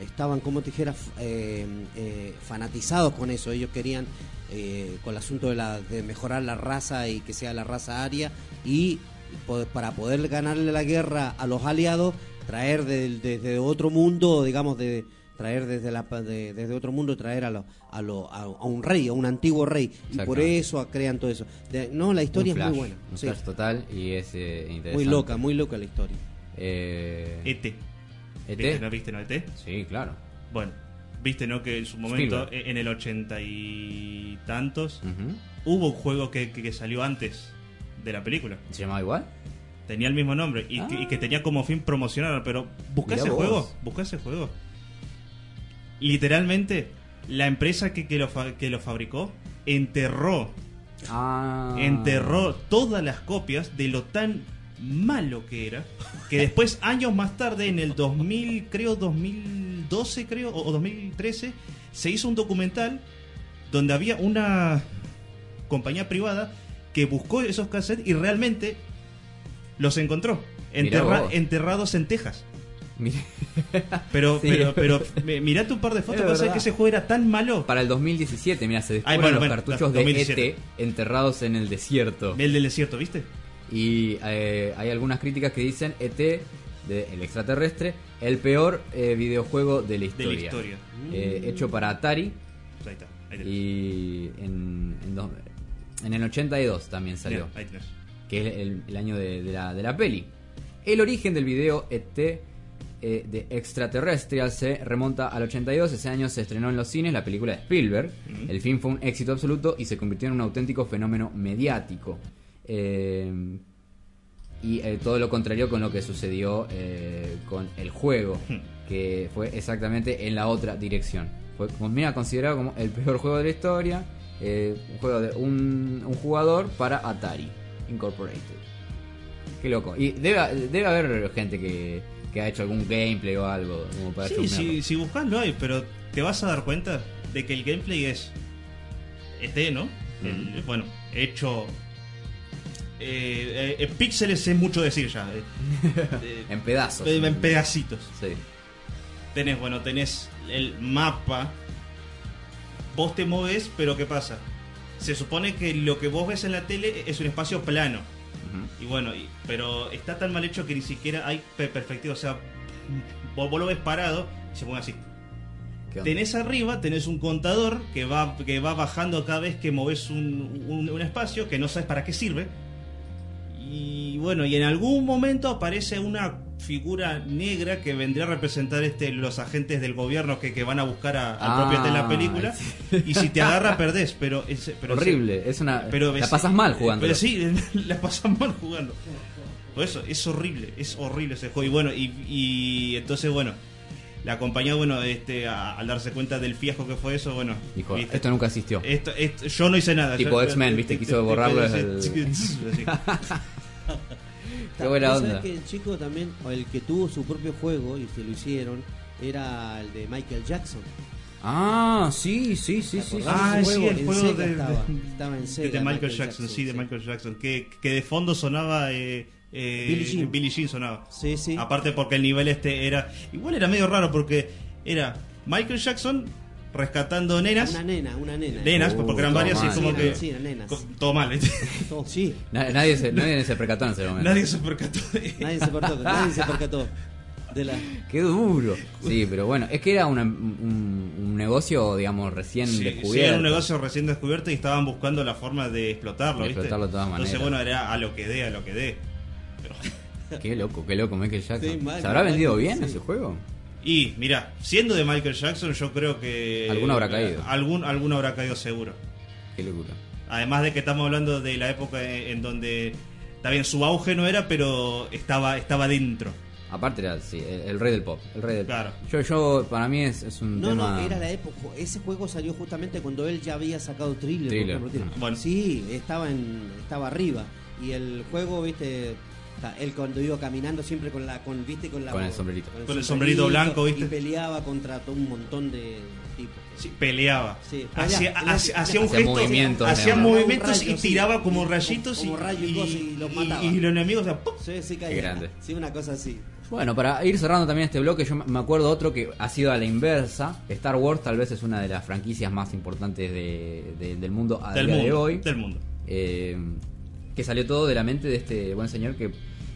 estaban, como te dijera, eh, eh, fanatizados con eso. Ellos querían eh, con el asunto de, la, de mejorar la raza y que sea la raza aria y para poder ganarle la guerra a los aliados, traer desde otro mundo, digamos, de traer desde la pa- de- desde otro mundo traer a, lo, a, lo- a, a un rey a un antiguo rey y por eso crean todo eso De- no la historia Un es muy buena Un sí. flash total y es eh, interesante. muy loca muy loca la historia Eh, ET. ET. ¿Viste, no viste, no, ET? Sí, claro. Bueno, viste, ¿no? Que en su momento, Spielberg. en el ochenta y tantos, hubo un juego que, que- que salió antes de la película. ¿Se llamaba igual? Tenía el mismo nombre y, que, y que tenía como fin promocionar, pero busca Mirá ese vos. juego, busca ese juego. Literalmente, la empresa que, que lo, fa- que lo fabricó enterró Ah. enterró todas las copias de lo tan malo que era que después años más tarde en el 2000 creo 2012 creo o 2013 se hizo un documental donde había una compañía privada que buscó esos cassettes y realmente los encontró enterra- enterrados en Texas pero Sí. pero pero mirate un par de fotos Es que ese juego era tan malo Para el 2017, mira, se descubren Ay, bueno, los bueno, cartuchos de 2017. ET enterrados en el desierto. el del desierto viste Y eh, hay algunas críticas que dicen ET, de el extraterrestre, el peor eh, videojuego de la de historia. la historia Eh, hecho para Atari. ahí está ahí. Y en, en, dos- en el 82 también salió. Ahí que es el, el año de, de la, de la peli. El origen del video ET eh, de Extraterrestrial se remonta al 82. Ese año se estrenó en los cines la película de Spielberg. El film fue un éxito absoluto y se convirtió en un auténtico fenómeno mediático. Eh, y eh, todo lo contrario con lo que sucedió eh, con el juego, que fue exactamente en la otra dirección. Fue mira, considerado como el peor juego de la historia, eh, un juego de un, un jugador para Atari Incorporated. Qué loco. Y debe, debe haber gente que, que ha hecho algún gameplay o algo como para Sí, si, si buscas lo hay, pero te vas a dar cuenta de que el gameplay es ET, ¿no? El- bueno, hecho... Eh, eh, en píxeles es mucho decir ya. eh. Eh, En pedazos. En pedacitos. Sí. Tenés, bueno, tenés el mapa. Vos te moves, pero ¿qué pasa? Se supone que lo que vos ves en la tele es un espacio plano. Y bueno, y- pero está tan mal hecho que ni siquiera hay pe- perspectiva. O sea, vos, vos lo ves parado y se pone así. Tenés arriba, tenés un contador que va, que va bajando cada vez que moves un, un- un espacio que no sabes para qué sirve. Y bueno, y en algún momento aparece una figura negra que vendría a representar este los agentes del gobierno que, que van a buscar a- al Ah, propio de la película. Y si te agarra, perdés. Pero, es- pero Horrible, es una- pero la pasas mal jugando. Pero sí, la pasas mal jugando. Por eso, es horrible, es horrible ese juego. Y bueno, y, y entonces, bueno, la compañía, bueno, este, a- al darse cuenta del fiasco que fue eso, bueno, Dijo, ¿viste? esto nunca existió. Esto- esto- yo no hice nada. Tipo X-Men, ¿viste? Quiso borrarlo. Qué buena ¿Vos sabés onda. que el chico también, o el que tuvo su propio juego y se lo hicieron, era el de Michael Jackson. Ah, sí, sí, sí, sí. Ah, sí, juego el juego de, estaba, de- estaba en Michael, Michael Jackson, Jackson, sí, de. Michael Jackson. Que, que de fondo sonaba. Eh, eh, Billie Jean. Billie Jean sonaba. Sí, sí. Aparte, porque el nivel este era. Igual era medio raro porque era Michael Jackson rescatando nenas. Una nena, una nena. Nenas, Uh, porque eran varias y mal. como Sí, que. sí, eran nenas. Todo mal, ¿viste? Todo- sí, Na- Nadie se, nadie se percató en ese momento. Nadie se percató. de- nadie se percató, nadie se percató de la... Qué duro. Sí, pero bueno, es que era una- un, un negocio, digamos, recién Sí, sí, descubierto. era un negocio recién descubierto y estaban buscando la forma de explotarlo, De ¿viste? explotarlo de todas Entonces, maneras. bueno, era a lo que dé, a lo que dé. Qué loco, qué loco, Michael Jackson. Sí, mal, ¿Se habrá mal, vendido sí. bien ese juego? Y mira, siendo de Michael Jackson, yo creo que. Alguno habrá caído. Algún, alguno habrá caído seguro. Qué locura. Además de que estamos hablando de la época en donde. Está bien, su auge no era, pero estaba, estaba dentro. Aparte era, sí, el, el rey del pop. El rey del Claro. Yo, yo, para mí es, es un No, tema... no, era la época. Ese juego salió justamente cuando él ya había sacado Thriller. ah. Bueno. Sí, estaba en, estaba arriba. Y el juego, viste, él cuando iba caminando siempre con la, con, viste, con la Con el sombrerito. Con el sombrerito blanco, ¿viste? Y peleaba contra todo un montón de tipos. Sí, peleaba. Sí, hacía, hacía- hacía un Hacía gesto, movimientos, hacía movimientos rayo, y tiraba como Como- rayitos y, como rayos y y los mataba. y los enemigos, o sea, ¡pum! Sí, sí, caía. Qué grande. Sí, una cosa así. Bueno, para ir cerrando también este bloque, yo me acuerdo otro que ha sido a la inversa. Star Wars tal vez es una de las franquicias más importantes de- de- del mundo a del día de mundo, hoy. del mundo. Eh, que salió todo de la mente de este buen señor que,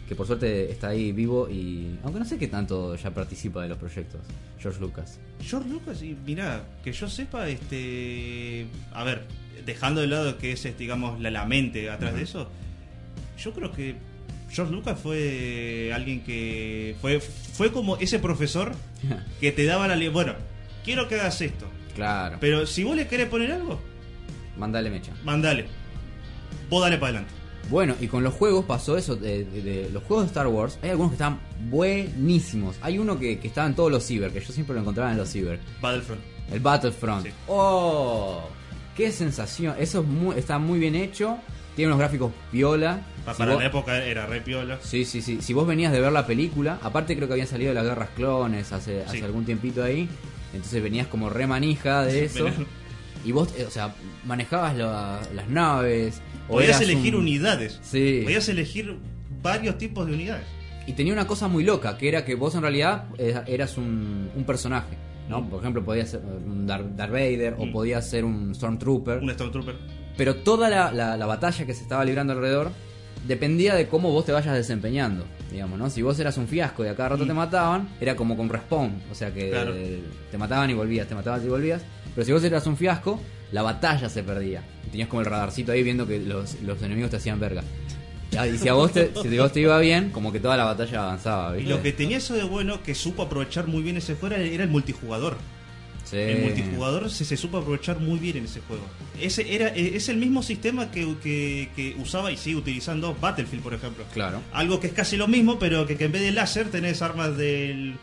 que por suerte está ahí vivo y... Aunque no sé qué tanto ya participa de los proyectos. George Lucas. George Lucas, y mira, que yo sepa, este, a ver, dejando de lado que es, digamos, la, la mente atrás de eso, yo creo que George Lucas fue alguien que fue, fue como ese profesor que te daba la, bueno, quiero que hagas esto, Claro. pero si vos le querés poner algo, Mandale mecha. mandale, vos dale para adelante. Bueno, y con los juegos pasó eso. De, de- de los juegos de Star Wars, hay algunos que están buenísimos. Hay uno que, que estaba en todos los ciber, que yo siempre lo encontraba en los ciber. Battlefront. El Battlefront. ¡Oh! ¡Qué sensación! Eso es muy, está muy bien hecho. Tiene unos gráficos piola. Si para vos- la época era re piola. Sí, sí, sí. Si vos venías de ver la película, aparte creo que habían salido las guerras clones hace, algún tiempito ahí. Entonces venías como re manija de eso. Y vos, eh, o sea, manejabas la- las naves. Podías elegir un- unidades. Sí. Podías elegir varios tipos de unidades. Y tenía una cosa muy loca, que era que vos en realidad eh, eras un, un personaje. ¿no? Por ejemplo, podías ser un Dar- Darth Vader o Mm. podías ser un Stormtrooper. Un Stormtrooper. Pero toda la, la- la batalla que se estaba librando alrededor dependía de cómo vos te vayas desempeñando. Digamos, ¿no? Si vos eras un fiasco y a cada rato Mm. te mataban, era como con respawn. O sea que Claro. te mataban y volvías, te mataban y volvías. Pero si vos eras un fiasco, la batalla se perdía. Y tenías como el radarcito ahí viendo que los, los enemigos te hacían verga. Y si a vos te, si a vos te iba bien, como que toda la batalla avanzaba. Y ¿viste? lo que tenía eso de bueno que supo aprovechar muy bien ese juego era, el multijugador. Sí. El multijugador se, se supo aprovechar muy bien en ese juego. Ese era eh, es el mismo sistema que, que- que usaba y sigue utilizando Battlefield, por ejemplo. Claro. Algo que es casi lo mismo, pero que, que en vez de láser tenés armas del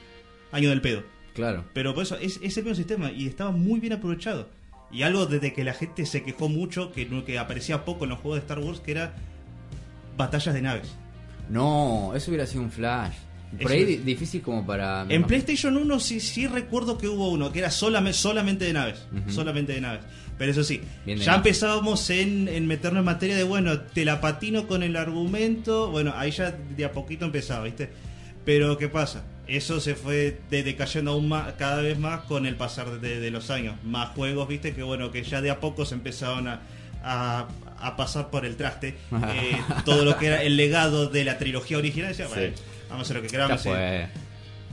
año del pedo. Claro. Pero por eso es, es el mismo sistema y estaba muy bien aprovechado. Y algo desde que la gente se quejó mucho, que, no- que aparecía poco en los juegos de Star Wars, que era batallas de naves. No, eso hubiera sido un flash. Por Eso ahí es- difícil como para... En PlayStation 1 sí, sí recuerdo que hubo uno, que era solamente, solamente de naves. Solamente de naves. Pero eso sí, Bien ya empezábamos en, en meternos en materia de, bueno, te la patino con el argumento. Bueno, ahí ya de a poquito empezaba, ¿viste? Pero ¿qué pasa? Eso se fue de- decayendo aún más, cada vez más con el pasar de, de los años. Más juegos, ¿viste? Que bueno, que ya de a poco se empezaron a, a, a pasar por el traste. Eh, todo lo que era el legado de la trilogía original. Decía, Sí. bueno, vamos a hacer lo que queramos.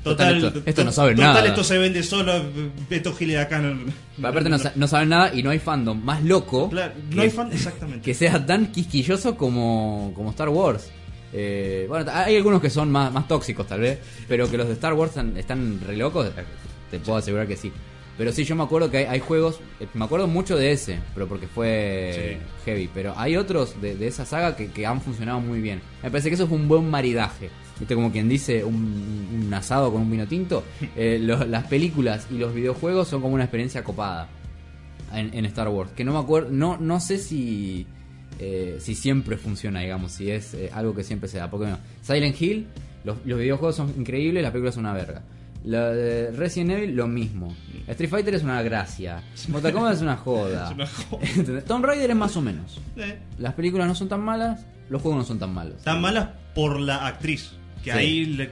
Total, esto- esto no sabe total, nada. esto se vende solo. Estos giles de acá no. Pero aparte no, no saben nada y no hay fandom más loco. Claro, no que- hay fan, exactamente. Que sea tan quisquilloso como, como Star Wars. Eh, bueno, hay algunos que son más, más tóxicos tal vez, pero que los de Star Wars están, están re locos, eh, te puedo asegurar que sí. Pero sí, yo me acuerdo que hay, hay juegos, eh, me acuerdo mucho de ese, pero porque fue heavy. Pero hay otros de, de esa saga que, que han funcionado muy bien. Me parece que eso fue un buen maridaje. ¿Viste? Como quien dice un, un asado con un vino tinto. Eh, lo- las películas y los videojuegos son como una experiencia copada en, en Star Wars. Que no me acuerdo, no, no sé si, eh, si siempre funciona, digamos, si es eh, algo que siempre se da. Porque no, Silent Hill, los, los videojuegos son increíbles, las películas son una verga. La de Resident Evil, lo mismo. Street Fighter es una gracia. Mortal Kombat es una joda. Es una joda. ¿Entendés? Tomb Raider es más o menos. Eh, Las películas no son tan malas, los juegos no son tan malos. Tan malas por la actriz. Que Sí. ahí le-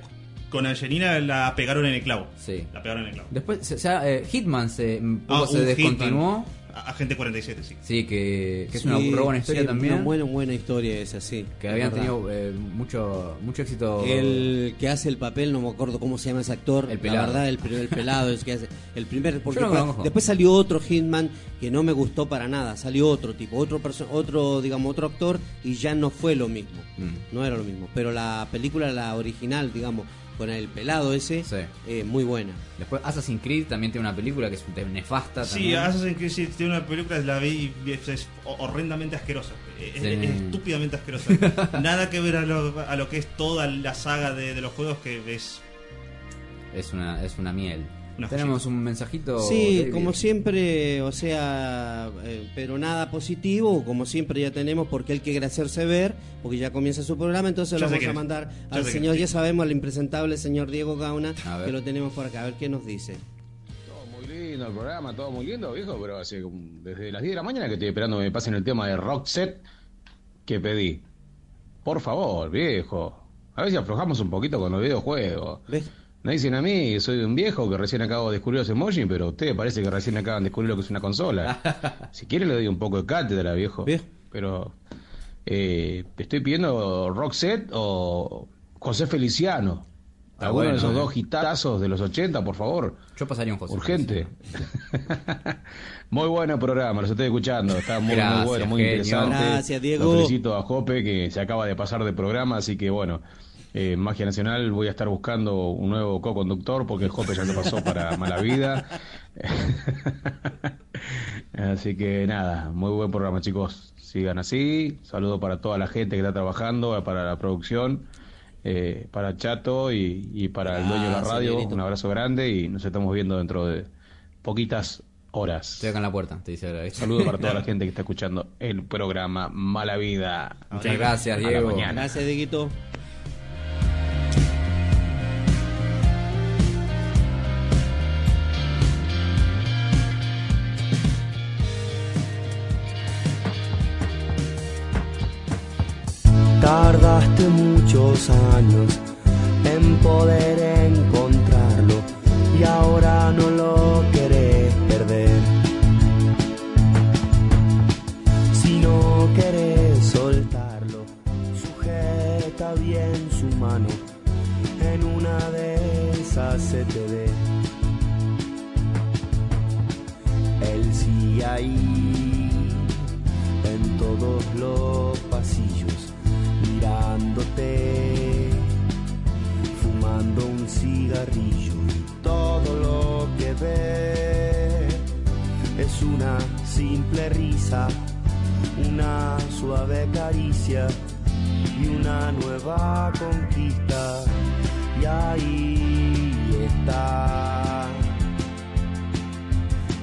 con Angelina la pegaron en el clavo. Sí. La pegaron en el clavo. Después, o sea, eh, Hitman se, Ah, se descontinuó. Hitman. Agente 47, sí. Sí, que, que es Sí, una re buena historia sí, también. Una buena, buena historia esa, sí. que habían verdad. tenido eh, mucho mucho éxito. El que hace el papel, no me acuerdo cómo se llama ese actor. El pelado. La verdad, el, el pelado es que hace. El primer. Porque Yo después salió otro Hitman que no me gustó para nada. Salió otro tipo, otro otro, digamos, otro actor y ya no fue lo mismo. Mm. No era lo mismo. Pero la película, la original, digamos, con el pelado ese, Sí. eh, muy buena. Después Assassin's Creed también tiene una película que es nefasta. Sí, también. Assassin's Creed sí, tiene una película, la vi y es, es horrendamente asquerosa. Es, Sí. es estúpidamente asquerosa. Nada que ver a lo, a lo que es toda la saga de, de los juegos que es... Es una, es una miel. Una Tenemos un mensajito. Sí, David. como siempre, o sea, eh, pero nada positivo, como siempre ya tenemos, porque él quiere hacerse ver, porque ya comienza su programa, entonces Ya lo vamos a mandar Ya al señor, ya sabemos, al impresentable señor Diego Gauna, que lo tenemos por acá, a ver qué nos dice. Todo muy lindo el programa, todo muy lindo, viejo, pero hace desde las 10 de la mañana que estoy esperando que me pasen el tema de Rock Set que pedí. Por favor, viejo. A ver si aflojamos un poquito con los videojuegos. ¿Ves? Me dicen a mí que soy un viejo que recién acabo de descubrir los emojis, pero ustedes parece que recién acaban de descubrir lo que es una consola. si quiere le doy un poco de cátedra, viejo. Pero eh, estoy pidiendo Rock Set o José Feliciano. Está Alguno de esos eh. dos hitazos de los 80, por favor. Yo pasaría un José. Urgente. muy bueno programa, los estoy escuchando. Está muy, Gracias, muy bueno, muy genio. interesante. Gracias, Diego. Lo felicito a Jope que se acaba de pasar de programa, así que bueno. Eh, Magia Nacional voy a estar buscando un nuevo co-conductor porque el Jope ya se pasó para Mala Vida. así que nada, muy buen programa chicos. Sigan así. Saludo para toda la gente que está trabajando, para la producción. eh, para Chato y, y para el dueño de la Gracias, radio, un abrazo grande y nos estamos viendo dentro de poquitas horas. Estoy acá en la puerta, te dice ahora. Saludo para toda la gente que está escuchando el programa Mala Vida. Muchas gracias, Diego. mañana. Gracias, Dieguito. Muchos años en poder encontrarlo y ahora no lo querés perder. Si no querés soltarlo, sujeta bien su mano, en una de esas se te ve. Él sí ahí, en todos los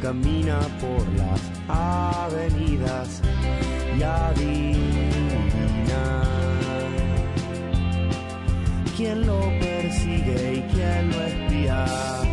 camina por las avenidas y adivina quién lo persigue y quién lo espía.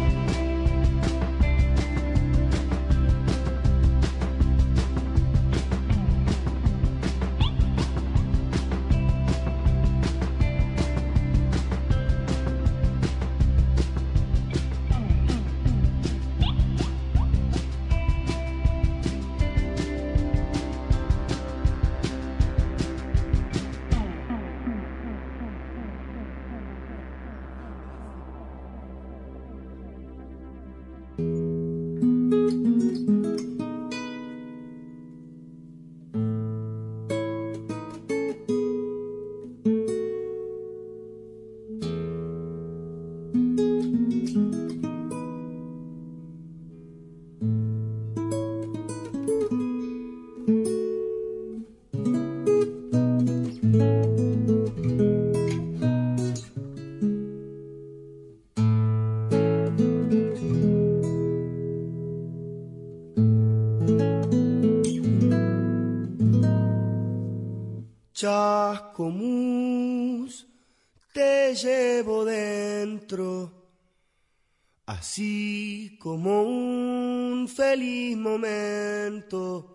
Así como un feliz momento.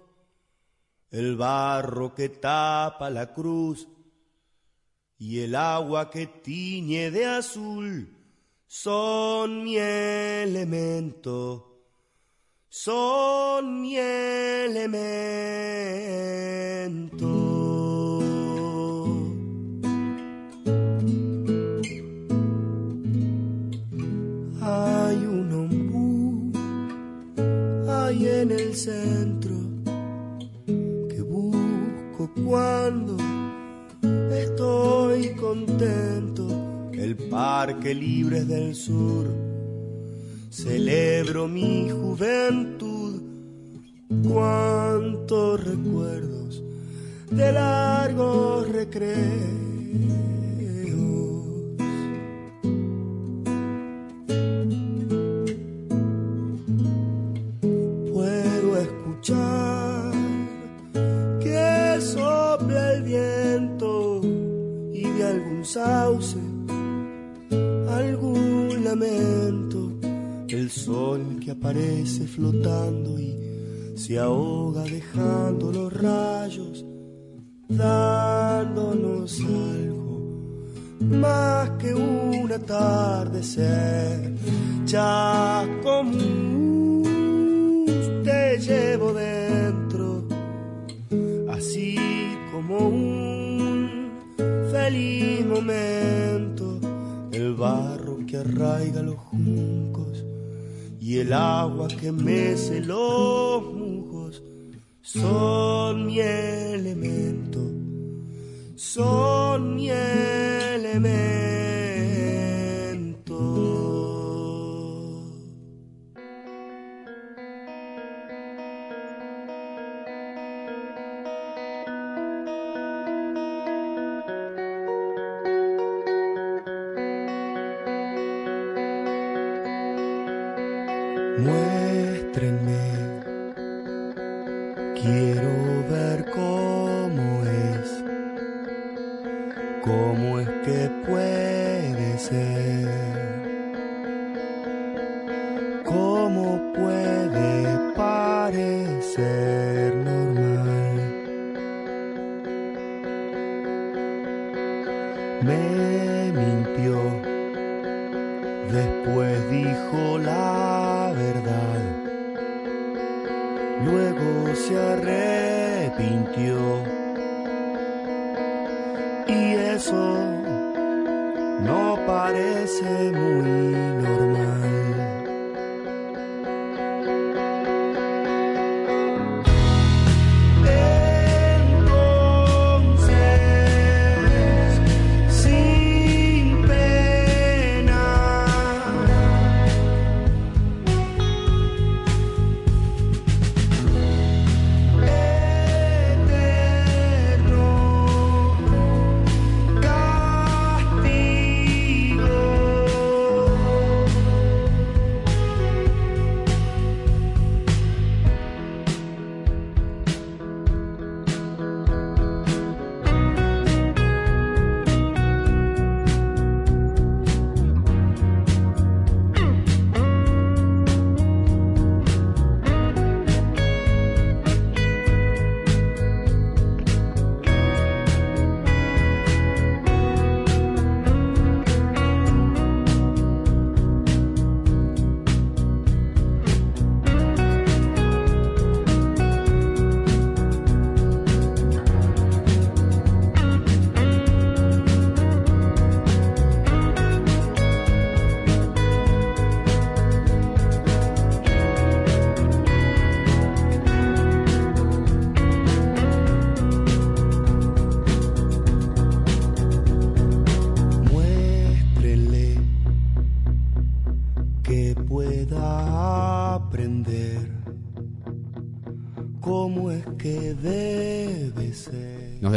El barro que tapa la cruz y el agua que tiñe de azul son mi elemento son mi elemento. Centro que busco cuando estoy contento. El Parque Libres del Sur celebro mi juventud. Cuántos recuerdos de largos recreos. sauce, algún lamento, el sol que aparece flotando y se ahoga dejando los rayos, dándonos algo más que un atardecer, Chascomús te llevo dentro, así como un feliz momento, el barro que arraiga los juncos y el agua que mece los musgos son mi elemento, son mi elemento.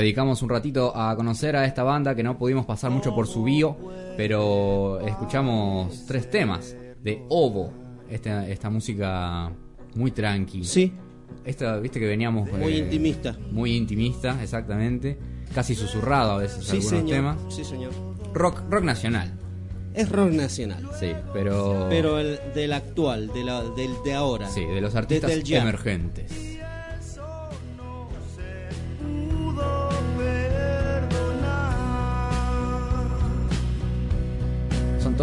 Dedicamos un ratito a conocer a esta banda que no pudimos pasar mucho por su bio, pero escuchamos tres temas de Ovo, esta, esta música muy tranqui. Sí. Esta, viste que veníamos... Muy intimista. Muy intimista, exactamente. Casi susurrado a veces Sí, algunos señor. temas. Sí, señor. Rock, rock nacional. Es rock nacional. Sí, pero... Pero el del actual, de la, del de ahora. Sí, de los artistas emergentes.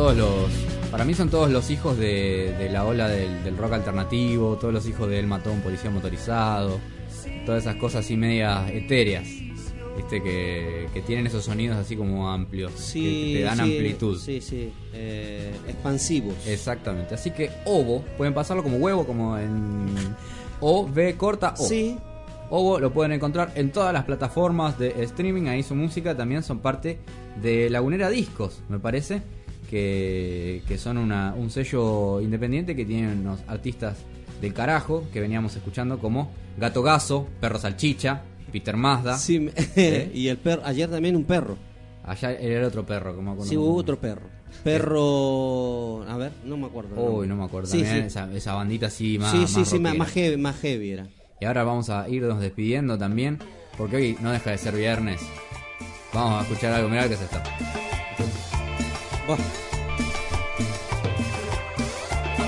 Todos los. Para mí son todos los hijos de, de la ola del, del rock alternativo, todos los hijos de él mató a un policía motorizado, todas esas cosas así medias etéreas, ¿viste? Que, que tienen esos sonidos así como amplios, Sí, que te dan sí, amplitud. Sí, sí. eh, expansivos. Exactamente. Así que ovo, pueden pasarlo como huevo, como en O, V corta O. Sí. Ovo lo pueden encontrar en todas las plataformas de streaming. Ahí su música también son parte de Lagunera Discos, me parece. Que, que son una, un sello independiente que tienen unos artistas del carajo que veníamos escuchando como Gato Gaso, Perro Salchicha, Peter Mazda. Sí, ¿Eh? y el perro, ayer también un perro. Allá era el otro perro, como Sí, hubo otro perro. Perro, a ver, no me acuerdo. Uy, no me acuerdo. Sí, también sí. Esa, esa bandita así más. sí, sí, más sí, más, rockera. más heavy, más heavy era. Y ahora vamos a irnos despidiendo también, porque hoy no deja de ser viernes. Vamos a escuchar algo, mirá que es esto.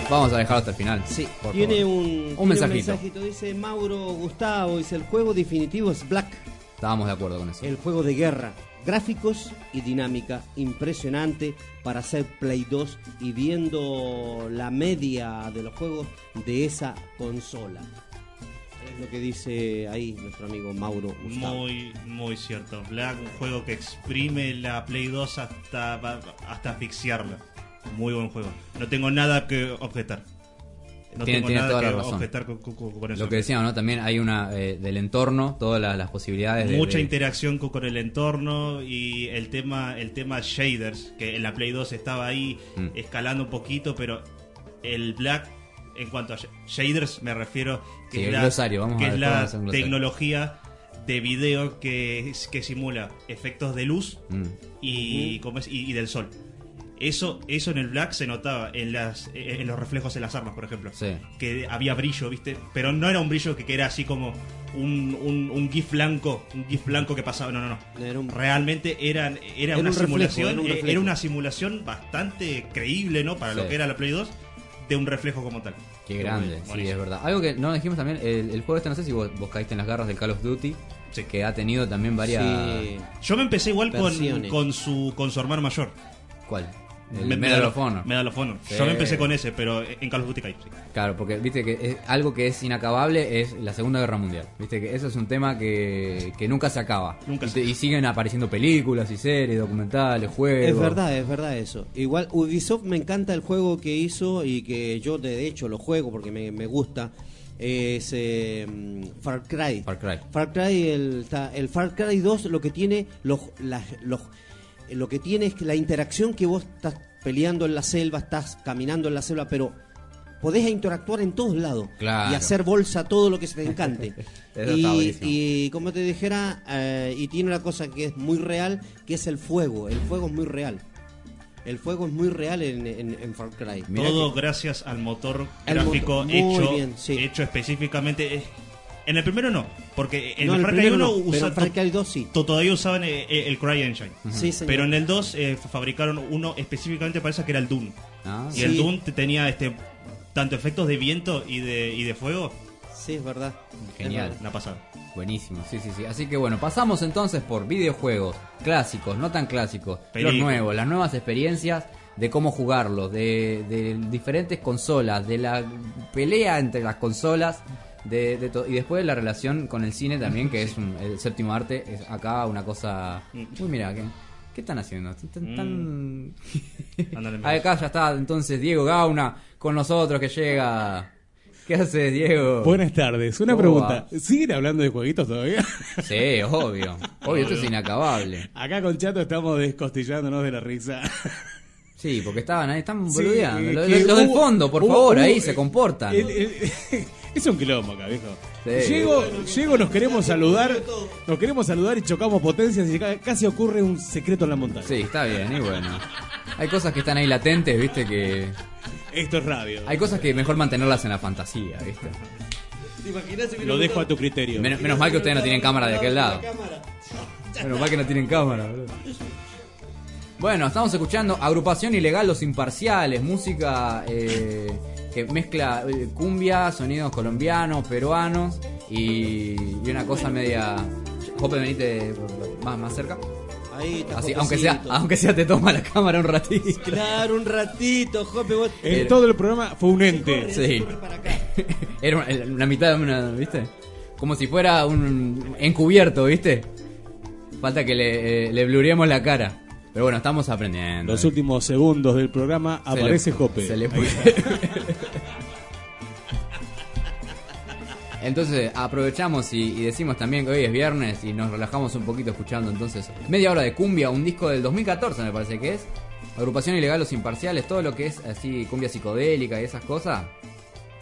Vamos a dejarlo hasta el final. Sí, por tiene favor. un, un tiene mensajito. Dice Mauro Gustavo, dice el juego definitivo es Black, Estábamos de acuerdo con eso. el juego de guerra. Gráficos y dinámica impresionante para hacer Play 2 y viendo la media de los juegos de esa consola. Es lo que dice ahí nuestro amigo Mauro Gustavo. Muy, muy cierto. Black, un juego que exprime la Play 2 hasta, hasta asfixiarla. Muy buen juego. No tengo nada que objetar. No tiene, tengo tiene nada toda que la razón. objetar con, con- con eso. Lo que decíamos, ¿no? También hay una eh, del entorno, todas las, las posibilidades de. Mucha de- interacción con, con el entorno y el tema el tema shaders que en la Play 2 estaba ahí Mm. escalando un poquito pero el Black en cuanto a sh- shaders me refiero que Sí, es el la, glosario, vamos que a es la vamos a hacer un glosario. tecnología de video que, que simula efectos de luz Mm. y, ¿cómo es? y, y del sol eso eso en el Black se notaba en las en los reflejos en las armas por ejemplo Sí. que había brillo, ¿viste? Pero no era un brillo que, que era así como un, un, un GIF blanco, un GIF blanco que pasaba, no, no, no. Era un- Realmente eran, era, Era una un reflejo, simulación, era un eh, era una simulación bastante creíble, ¿no? Para Sí. lo que era la Play 2, de un reflejo como tal. Qué grande, Muy- sí, es verdad. Algo que no dijimos también, el, el juego este, no sé si vos, vos caíste en las garras del Call of Duty, que ha tenido también varias... Sí. Yo me empecé igual con, con su con su hermano mayor. ¿Cuál? El Me- Medal of Honor. Medal of Honor. Sí. Yo me empecé con ese, pero en Call of Duty sí. Claro, porque viste que es- algo que es inacabable es la Segunda Guerra Mundial. Viste que eso es un tema que, que nunca se acaba. Nunca y, se- y siguen apareciendo películas y series, documentales, juegos. Es verdad, es verdad eso. Igual Ubisoft me encanta el juego que hizo y que yo de hecho lo juego porque me, me gusta. Es eh, Far Cry. Far Cry. Far Cry, el, el Far Cry 2 lo que tiene, los, las- los, lo que tiene es que la interacción que vos estás peleando en la selva, estás caminando en la selva, pero podés interactuar en todos lados Claro. y hacer bolsa todo lo que se te encante. Y, y como te dijera, eh, y tiene una cosa que es muy real, que es el fuego. El fuego es muy real. El fuego es muy real en, en- en Far Cry. Todo gracias al motor gráfico motor, hecho, bien, sí. hecho específicamente. eh, En el primero no, porque en No, el el Far Cry primero 1 no, pero usa- en Far Cry 2 sí. to- todavía usaban eh, eh, el Cry Engine. Sí, señor. Pero en el 2 eh, fabricaron uno específicamente para eso que era el Dune. Ah. Y el Sí. Te- tenía este tanto efectos de viento y de, y de fuego. Sí, es verdad. Genial. Una pasada. Buenísimo, sí, sí, sí. Así que bueno, pasamos entonces por videojuegos clásicos, no tan clásicos, Películas. los nuevos, las nuevas experiencias de cómo jugarlos, de, de diferentes consolas, de la pelea entre las consolas, de, de y después la relación con el cine también, que es un- el séptimo arte, es acá una cosa... Uy, mira, ¿qué, qué están haciendo? Están- tan- Ah, Acá ya está entonces Diego Gauna con nosotros que llega... ¿Qué haces, Diego? Buenas tardes. Una ¿Cómo pregunta. va? ¿Siguen hablando de jueguitos todavía? Sí, obvio. Obvio, esto es inacabable. Acá con Chato estamos descostillándonos de la risa. Sí, porque estaban ahí, están Sí, boludeando. Los, los del fondo, por hubo- favor, hubo- ahí se comportan. El- el- es un quilombo acá, viejo. Sí. Llego, llego, nos queremos saludar, nos queremos saludar y chocamos potencias y ca- casi ocurre un secreto en la montaña. Sí, está bien, y bueno. Hay cosas que están ahí latentes, viste, que... Esto es radio. Hay cosas que mejor mantenerlas en la fantasía, viste. ¿Te imaginas si hubiera Lo dejo a tu criterio. Menos, menos mal que ustedes no tienen cámara de aquel lado. Menos mal que no tienen cámara. Bueno, estamos escuchando Agrupación Ilegal Los Imparciales, música eh, que mezcla eh, cumbia, sonidos colombianos, peruanos y, y una cosa media... Jope, venite más, más cerca. Ahí está. Así, aunque sea, aunque sea te toma la cámara un ratito. Claro, un ratito, Jope. Vos... En todo el programa fue un ente. Sí. Era una, mitad de una, ¿viste? Como si fuera un encubierto, ¿viste? Falta que le, eh, le la cara. Pero bueno, estamos aprendiendo. Los últimos segundos del programa Se le- aparece Jope. se le. Entonces aprovechamos y, y decimos también que hoy es viernes y nos relajamos un poquito escuchando entonces media hora de cumbia, un disco del 2014 me parece que es. Agrupación Ilegal Los Imparciales, todo lo que es así cumbia psicodélica y esas cosas.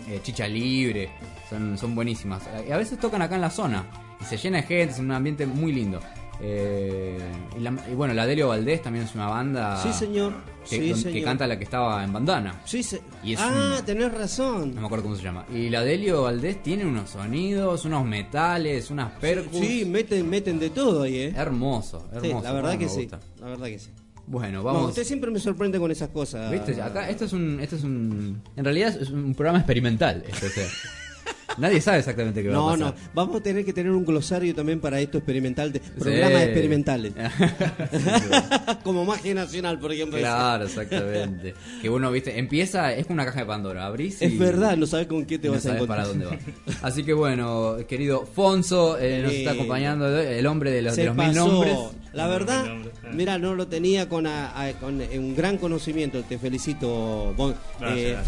eh, chicha libre, son, son buenísimas. Eh, Y a veces tocan acá en la zona y se llena de gente, es un ambiente muy lindo. Eh, y, la- y bueno, la Delio Valdés también es una banda Sí, señor. que, Sí, don- que señor. canta la que estaba en bandana. Sí, se- Y es ah, un- tenés razón. no me acuerdo cómo se llama. Y la Delio Valdés tiene unos sonidos, unos metales, unas percus. Sí, meten, meten de todo ahí, ¿eh? Hermoso, Sí, hermoso. la verdad que sí. La verdad que sí. Bueno, No, vamos. usted siempre me sorprende con esas cosas. ¿Viste? Acá esto es un, esto es un, en realidad es un programa experimental. Sea, nadie sabe exactamente qué va a No, pasar. no, vamos a tener que tener un glosario también para esto experimental, de programas experimentales. Como Magia Nacional, por ejemplo. Claro, exactamente. Que uno, viste, empieza, es una caja de Pandora, abrís y Es verdad, no sabes con qué te no vas a sabes encontrar. para dónde va. Así que bueno, querido Fonso eh, nos está acompañando, el hombre de los, de Se los mil pasó. nombres. La verdad, mira, no lo tenía con, a- a- con un gran conocimiento. Te felicito, Bon- Gracias, eh, gracias.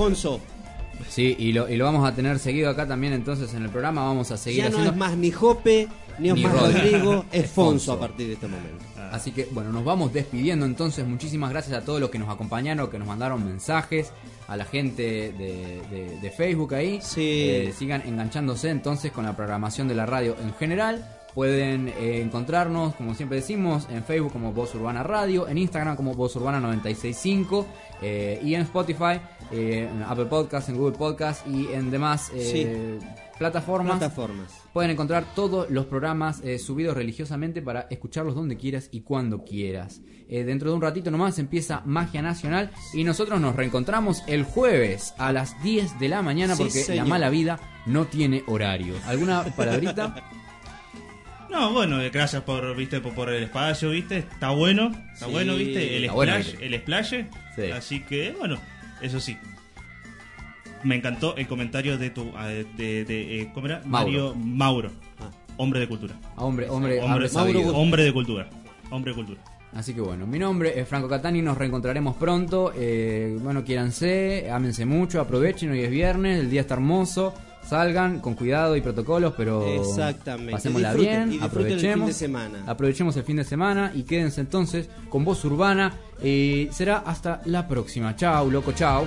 Sí, y lo, y lo vamos a tener seguido acá también entonces en el programa, vamos a seguir Ya no haciendo... es más ni Jope, ni es Ni más Rodri. Rodrigo, es Fonso a partir de este momento. Así que bueno, nos vamos despidiendo entonces. Muchísimas gracias a todos los que nos acompañaron, que nos mandaron mensajes, a la gente de, de- de Facebook ahí. Eh, sigan enganchándose entonces con la programación de la radio en general. Pueden eh, encontrarnos, como siempre decimos, en Facebook como Voz Urbana Radio, en Instagram como Voz Urbana 965 eh, y en Spotify, eh, en Apple Podcast, en Google Podcast y en demás eh, plataformas. Plataformas. Pueden encontrar todos los programas eh, subidos religiosamente para escucharlos donde quieras y cuando quieras. Dentro de un ratito nomás empieza Magia Nacional y nosotros nos reencontramos el jueves a las 10 de la mañana Sí, porque la mala vida no tiene horario. ¿Alguna palabrita? No, bueno, eh, gracias por, viste, por, por el espacio, viste, está bueno, está Sí, bueno, viste, el bueno, splash, viste. el splash, Sí. así que, bueno, eso sí. Me encantó el comentario de tu, eh, de, de, eh, ¿cómo era? Mauro. Mario Mauro, hombre de cultura. Hombre, hombre, hombre, hombre hombre de cultura, hombre de cultura. Así que bueno, mi nombre es Franco Catani, nos reencontraremos pronto. Eh, bueno, quiéranse, ámense mucho, aprovechen, hoy es viernes, el día está hermoso. Salgan con cuidado y protocolos, pero Exactamente. pasémosla Disfruten, bien, y disfruten el aprovechemos. fin de semana. Aprovechemos el fin de semana y quédense entonces con voz urbana. Y será hasta la próxima. Chao, loco, chao.